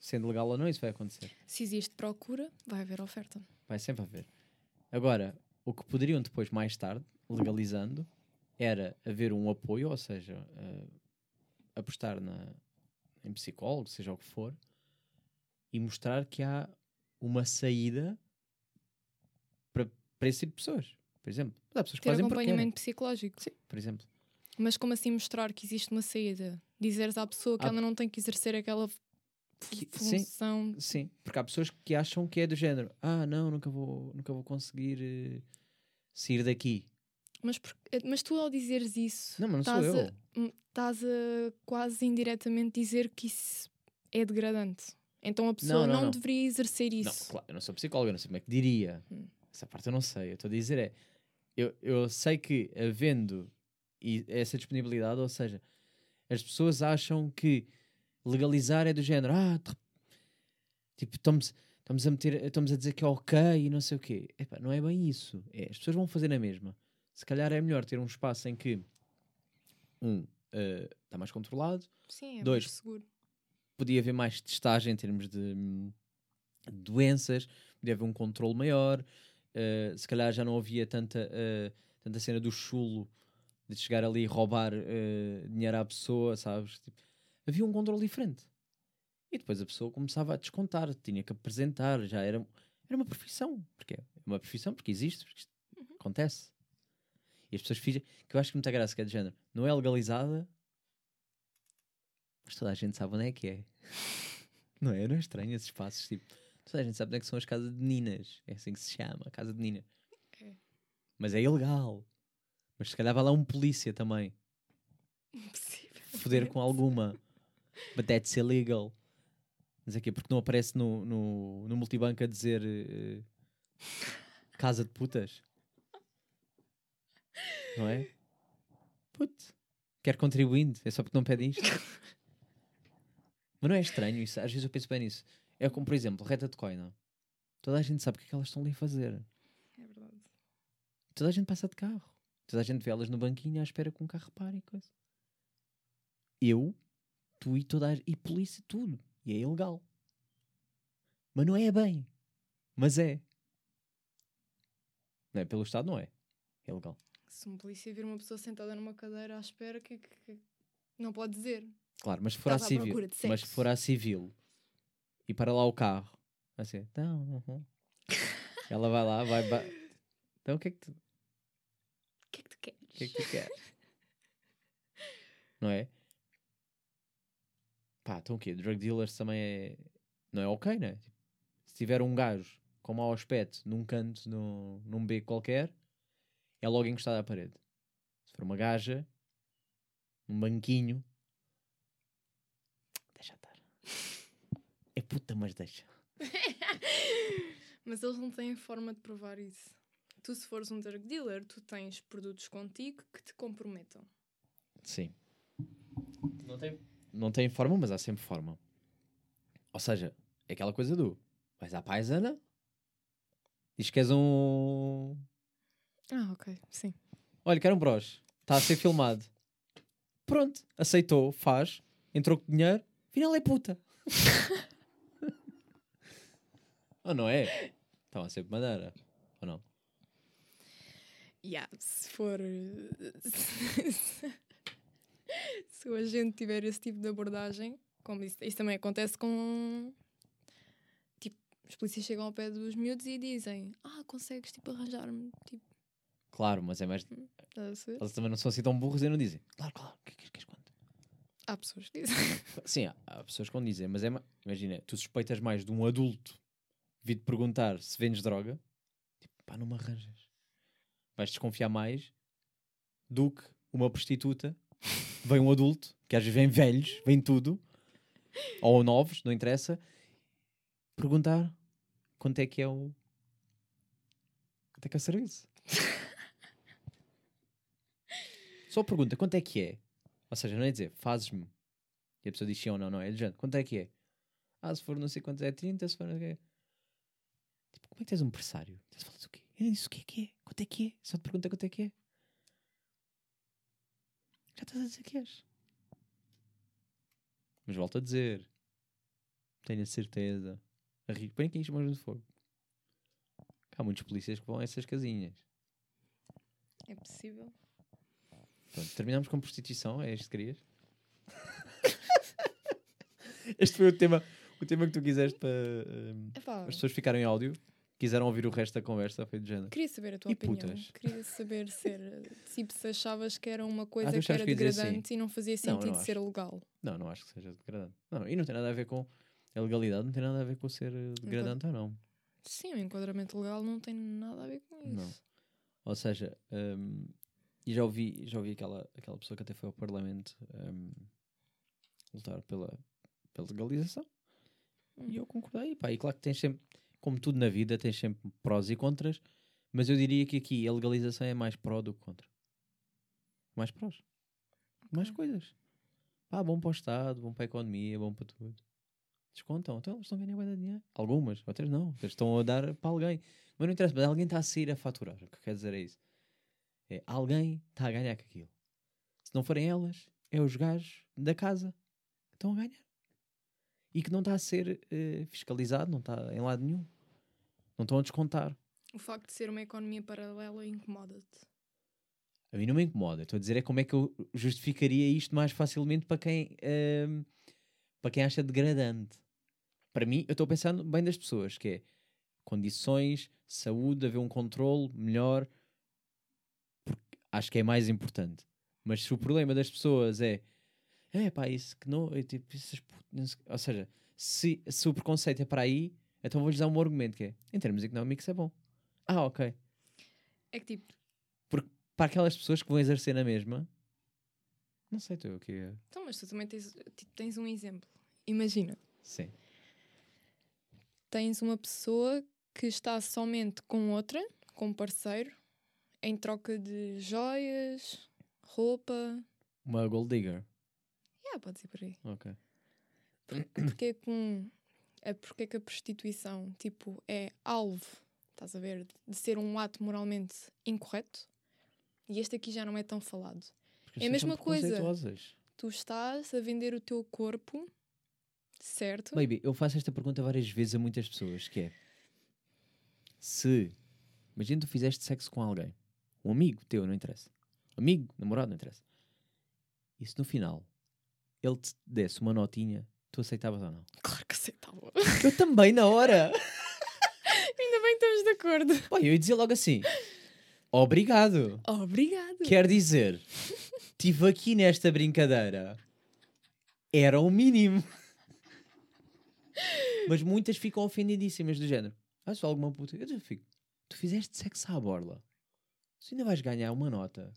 [SPEAKER 2] Sendo legal ou não, isso vai acontecer.
[SPEAKER 1] Se existe procura, vai haver oferta.
[SPEAKER 2] Vai sempre haver. Agora, o que poderiam depois, mais tarde, legalizando, era haver um apoio, ou seja, eh, apostar na, em psicólogo, seja o que for, e mostrar que há uma saída para, esse tipo de pessoas. Por exemplo, Mas há pessoas que
[SPEAKER 1] Ter
[SPEAKER 2] fazem
[SPEAKER 1] acompanhamento psicológico.
[SPEAKER 2] Sim, por exemplo.
[SPEAKER 1] Mas como assim mostrar que existe uma saída? Dizeres à pessoa que
[SPEAKER 2] Há-
[SPEAKER 1] ela não tem que exercer aquela fu-
[SPEAKER 2] Que- sim.
[SPEAKER 1] função.
[SPEAKER 2] Sim, porque há pessoas que acham que é do género, ah, não, nunca vou, nunca vou conseguir eh, sair daqui.
[SPEAKER 1] Mas, por- mas tu ao dizeres isso,
[SPEAKER 2] Não, mas não
[SPEAKER 1] estás a-
[SPEAKER 2] eu.
[SPEAKER 1] hum, estás a quase indiretamente dizer que isso é degradante. Então a pessoa
[SPEAKER 2] não,
[SPEAKER 1] não,
[SPEAKER 2] não.
[SPEAKER 1] deveria exercer
[SPEAKER 2] Não,
[SPEAKER 1] isso.
[SPEAKER 2] claro, eu não sou psicólogo, eu não sei como é que diria.
[SPEAKER 1] Hum.
[SPEAKER 2] Essa parte eu não sei. Eu estou a dizer é. Eu, eu sei que havendo essa disponibilidade, ou seja, as pessoas acham que legalizar é do género, ah, de tipo, estamos, estamos, a meter, estamos a dizer que é ok e não sei o quê. Epá, não é bem isso. É, as pessoas vão fazer na mesma. Se calhar é melhor ter um espaço em que, um, eh, está mais controlado,
[SPEAKER 1] Sim, é
[SPEAKER 2] Dois.
[SPEAKER 1] seguro.
[SPEAKER 2] podia haver mais testagem em termos de hum, doenças, podia haver um controle maior, eh, se calhar já não havia tanta, eh, tanta cena do chulo de chegar ali e roubar eh, dinheiro à pessoa, sabes? Tipo, havia um controle diferente. E depois a pessoa começava a descontar, tinha que apresentar, já era, era uma profissão. Porque é uma profissão, porque existe, porque isto acontece. E as pessoas fingem, que eu acho que muita graça que é de género, não é legalizada, mas toda a gente sabe onde é que é. [laughs] Não é? Não é estranho esses espaços, tipo, toda a gente sabe onde é que são as casas de meninas. É assim que se chama, casa de menina.
[SPEAKER 1] É.
[SPEAKER 2] Mas é ilegal. Mas se calhar vai lá um polícia também.
[SPEAKER 1] Impossível.
[SPEAKER 2] foder com alguma. But that's illegal. Mas aqui, porque não aparece no, no, no multibanco a dizer eh, casa de putas? Não é? Puto. Quer contribuindo? É só porque não pede isto? [laughs] Mas não é estranho isso? Às vezes eu penso bem nisso. É como, por exemplo, reta de coina. Toda a gente sabe o que é que elas estão ali a fazer.
[SPEAKER 1] É verdade.
[SPEAKER 2] Toda a gente passa de carro. Toda a gente vê elas no banquinho à espera que um carro pare e coisa. Eu, tu e toda a... e polícia, tudo. E é ilegal. Mas não é bem. Mas é. Não é? Pelo Estado não é. É ilegal.
[SPEAKER 1] Se um polícia vir uma pessoa sentada numa cadeira à espera, que, que- que- não pode dizer.
[SPEAKER 2] Claro, mas se for à
[SPEAKER 1] Estava à
[SPEAKER 2] civil. Mas se for à civil e para lá o carro, assim, não, não. [laughs] Ela vai lá, vai. ba- Então o que é que tu,
[SPEAKER 1] O que é que tu queres?
[SPEAKER 2] o que é que tu queres? não é? Pá, então o quê? Drug dealers também é. Não é ok, né? Se tiver um gajo com mau aspecto num canto, num, num beco qualquer, é logo encostado à parede. Se for uma gaja, um banquinho, deixa estar. [laughs] É puta, mas deixa.
[SPEAKER 1] Mas eles não têm forma de provar isso. Tu, se fores um drug dealer, tu tens produtos contigo que te comprometam.
[SPEAKER 2] Sim. Não tem, não tem forma, mas há sempre forma. Ou seja, é aquela coisa do vais à paisana, diz que és um.
[SPEAKER 1] Ah, ok, sim.
[SPEAKER 2] Olha, quero um broche, está a ser filmado. Pronto, aceitou, faz, entrou com dinheiro, afinal é puta. [laughs] Ou não é? Estão a sempre maneira. Ou não?
[SPEAKER 1] Yeah, se for. [laughs] se o agente tiver esse tipo de abordagem, como isso, isso também acontece com. Tipo, os polícias chegam ao pé dos miúdos e dizem: Ah, consegues tipo arranjar-me? Tipo,
[SPEAKER 2] Claro, mas é mais.
[SPEAKER 1] a saber?
[SPEAKER 2] Eles também não são assim tão burros e não dizem. Claro, claro, que é que queres quanto?
[SPEAKER 1] Há pessoas que dizem.
[SPEAKER 2] Sim, há, há pessoas que vão dizer, mas é. ma- Imagina, tu suspeitas mais de um adulto vir-te perguntar se vendes droga, tipo, pá, não me arranjas. Vais desconfiar mais do que uma prostituta. Vem um adulto, que às vezes vem velhos, vem tudo, ou novos, não interessa, perguntar quanto é que é o. Quanto é que é o serviço? [laughs] Só pergunta quanto é que é. Ou seja, não é dizer fazes-me e a pessoa diz sim ou não, não é? Quanto é que é? Ah, se for não sei quanto é 30, se for não sei o quê. Tipo, como é que tens um pressário? A falar o quê? Eu nem disse o que é que é. Quanto é que é? Só te pergunta quanto é que é. Já estás a dizer que és. Mas volto a dizer. Tenho a certeza. Arri- Põe aqui as mãos no fogo. Há muitos polícias que vão a essas casinhas.
[SPEAKER 1] É possível.
[SPEAKER 2] Pronto, terminamos com prostituição, é isto que querias? [laughs] este foi o tema, [laughs] o tema que tu quiseste para
[SPEAKER 1] Epá,
[SPEAKER 2] as pessoas ficarem em áudio. Quiseram ouvir o resto da conversa, foi de género.
[SPEAKER 1] queria saber a tua
[SPEAKER 2] E
[SPEAKER 1] opinião.
[SPEAKER 2] putas?
[SPEAKER 1] Queria saber se, tipo, se achavas que era uma coisa
[SPEAKER 2] tu
[SPEAKER 1] que era
[SPEAKER 2] que
[SPEAKER 1] degradante e não fazia
[SPEAKER 2] Não,
[SPEAKER 1] sentido
[SPEAKER 2] não
[SPEAKER 1] ser
[SPEAKER 2] acho.
[SPEAKER 1] legal.
[SPEAKER 2] Não, não acho que seja degradante. Não, e não tem nada a ver com a legalidade, não tem nada a ver com ser eh, degradante ou não.
[SPEAKER 1] Sim, o enquadramento legal não tem nada a ver com isso.
[SPEAKER 2] Não. Ou seja, hum, e já ouvi, já ouvi aquela, aquela pessoa que até foi ao Parlamento hum, lutar pela, pela legalização. E eu concordei. Pá, e claro que tens sempre, como tudo na vida, tens sempre prós e contras, mas eu diria que aqui a legalização é mais pró do que contra. Mais prós. Mais coisas. Pá, bom para o Estado, bom para a economia, bom para tudo. Descontam. Então eles estão a ganhar dinheiro. Algumas, outras não. Outras estão a dar para alguém. Mas não interessa, mas alguém está a sair a faturar. O que quer dizer é isso. É alguém está a ganhar com aquilo. Se não forem elas, é os gajos da casa que estão a ganhar. E que não está a ser eh, fiscalizado, não está em lado nenhum. Não estão a descontar.
[SPEAKER 1] O facto de ser uma economia paralela incomoda-te.
[SPEAKER 2] A mim não me incomoda. Estou a dizer é como é que eu justificaria isto mais facilmente para quem, ehm, para quem acha degradante. Para mim, eu estou no bem das pessoas, que é condições, saúde, haver um controle melhor, porque acho que é mais importante. Mas se o problema das pessoas é é pá, isso que não, é tipo, essas ou seja, se, se o preconceito é para aí, então vou-lhes dar um argumento que é, em termos económicos é bom. Ah, ok.
[SPEAKER 1] É que tipo,
[SPEAKER 2] para aquelas pessoas que vão exercer na mesma, Não sei, tu o que é.
[SPEAKER 1] Então, mas tu também tens, tipo, tens um exemplo. Imagina,
[SPEAKER 2] Sim.
[SPEAKER 1] tens uma pessoa que está somente com outra, com um parceiro, em troca de joias, roupa.
[SPEAKER 2] Uma gold digger.
[SPEAKER 1] Yeah, pode ser por aí.
[SPEAKER 2] Ok.
[SPEAKER 1] Porque é com. É porque é que a prostituição, tipo, é alvo, estás a ver, de ser um ato moralmente incorreto. E este aqui já não é tão falado.
[SPEAKER 2] Porque
[SPEAKER 1] É a mesma coisa. Tu estás a vender o teu corpo, certo?
[SPEAKER 2] Baby, eu faço esta pergunta várias vezes a muitas pessoas, que é... Se... Imagina tu fizeste sexo com alguém. Um amigo teu, não interessa. Amigo, namorado, não interessa. E se no final ele te desse uma notinha, tu aceitavas ou não?
[SPEAKER 1] Claro que aceitava.
[SPEAKER 2] Eu também, na hora! [laughs]
[SPEAKER 1] Ainda bem que estamos de acordo.
[SPEAKER 2] Pá, eu ia dizer logo assim... Obrigado!
[SPEAKER 1] Obrigado.
[SPEAKER 2] Quer dizer, estive aqui nesta brincadeira. Era o mínimo. Mas muitas ficam ofendidíssimas do género. Ah, só alguma puta. Eu fico. Tu fizeste sexo à borla. Se ainda vais ganhar uma nota,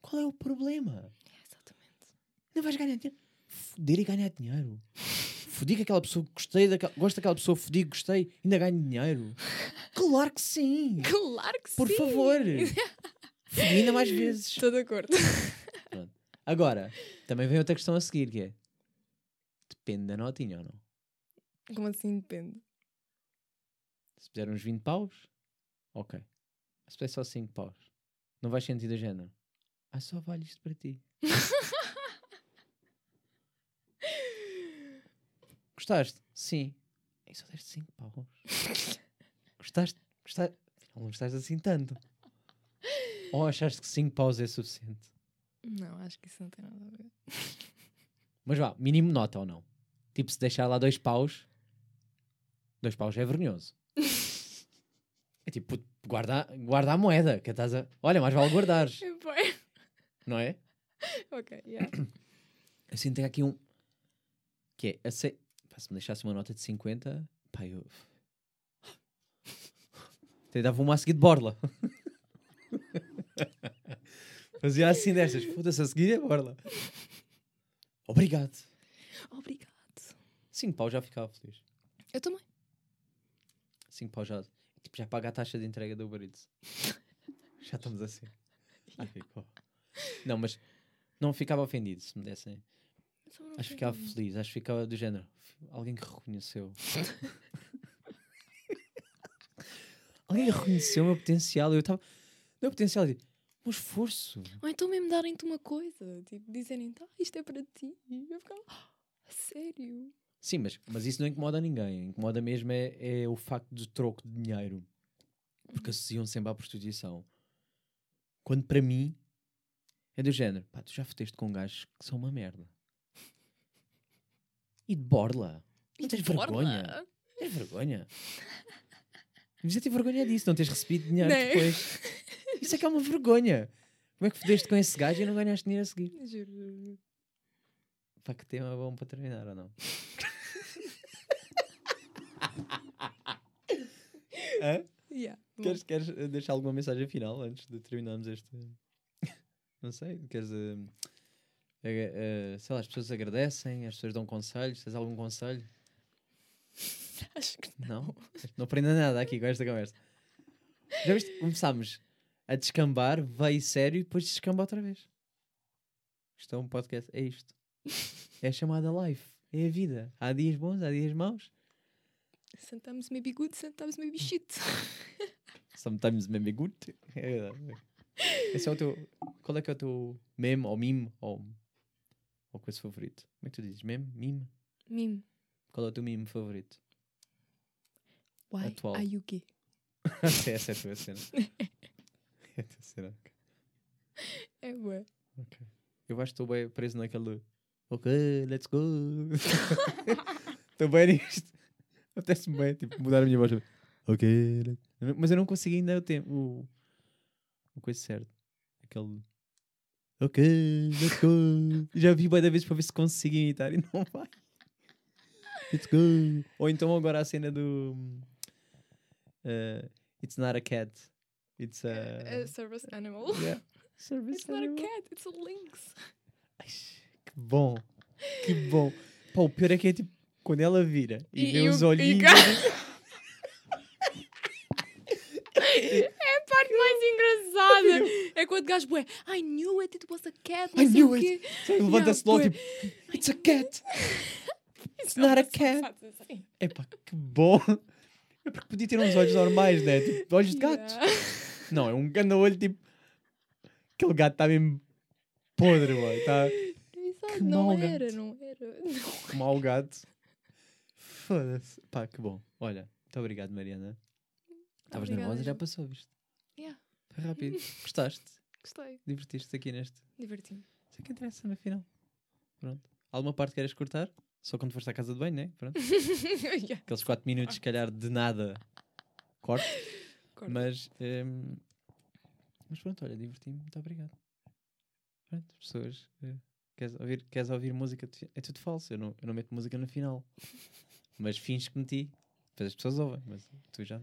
[SPEAKER 2] qual é o problema?
[SPEAKER 1] Exatamente.
[SPEAKER 2] Ainda vais ganhar dinheiro. Foder e ganhar dinheiro. Fodi com aquela pessoa gostei, daquela, gosto daquela pessoa, fodi, gostei, ainda ganho dinheiro. Claro que sim! [laughs]
[SPEAKER 1] Claro que
[SPEAKER 2] Por
[SPEAKER 1] sim.
[SPEAKER 2] favor! Fodi ainda mais vezes. [laughs]
[SPEAKER 1] Estou de acordo.
[SPEAKER 2] Agora, também vem outra questão a seguir, que é... Depende da notinha ou não?
[SPEAKER 1] Como assim depende?
[SPEAKER 2] Se fizer uns 20 paus, ok. Se fizer só 5 paus, não vais sentir do género. Ah, só vale isto para ti. [laughs] Gostaste? Sim. E só deste 5 paus. [laughs] Gostaste? Gostaste? Não gostaste assim tanto. Ou achaste que 5 paus é suficiente?
[SPEAKER 1] Não, acho que isso não tem nada a ver.
[SPEAKER 2] Mas vá, mínimo nota ou não? Tipo, se deixar lá dois paus, dois paus é vergonhoso. [laughs] É tipo, guarda, guarda a moeda, que estás a... Olha, mais vale guardares, [laughs] não é?
[SPEAKER 1] ok, yeah. [coughs]
[SPEAKER 2] Assim tem aqui um... Que é. Pá, se me deixasse uma nota de 50, pá, eu... [laughs] Até dava uma a seguir de borla. [laughs] Fazia assim destas, foda-se, a seguir é borla. Obrigado.
[SPEAKER 1] Obrigado.
[SPEAKER 2] 5 paus já ficava feliz.
[SPEAKER 1] Eu também.
[SPEAKER 2] 5 paus já. Tipo, já paga a taxa de entrega do Uber Eats. [laughs] já estamos assim. Não, mas não ficava ofendido se me dessem. Acho que ficava feliz. Acho que ficava do género. Alguém que reconheceu. [laughs] Alguém reconheceu o meu potencial. Eu estava. Meu potencial de. Um esforço.
[SPEAKER 1] Ou então mesmo darem-te uma coisa, tipo, dizerem, tá, isto é para ti. E eu ficava, "Ah, a sério?
[SPEAKER 2] Sim, mas, mas isso não incomoda ninguém. Incomoda mesmo é, é o facto do troco de dinheiro. Porque associam sempre à prostituição. Quando para mim é do género, pá, tu já foteste com gajos que são uma merda. E de borla. Não tens
[SPEAKER 1] Borla?
[SPEAKER 2] vergonha? Tens vergonha? Mas eu tenho vergonha disso, não teres recebido dinheiro
[SPEAKER 1] Não.
[SPEAKER 2] depois. Isso é que é uma vergonha. Como é que fodeste com esse gajo e não ganhaste dinheiro a seguir?
[SPEAKER 1] Juro.
[SPEAKER 2] Pá, que tema bom para terminar ou não? [laughs] Hã?
[SPEAKER 1] Yeah.
[SPEAKER 2] Queres, queres deixar alguma mensagem final antes de terminarmos este. Não sei, queres. eh, eh, sei lá, as pessoas agradecem, as pessoas dão conselhos. Tens algum conselho? [laughs]
[SPEAKER 1] Acho que
[SPEAKER 2] Não? Não aprenda nada aqui com esta conversa. Já viste? Começámos a descambar, veio sério e depois descamba outra vez. Isto é um podcast, é isto. É a chamada life, é a vida. Há dias bons, há dias maus.
[SPEAKER 1] Sometimes maybe good, sometimes maybe shit. [laughs]
[SPEAKER 2] Sometimes maybe good. É verdade. Esse é o teu. Qual é que é o teu meme ou meme ou, ou coisa favorito? Como é que tu dizes? Meme? Meme?
[SPEAKER 1] Mime.
[SPEAKER 2] Qual é o teu meme favorito?
[SPEAKER 1] Why
[SPEAKER 2] Atual.
[SPEAKER 1] are you gay? [laughs]
[SPEAKER 2] Essa é a tua cena. [laughs] É a tua cena.
[SPEAKER 1] É bué.
[SPEAKER 2] Ok. Eu acho que estou bem preso naquele. Ok, let's go. [laughs] Estou bem nisto. Apetece-me bem, tipo, mudar a minha voz. Ok. Mas eu não consegui ainda o tempo. O, o coisa certo. Aquele. Ok, let's go. Já vi várias vezes para ver se consigo imitar e não vai. Let's go. Ou então agora a cena do. uh, it's not a cat. It's a.
[SPEAKER 1] A service animal.
[SPEAKER 2] Yeah. [laughs] Service
[SPEAKER 1] It's not a
[SPEAKER 2] animal.
[SPEAKER 1] cat, it's a lynx.
[SPEAKER 2] Ai, que bom. Que bom. Pá, o pior é que é tipo, quando ela vira e,
[SPEAKER 1] E-
[SPEAKER 2] vê
[SPEAKER 1] e
[SPEAKER 2] os
[SPEAKER 1] o- e
[SPEAKER 2] olhinhos.
[SPEAKER 1] cá-
[SPEAKER 2] ali-
[SPEAKER 1] É a parte mais engraçada. É quando o gajo bué, I knew it, it was a cat, não
[SPEAKER 2] I
[SPEAKER 1] sei
[SPEAKER 2] knew
[SPEAKER 1] o
[SPEAKER 2] it.
[SPEAKER 1] quê.
[SPEAKER 2] Sabe, Levanta-se logo tipo, it's a cat.
[SPEAKER 1] It's
[SPEAKER 2] not a cat.
[SPEAKER 1] assim.
[SPEAKER 2] Epá, que bom. É porque podia ter uns olhos normais, né? Tipo, olhos de gato.
[SPEAKER 1] Yeah.
[SPEAKER 2] Não, é um grande olho tipo. Aquele gato está mesmo podre, boy. Está Que
[SPEAKER 1] não era,
[SPEAKER 2] gato.
[SPEAKER 1] não era. Não.
[SPEAKER 2] mau gato. Foda-se. Pá, que bom. Olha, muito obrigado, Mariana. Estavas nervosa, já passou, viste?
[SPEAKER 1] Yeah,
[SPEAKER 2] Foi rápido. [laughs] Gostaste?
[SPEAKER 1] gostei,
[SPEAKER 2] Divertiste aqui neste.
[SPEAKER 1] diverti-me.
[SPEAKER 2] Isso é que interessa na final. Pronto. Alguma parte queres cortar? Só quando foste à casa de banho, né? Pronto. [laughs]
[SPEAKER 1] Yeah,
[SPEAKER 2] Aqueles 4 minutos, se calhar, de nada. Corte.
[SPEAKER 1] corta.
[SPEAKER 2] Mas, hum, mas pronto, olha, diverti-me. Muito obrigado. Pronto, as pessoas. eh, queres, ouvir, queres ouvir música? É tudo falso. Eu não, eu não meto música no final. [laughs] Mas fins que meti. Depois as pessoas ouvem, mas tu já.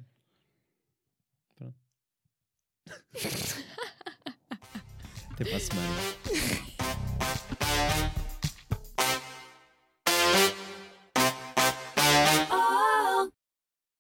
[SPEAKER 2] Até para a semana. [laughs]